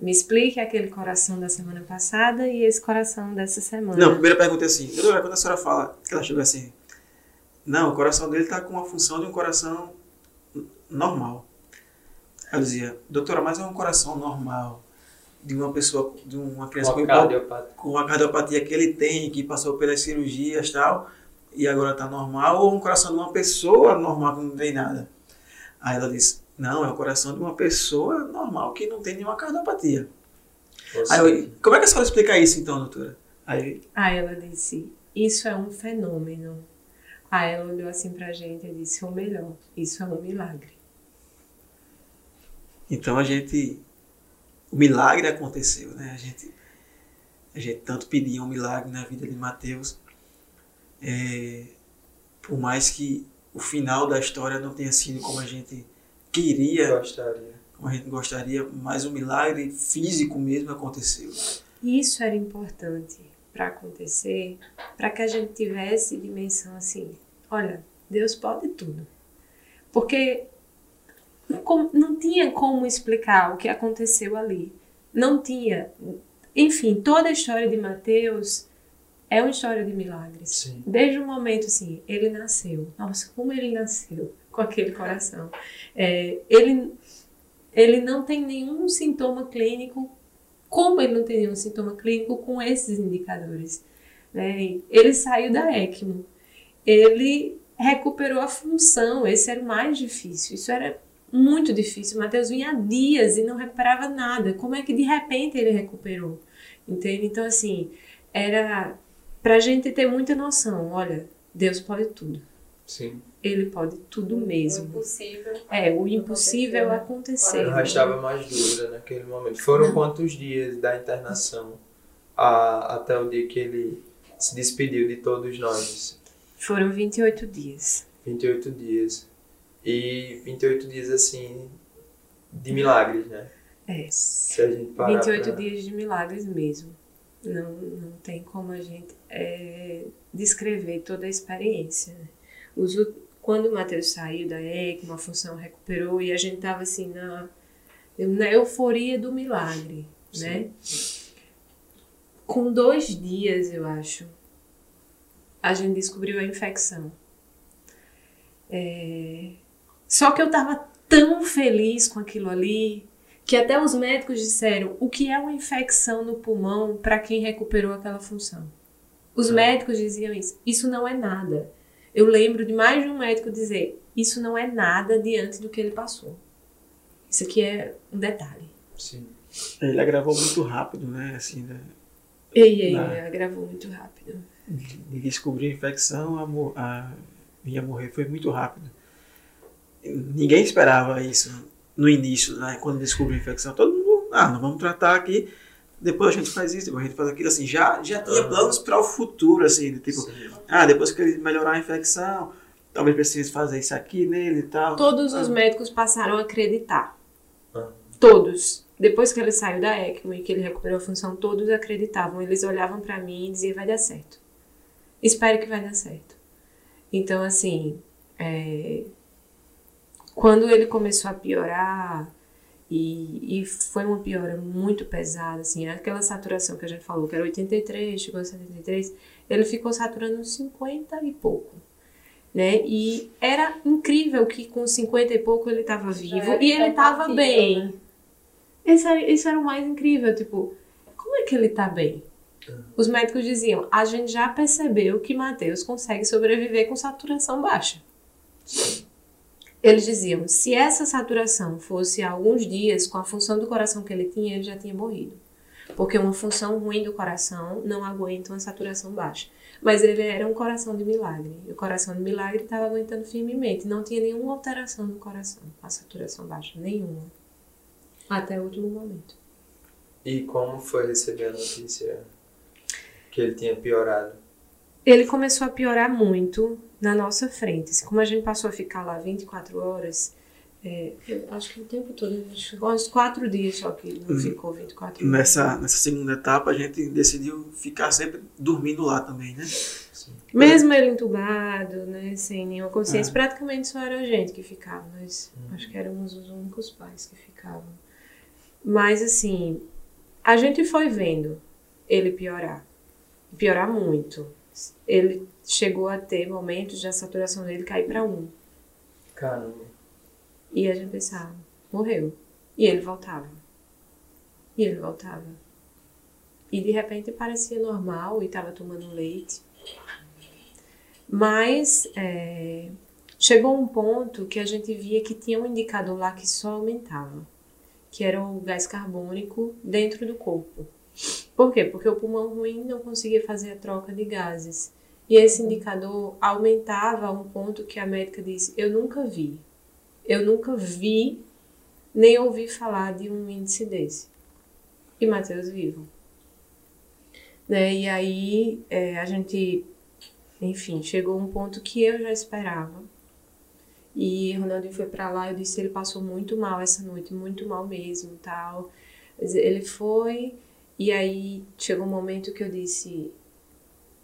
D: Me explique aquele coração da semana passada e esse coração dessa semana.
C: Não, a primeira pergunta é assim, doutora, quando a senhora fala, que ela chegou assim, não, o coração dele está com a função de um coração normal. Eu dizia, doutora, mas é um coração normal de uma pessoa, de uma criança com,
A: cardiopatia.
C: com a cardiopatia que ele tem, que passou pelas cirurgias e tal, e agora está normal, ou um coração de uma pessoa normal que não tem nada? Aí ela disse, não, é o coração de uma pessoa normal que não tem nenhuma cardiopatia. Aí eu, como é que a senhora explica isso então, doutora? Aí,
D: Aí ela disse, isso é um fenômno. Aí ela olhou assim pra gente e disse, ou melhor, isso é um milagre.
C: então a gente, o milagre aconteceu, né? A gente, a gente tanto pedia um milagre na vida de Mateus, é, por mais que o final da história não tenha sido como a gente queria,
A: Gostaria.
C: como a gente gostaria, mas o milagre físico mesmo aconteceu.
D: E isso era importante para acontecer, para que a gente tivesse dimensão assim, olha, Deus pode tudo. Porque com- não tinha como explicar o que aconteceu ali. Não tinha. Enfim, toda a história de Mateus é uma história de milagres.
A: Sim.
D: Desde o momento assim, ele nasceu. Nossa, como ele nasceu com aquele coração. É, ele, ele não tem nenhum sintoma clínico. Como ele não tem nenhum sintoma clínico com esses indicadores? né? Ele saiu da ECMO. Ele recuperou a função. Esse era o mais difícil. Isso era muito difícil. Mateus vinha há dias e não recuperava nada. Como é que de repente ele recuperou? Entende? Então, assim, era pra gente ter muita noção. Olha, Deus pode tudo.
A: Sim.
D: Ele pode tudo
B: O
D: mesmo.
B: impossível.
D: É, o impossível
B: Aconteceu.
D: acontecer.
A: Não restava mais dúvida naquele momento. Foram quantos dias da internação a- até o dia que ele se despediu de todos nós?
D: Foram 28 dias.
A: 28 dias. E 28 dias assim de milagres, né?
D: É.
A: Se a gente parar
D: 28
A: pra-
D: dias de milagres mesmo. Não, não tem como a gente é, descrever toda a experiência. né? Os quando o Matheus saiu da ECMO, a função recuperou e a gente tava assim na, na euforia do milagre, né? Com dois dias, eu acho, a gente descobriu a infecção. É, Só que eu tava tão feliz com aquilo ali que até os médicos disseram o que é uma infecção no pulmão para quem recuperou aquela função. Os
A: Ah.
D: médicos diziam isso. Isso não é nada. Eu lembro de mais de um médico dizer: isso não é nada diante do que ele passou. Isso aqui é um detalhe.
A: Sim.
C: Ele agravou muito rápido, né? Assim, né?
D: Ei, ei,
C: Ah.
D: ela gravou muito rápido.
C: de descobrir a infecção a, a vinha morrer foi muito rápido. Ninguém esperava isso no início, né? Quando descobriu a infecção. Todo mundo, ah, nós vamos tratar aqui, depois a gente faz isso, depois a gente faz aquilo, assim. Já, já tinha
A: Ah.
C: planos para o futuro, assim, do tipo,
A: Sim.
C: ah, depois que ele melhorar a infecção, talvez precise fazer isso aqui nele e tal.
D: Todos os
C: Ah.
D: médicos passaram a acreditar.
A: Ah.
D: Todos. Depois que ele saiu da ECMO e que ele recuperou a função, todos acreditavam. Eles olhavam pra mim e diziam: vai dar certo. Espero que vai dar certo. Então, assim, é, quando ele começou a piorar, e, e foi uma piora muito pesada, assim, aquela saturação que a gente falou, que era 83, chegou a 73, ele ficou saturando uns 50 e pouco né? E era incrível que com 50 e pouco ele estava vivo e ele estava bem.
B: né?
D: Isso era, isso era o mais incrível, tipo, como é que ele tá bem? Os médicos diziam, a gente já percebeu que Mateus consegue sobreviver com saturação baixa. Eles diziam, se essa saturação fosse há alguns dias, com a função do coração que ele tinha, ele já tinha morrido. Porque uma função ruim do coração não aguenta uma saturação baixa. Mas ele era um coração de milagre. E o coração de milagre estava aguentando firmemente. Não tinha nenhuma alteração no coração, a saturação baixa, nenhuma. Até o último momento.
A: E como foi receber a notícia que ele tinha piorado?
D: Ele começou a piorar muito na nossa frente. Assim, Como a gente passou a ficar lá 24 horas, É, eu acho que o tempo todo, uns quatro dias só que não
C: Hum.
D: ficou 24 horas.
C: Nessa, nessa segunda etapa, a gente decidiu ficar sempre dormindo lá também, né?
D: Mesmo ele entubado, né, sem nenhuma consciência,
C: É.
D: praticamente só era a gente que ficava, mas acho que éramos os únicos pais que ficavam. Mas assim, a gente foi vendo ele piorar, piorar muito. Ele chegou a ter momentos de a saturação dele cair para um.
A: Caramba.
D: E a gente pensava, morreu. E ele voltava. E ele voltava. E de repente parecia normal e estava tomando leite. Mas é, chegou um ponto que a gente via que tinha um indicador lá que só aumentava, que era o gás carbônico dentro do corpo. Por quê? Porque o pulmão ruim não conseguia fazer a troca de gases. E esse indicador aumentava a um ponto que a médica disse: Eu nunca vi. Eu nunca vi nem ouvi falar de um índice desse. E Matheus vivo. Né? E aí é, a gente, enfim, chegou a um ponto que eu já esperava. E Ronaldinho foi pra lá, eu disse ele passou muito mal essa noite, muito mal mesmo, tal. Ele foi e aí chegou um momento que eu disse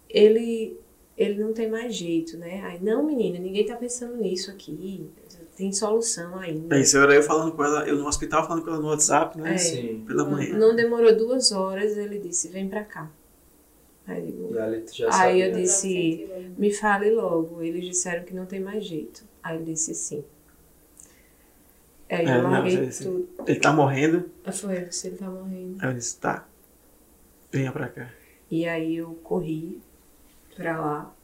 D: ele ele não tem mais jeito, né? Aí não, menina, ninguém tá pensando nisso aqui. Tem solução ainda.
C: É isso, era eu falando com ela, eu no hospital falando com ela no WhatsApp, né?
D: É.
A: Sim.
C: Pela manhã.
D: Não demorou duas horas, ele disse, vem pra cá. Aí, eu digo,
A: E ali tu já
D: Aí
A: sabia.
D: eu disse- me fale logo. Eles disseram que não tem mais jeito. Aí ele disse sim. Aí
C: É,
D: eu
C: não,
D: larguei
C: você- você-
D: tudo.
C: Ele tá morrendo.
D: Aí Foi, você ele tá morrendo.
C: Aí eu disse, tá. Venha pra cá.
D: E aí eu corri pra lá.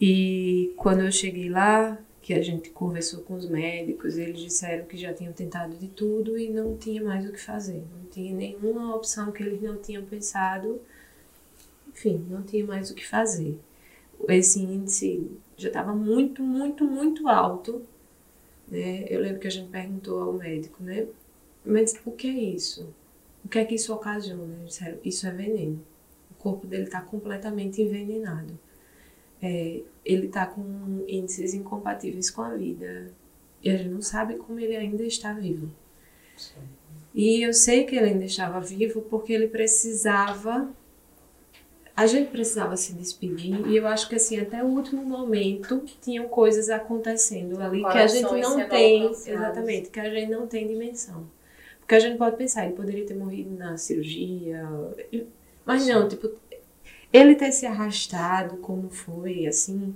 D: E quando eu cheguei lá, que a gente conversou com os médicos, eles disseram que já tinham tentado de tudo e não tinha mais o que fazer. Não tinha nenhuma opção que eles não tinham pensado. Enfim, não tinha mais o que fazer. Esse índice já estava muito, muito, muito alto. Né? Eu lembro que a gente perguntou ao médico, né? Mas o que é isso? O que é que isso ocasiona? Disseram, isso é veneno. O corpo dele está completamente envenenado. É, ele está com índices incompatíveis com a vida. E a gente não sabe como ele ainda está vivo. E eu sei que ele ainda estava vivo porque ele precisava. A gente precisava se despedir. E eu acho que assim, até o último momento tinham coisas acontecendo ali que a gente
B: Corações
D: não tem.
B: alcançados.
D: Exatamente, que a gente não tem dimensão. Porque a gente pode pensar, ele poderia ter morrido na cirurgia. Mas não, tipo, ele ter se arrastado como foi, assim,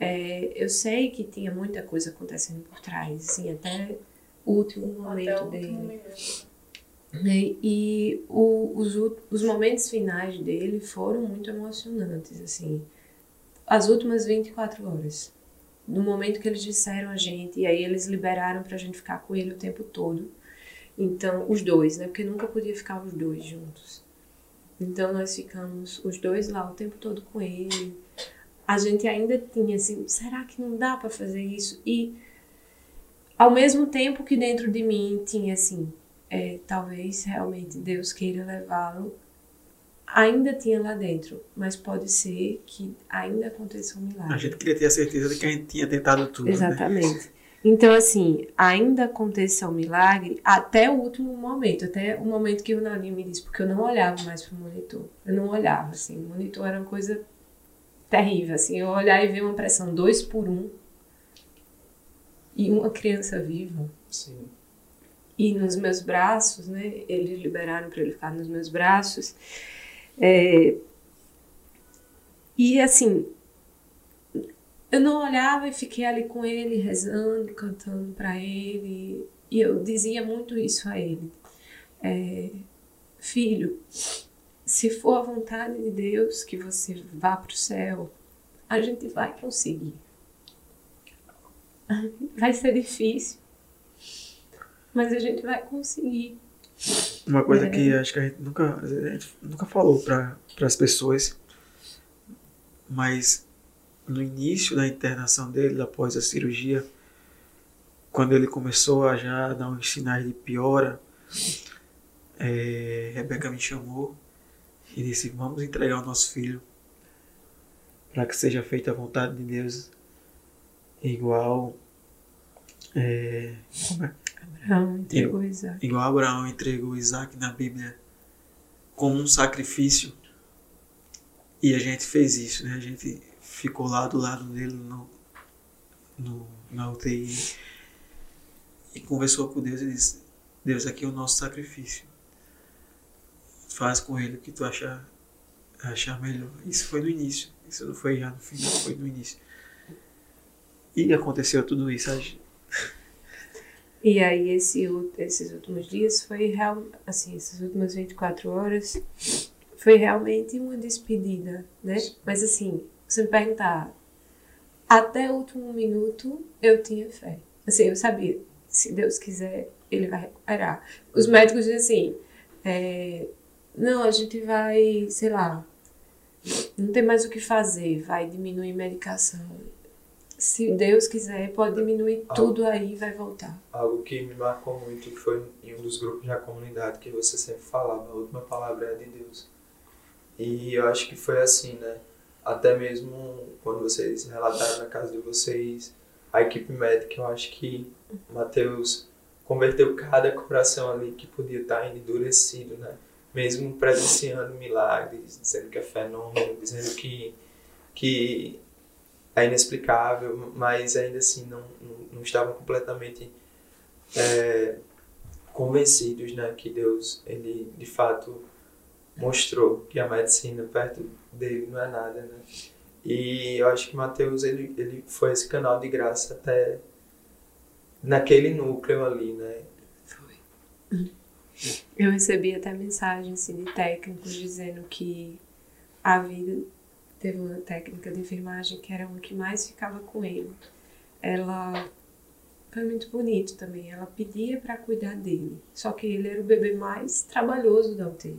D: é, eu sei que tinha muita coisa acontecendo por trás, assim, até o último momento
B: o
D: dele.
B: último minuto.
D: né? E o- os, os momentos finais dele foram muito emocionantes, assim. As últimas 24 horas. No momento que eles disseram a gente, e aí eles liberaram pra gente ficar com ele o tempo todo. Então, os dois, né? Porque nunca podia ficar os dois juntos. Então, nós ficamos os dois lá o tempo todo com ele. A gente ainda tinha assim, será que não dá pra fazer isso? E ao mesmo tempo que dentro de mim tinha assim, é, talvez realmente Deus queira levá-lo. Ainda tinha lá dentro, mas pode ser que ainda aconteça um milagre.
C: A gente queria ter a certeza de que a gente tinha tentado tudo. Né?
D: Então, assim, ainda aconteça o milagre até o último momento, até o momento que o Ronaldinho me disse, porque eu não olhava mais pro monitor. Eu não olhava, assim, o monitor era uma coisa terrível, assim, eu olhar e ver uma pressão 2 por 1 um, e uma criança viva.
A: Sim.
D: E nos meus braços, né? Eles liberaram para ele ficar nos meus braços. É, E assim, eu não olhava e fiquei ali com ele, rezando, cantando para ele. E eu dizia muito isso a ele. É, Filho, se for a vontade de Deus que você vá para o céu, a gente vai conseguir. [laughs] Vai ser difícil, mas a gente vai conseguir.
C: Uma coisa
D: É.
C: que acho que a gente nunca, a gente nunca falou para as pessoas, mas no início da internação dele, após a cirurgia, quando ele começou a já dar uns sinais de piora, é, Rebeca me chamou e disse: Vamos entregar o nosso filho para que seja feita a vontade de Deus, igual É, como é?
D: Abraão entregou Isaac.
C: Igual Abraão entregou Isaac na Bíblia como um sacrifício. E a gente fez isso, né? A gente ficou lá do lado dele no, no, na UTI e conversou com Deus e disse: Deus, aqui é o nosso sacrifício. Faz com ele o que tu achar, achar melhor. Isso foi no início. Isso não foi já no final, foi no início. E aconteceu tudo isso. gente-
D: E aí esse, esses últimos dias foi real, assim, essas últimas 24 horas foi realmente uma despedida, né? Mas assim, se me perguntar, até o último minuto eu tinha fé. Assim, eu sabia, se Deus quiser, ele vai recuperar. Os médicos dizem assim, é, não, a gente vai, sei lá, não tem mais o que fazer, vai diminuir medicação. Se Deus quiser, pode diminuir tudo aí e vai voltar.
A: Algo que me marcou muito foi em um dos grupos da comunidade que você sempre falava, a última palavra é de Deus. E eu acho que foi assim, né? Até mesmo quando vocês relataram na casa de vocês, a equipe médica, eu acho que Mateus converteu cada coração ali que podia estar endurecido, né? Mesmo presenciando milagres, dizendo que é fenômeno, dizendo que, que é inexplicável, mas ainda assim não, não, não estavam completamente é, convencidos né, que Deus, ele de fato mostrou que a medicina perto dele não é nada, né? E eu acho que Mateus, ele, ele foi esse canal de graça até naquele núcleo ali, né?
D: Eu recebi até mensagens assim, de técnicos dizendo que a vida teve uma técnica de enfermagem que era uma que mais ficava com ele. Ela foi muito bonito também. Ela pedia para cuidar dele, só que ele era o bebê mais trabalhoso da UTI,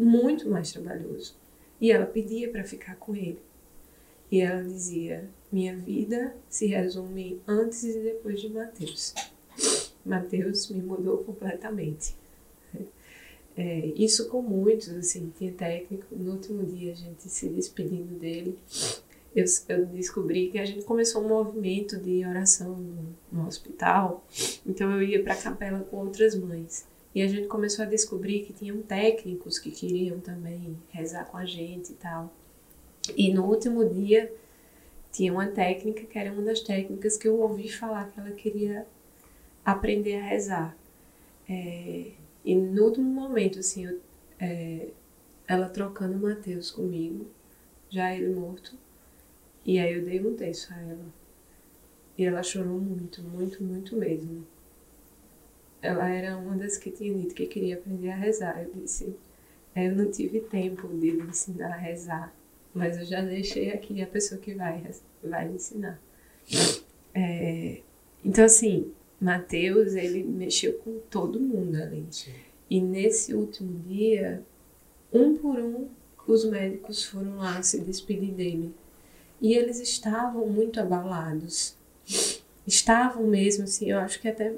D: muito mais trabalhoso. E ela pedia para ficar com ele. E ela dizia: minha vida se resume antes e depois de Mateus. Mateus me mudou completamente. É, isso com muitos, assim, tinha técnico. No último dia, a gente se despedindo dele, eu, eu descobri que a gente começou um movimento de oração no, no hospital. Então, eu ia para a capela com outras mães. E a gente começou a descobrir que tinham técnicos que queriam também rezar com a gente e tal. E no último dia, tinha uma técnica que era uma das técnicas que eu ouvi falar que ela queria aprender a rezar. É, e no último momento, assim, eu, é, ela trocando Mateus comigo, já ele morto, e aí eu dei um texto a ela. E ela chorou muito, muito, muito mesmo. Ela era uma das que tinha dito que queria aprender a rezar. Eu disse, "É, eu não tive tempo de lhe ensinar a rezar, mas eu já deixei aqui a pessoa que vai, vai lhe ensinar. É, então, assim, Mateus, ele mexeu com todo mundo ali.
A: Sim.
D: E nesse último dia, um por um, os médicos foram lá se despedir dele. E eles estavam muito abalados. Estavam mesmo, assim, eu acho que até.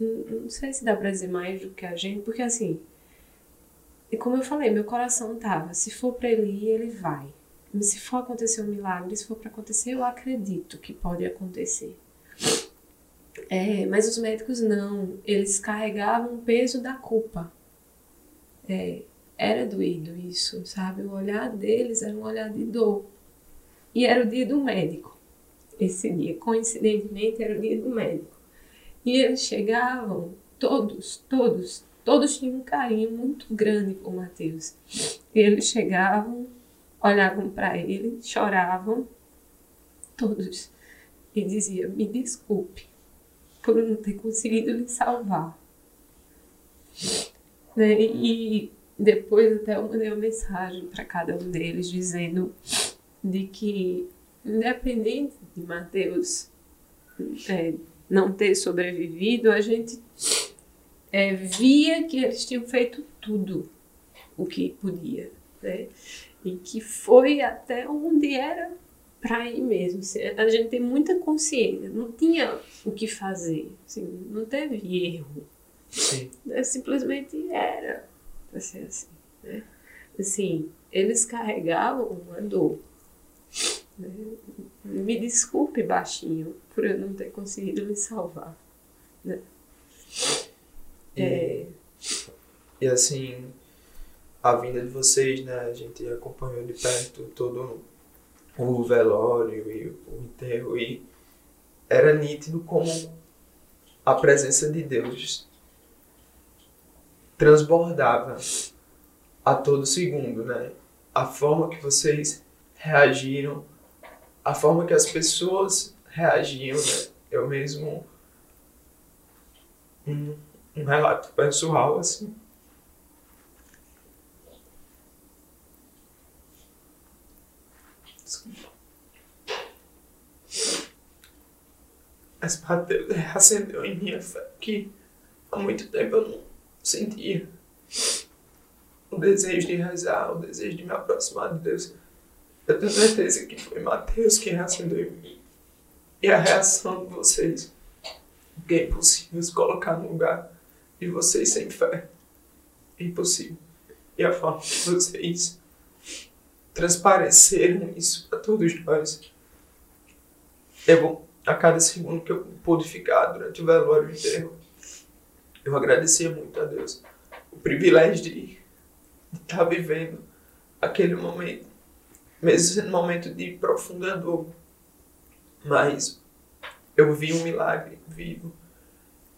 D: Não sei se dá pra dizer mais do que a gente, porque assim. Como eu falei, meu coração tava. Se for pra ele ir, ele vai. Se for acontecer um milagre, se for pra acontecer, eu acredito que pode acontecer. É, mas os médicos não, eles carregavam o peso da culpa. É, era doído isso, sabe? O olhar deles era um olhar de dor. E era o dia do médico. Esse dia, coincidentemente, era o dia do médico. E eles chegavam, todos, todos, todos tinham um carinho muito grande por Mateus. E eles chegavam, olhavam para ele, choravam, todos, e diziam: Me desculpe por não ter conseguido lhe salvar. Né? E depois até eu mandei uma mensagem para cada um deles dizendo de que, independente de Mateus é, não ter sobrevivido, a gente é, via que eles tinham feito tudo o que podia, né? E que foi até onde era para ir mesmo. assim, A gente tem muita consciência, não tinha o que fazer, assim, não teve erro.
A: Sim.
D: né? Simplesmente era pra ser assim, né? Assim, eles carregavam uma dor. né? Me desculpe, baixinho, por eu não ter conseguido lhe salvar. Né?
A: E,
D: É.
A: e assim, a vinda de vocês, né? A gente acompanhou de perto todo o velório e o enterro e era nítido como a presença de Deus transbordava a todo segundo, né? A forma que vocês reagiram, a forma que as pessoas reagiam, né? Eu mesmo um, um relato pessoal assim. Mas Mateus reacendeu em minha fé que há muito tempo eu não sentia o desejo de rezar, o desejo de me aproximar de Deus. Eu tenho certeza que foi Mateus que reacendeu em mim. E a reação de vocês, que é impossível se colocar no lugar de vocês sem fé. É impossível. E a forma que vocês transpareceram isso para todos nós. Eu, a cada segundo que eu pude ficar durante o velório inteiro, eu agradecia muito a Deus o privilégio de estar vivendo aquele momento, mesmo sendo um momento de profunda dor. Mas eu vi um milagre vivo.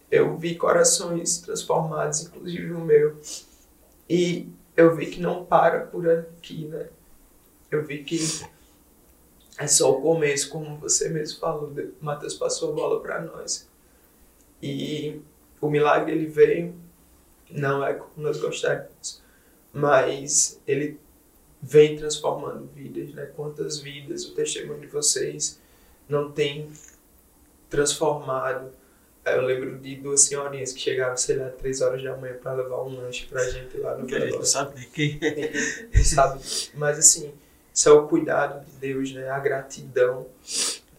A: Eu vi corações transformados, inclusive o meu. E eu vi que não para por aqui, né? Eu vi que é só o começo, como você mesmo falou. Matheus passou a bola para nós. E o milagre ele veio, não é como nós gostaríamos, mas ele vem transformando vidas, né? Quantas vidas o testemunho de vocês não tem transformado. Eu lembro de duas senhorinhas que chegavam, sei lá, três horas da manhã para levar um lanche pra gente lá no
C: Que a gente não sabe quem é.
A: Ninguém sabe. Mas assim, isso é o cuidado de Deus, né? A gratidão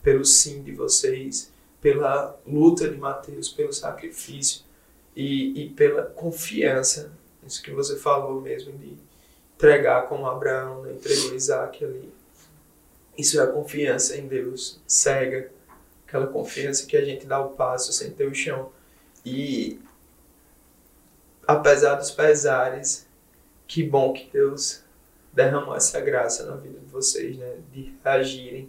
A: pelo sim de vocês, pela luta de Mateus, pelo sacrifício e, e pela confiança. Isso que você falou mesmo de entregar como Abraão, né? entregou Isaac ali. Isso é a confiança em Deus cega, aquela confiança que a gente dá o passo sem ter o chão. E apesar dos pesares, que bom que Deus derramou essa graça na vida de vocês, né? De reagirem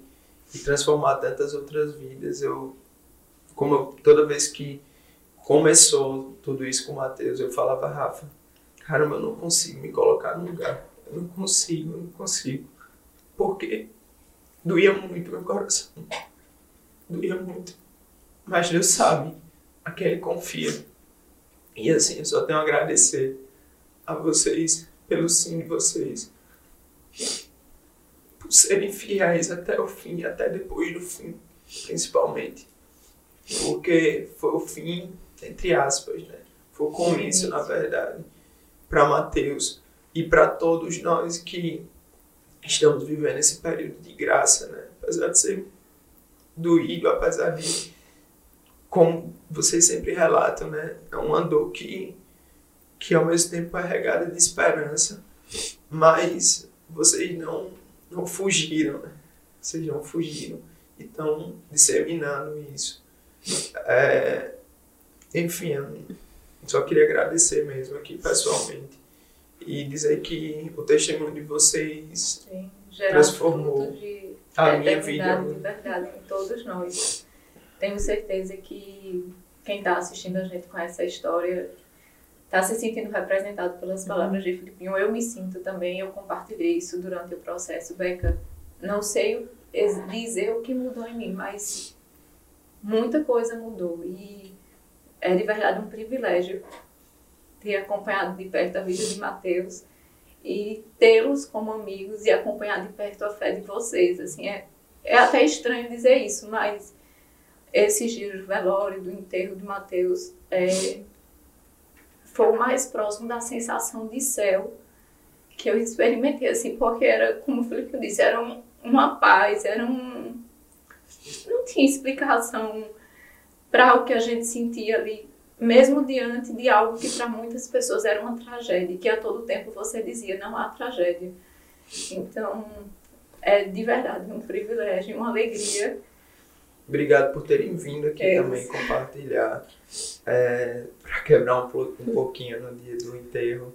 A: e transformar tantas outras vidas. Eu, como eu, toda vez que começou tudo isso com o Mateus, eu falava, Rafa, caramba, eu não consigo me colocar no lugar. Eu não consigo, eu não consigo. Porque doía muito meu coração. Doía muito. Mas Deus sabe a quem Ele confia. E assim, eu só tenho a agradecer a vocês pelo sim de vocês. Por serem fiéis até o fim, até depois do fim, principalmente. Porque foi o fim, entre aspas, né? Foi o começo, na verdade, para Mateus e para todos nós que estamos vivendo esse período de graça, né? Apesar de ser doído, apesar de, como vocês sempre relatam, né? É uma dor que, que ao mesmo tempo é regada de esperança, mas vocês não, não fugiram, né? Vocês não fugiram e estão disseminando isso. É, enfim, só queria agradecer mesmo aqui pessoalmente e dizer que o testemunho de vocês
B: Sim,
A: Transformou
B: de
A: a minha vida.
B: de verdade em todos nós. Tenho certeza que quem está assistindo a gente com essa história está se sentindo representado pelas palavras de Filipinho. Eu me sinto também, eu compartilhei isso durante o processo. Beca, não sei dizer o que mudou em mim, mas muita coisa mudou. E é de verdade um privilégio ter acompanhado de perto a vida de Mateus e tê-los como amigos e acompanhar de perto a fé de vocês. Assim, é, é até estranho dizer isso, mas esses dias do velório, do enterro de Mateus, é, foi o mais próximo da sensação de céu que eu experimentei, assim, porque era, como o Felipe disse, era um- uma paz, era um... Não tinha explicação para o que a gente sentia ali, mesmo diante de algo que para muitas pessoas era uma tragédia, que a todo tempo você dizia, não há tragédia. Então, É de verdade um privilégio, uma alegria.
A: Obrigado por terem vindo aqui
B: É
A: também compartilhar. É, para quebrar um, um pouquinho no dia do enterro.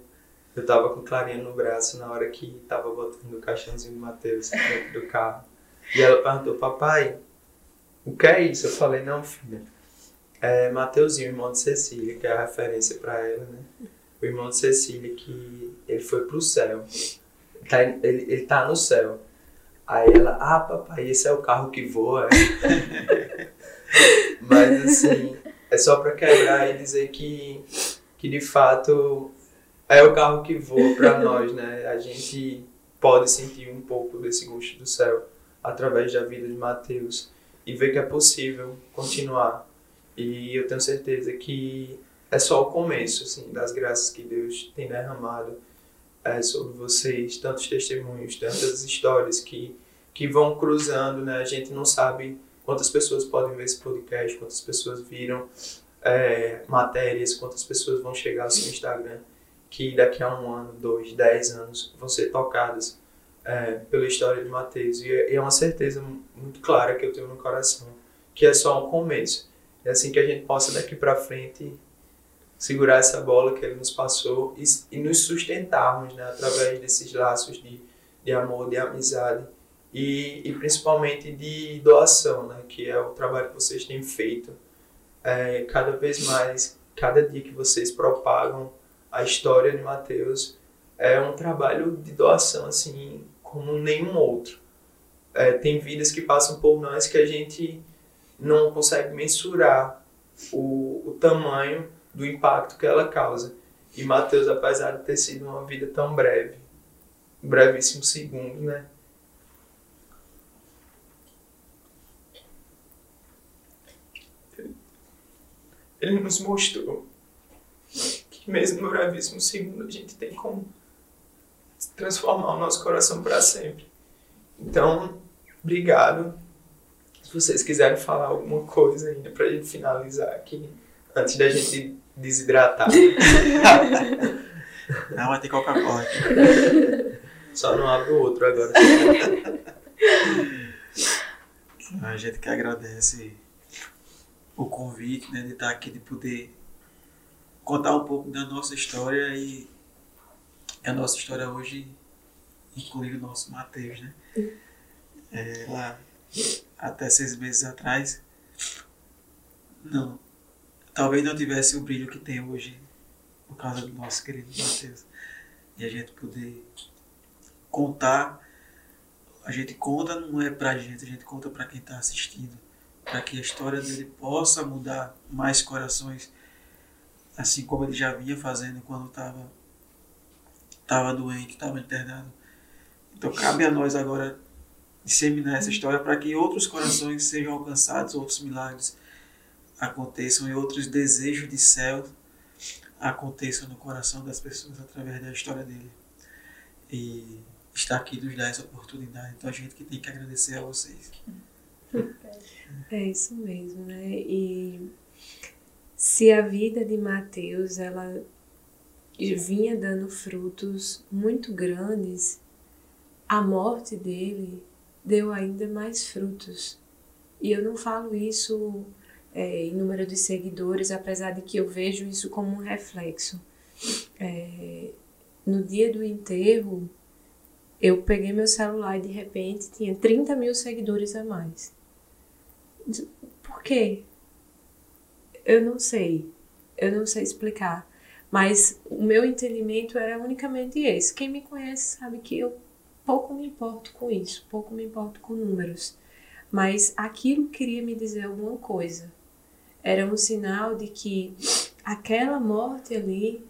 A: Eu tava com Clarinha no braço na hora que tava botando o caixãozinho do Matheus dentro do carro. E ela perguntou, papai, o que é isso? Eu falei, não, filha. É Mateuzinho, irmão de Cecília, que é a referência para ela, né? O irmão de Cecília, que ele foi pro céu. Tá, ele, ele tá no céu. Aí ela, ah, papai, esse é o carro que voa. é?" [laughs] Mas assim, é só pra quebrar e dizer que, que de fato é o carro que voa pra nós, né? A gente pode sentir um pouco desse gosto do céu através da vida de Mateus e ver que é possível continuar. E eu tenho certeza que é só o começo, assim, das graças que Deus tem derramado é, sobre vocês, tantos testemunhos, tantas histórias que, que vão cruzando, né? A gente não sabe quantas pessoas podem ver esse podcast, quantas pessoas viram é, matérias, quantas pessoas vão chegar ao seu Instagram, que daqui a um ano, dois, dez anos vão ser tocadas é, pela história de Mateus. E é, é uma certeza muito clara que eu tenho no coração, que é só um começo. É assim que a gente possa daqui para frente segurar essa bola que ele nos passou e, e nos sustentarmos né, através desses laços de, de amor, de amizade e, e principalmente de doação, né, que é o trabalho que vocês têm feito. É, cada vez mais, cada dia que vocês propagam a história de Mateus, é um trabalho de doação assim como nenhum outro. É, tem vidas que passam por nós que a gente não consegue mensurar o, o tamanho do impacto que ela causa. E Mateus, apesar de ter sido uma vida tão breve, brevíssimo segundo, né? Ele nos mostrou que mesmo no brevíssimo segundo a gente tem como transformar o nosso coração para sempre. Então, obrigado. Se vocês quiserem falar alguma coisa ainda pra gente finalizar aqui, antes da gente desidratar. [laughs]
C: Não, vai ter Coca-Cola aqui.
A: Só não abre o outro agora.
C: A gente que agradece o convite, né, de estar aqui, de poder contar um pouco da nossa história e a nossa história hoje inclui o nosso Mateus, né? É, lá, até seis meses atrás, não, talvez não tivesse o brilho que tem hoje por causa do nosso querido Mateus. E a gente poder contar, a gente conta não é pra gente, a gente conta pra quem tá assistindo, para que a história dele possa mudar mais corações, assim como ele já vinha fazendo quando estava tava doente, estava internado. Então cabe a nós agora disseminar essa história para que outros corações sejam alcançados, outros milagres aconteçam e outros desejos de céu aconteçam no coração das pessoas através da história dele. E está aqui nos dá essa oportunidade. Então a gente que tem que agradecer a vocês.
D: É isso mesmo, né? E se a vida de Mateus ela vinha dando frutos muito grandes, a morte dele deu ainda mais frutos. E eu não falo isso é, em número de seguidores, apesar de que eu vejo isso como um reflexo. É, no dia do enterro, eu peguei meu celular e de repente tinha 30 mil seguidores a mais. Por quê? Eu não sei. Eu não sei explicar. Mas o meu entendimento era unicamente esse. Quem me conhece sabe que eu pouco me importo com isso, pouco me importo com números. Mas aquilo queria me dizer alguma coisa. Era um sinal de que aquela morte ali,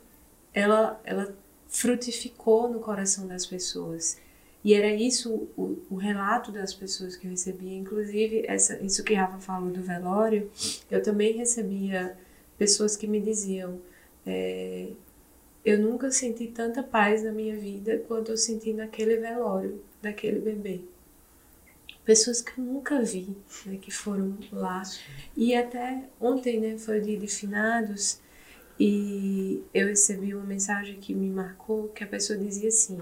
D: ela, ela frutificou no coração das pessoas. E era isso o, o relato das pessoas que eu recebia. Inclusive, essa, isso que Rafa falou do velório, eu também recebia pessoas que me diziam: é, Eu nunca senti tanta paz na minha vida quanto eu senti naquele velório daquele bebê. Pessoas que eu nunca vi, né, que foram lá. E até ontem, né, foi o dia de finados, e eu recebi uma mensagem que me marcou, que a pessoa dizia assim: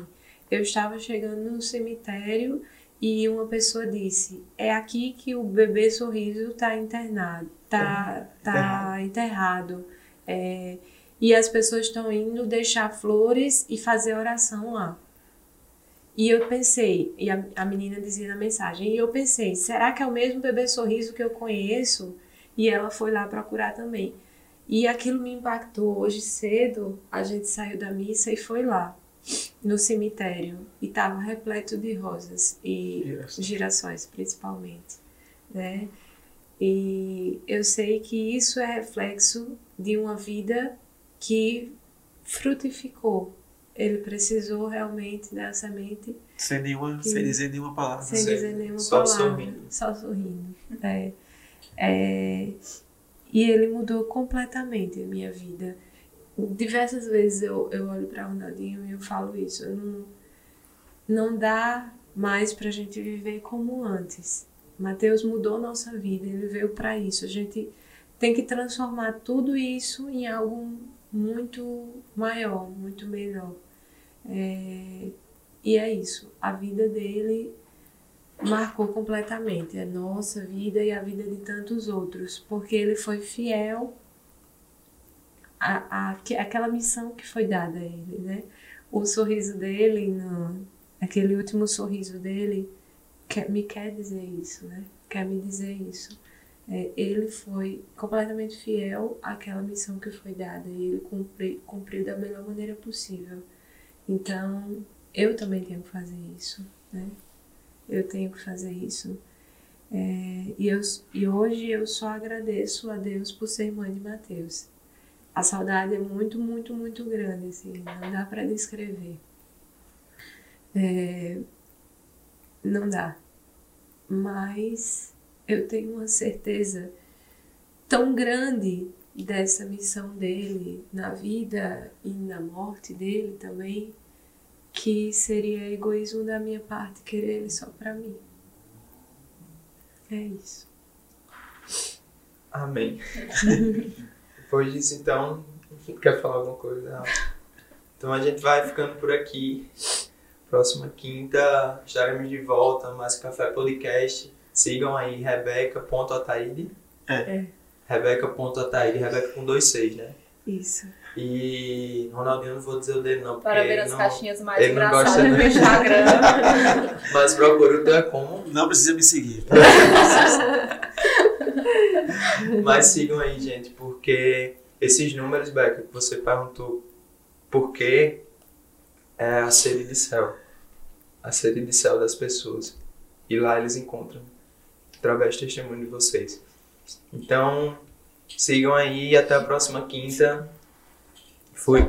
D: eu estava chegando no cemitério e uma pessoa disse: é aqui que o bebê sorriso está internado, tá, tá enterrado. É, e as pessoas estão indo deixar flores e fazer oração lá. E eu pensei, e a, a menina dizia na mensagem, e eu pensei, será que é o mesmo bebê sorriso que eu conheço? E ela foi lá procurar também. E aquilo me impactou. Hoje cedo, a gente saiu da missa e foi lá, no cemitério. E estava repleto de rosas e
C: Girassóis.
D: girassóis, principalmente. Né? E eu sei que isso é reflexo de uma vida que frutificou. Ele precisou realmente da semente
C: Sem, nenhuma,
D: Sim.
C: sem dizer nenhuma palavra.
D: sem dizer nenhuma
A: Só
D: palavra.
A: sorrindo.
D: Só sorrindo. É. É, e ele mudou completamente a minha vida. Diversas vezes eu, eu olho para o Ronaldinho e eu falo isso. Eu não, não dá mais pra gente viver como antes. Mateus mudou nossa vida, ele veio para isso. A gente tem que transformar tudo isso em algo muito maior, muito melhor. É, e é isso. A vida dele marcou completamente a nossa vida e a vida de tantos outros, porque ele foi fiel à, à, que- àquela missão que foi dada a ele, né? O sorriso dele, no, aquele último sorriso dele, quer, me quer dizer isso, né? Quer me dizer isso. É, ele foi completamente fiel àquela missão que foi dada e ele cumpri, cumpriu da melhor maneira possível. Então, eu também tenho que fazer isso, né? Eu tenho que fazer isso. É, e, eu, e hoje eu só agradeço a Deus por ser mãe de Mateus. A saudade é muito, muito, muito grande, assim, não dá para descrever. É, não dá. Mas eu tenho uma certeza tão grande dessa missão dele na vida e na morte dele também, que seria egoísmo da minha parte querer ele só pra mim. É isso.
A: Amém. [laughs] Depois disso, então, quer falar alguma coisa? Não. Então a gente vai ficando por aqui. Próxima quinta estaremos de volta, mais Café Podcast. Sigam aí, rebeca.ataíde.
C: É.
D: É.
A: Rebeca.ataíde, Rebeca com dois seis, né?
D: Isso.
A: E Ronaldinho, não vou dizer o dele não, porque
B: Para ver as
A: não...
B: caixinhas mais
A: ele não gosta
B: engraçadas no
A: muito.
B: Instagram. [laughs]
A: Mas procura o teu é como.
C: Não precisa me seguir.
A: Mas sigam aí, gente, porque esses números, Beca, que você perguntou por quê, é a sede de céu. A sede de céu das pessoas. E lá eles encontram, através do testemunho de vocês. Então, sigam aí e até a próxima quinta. Fui.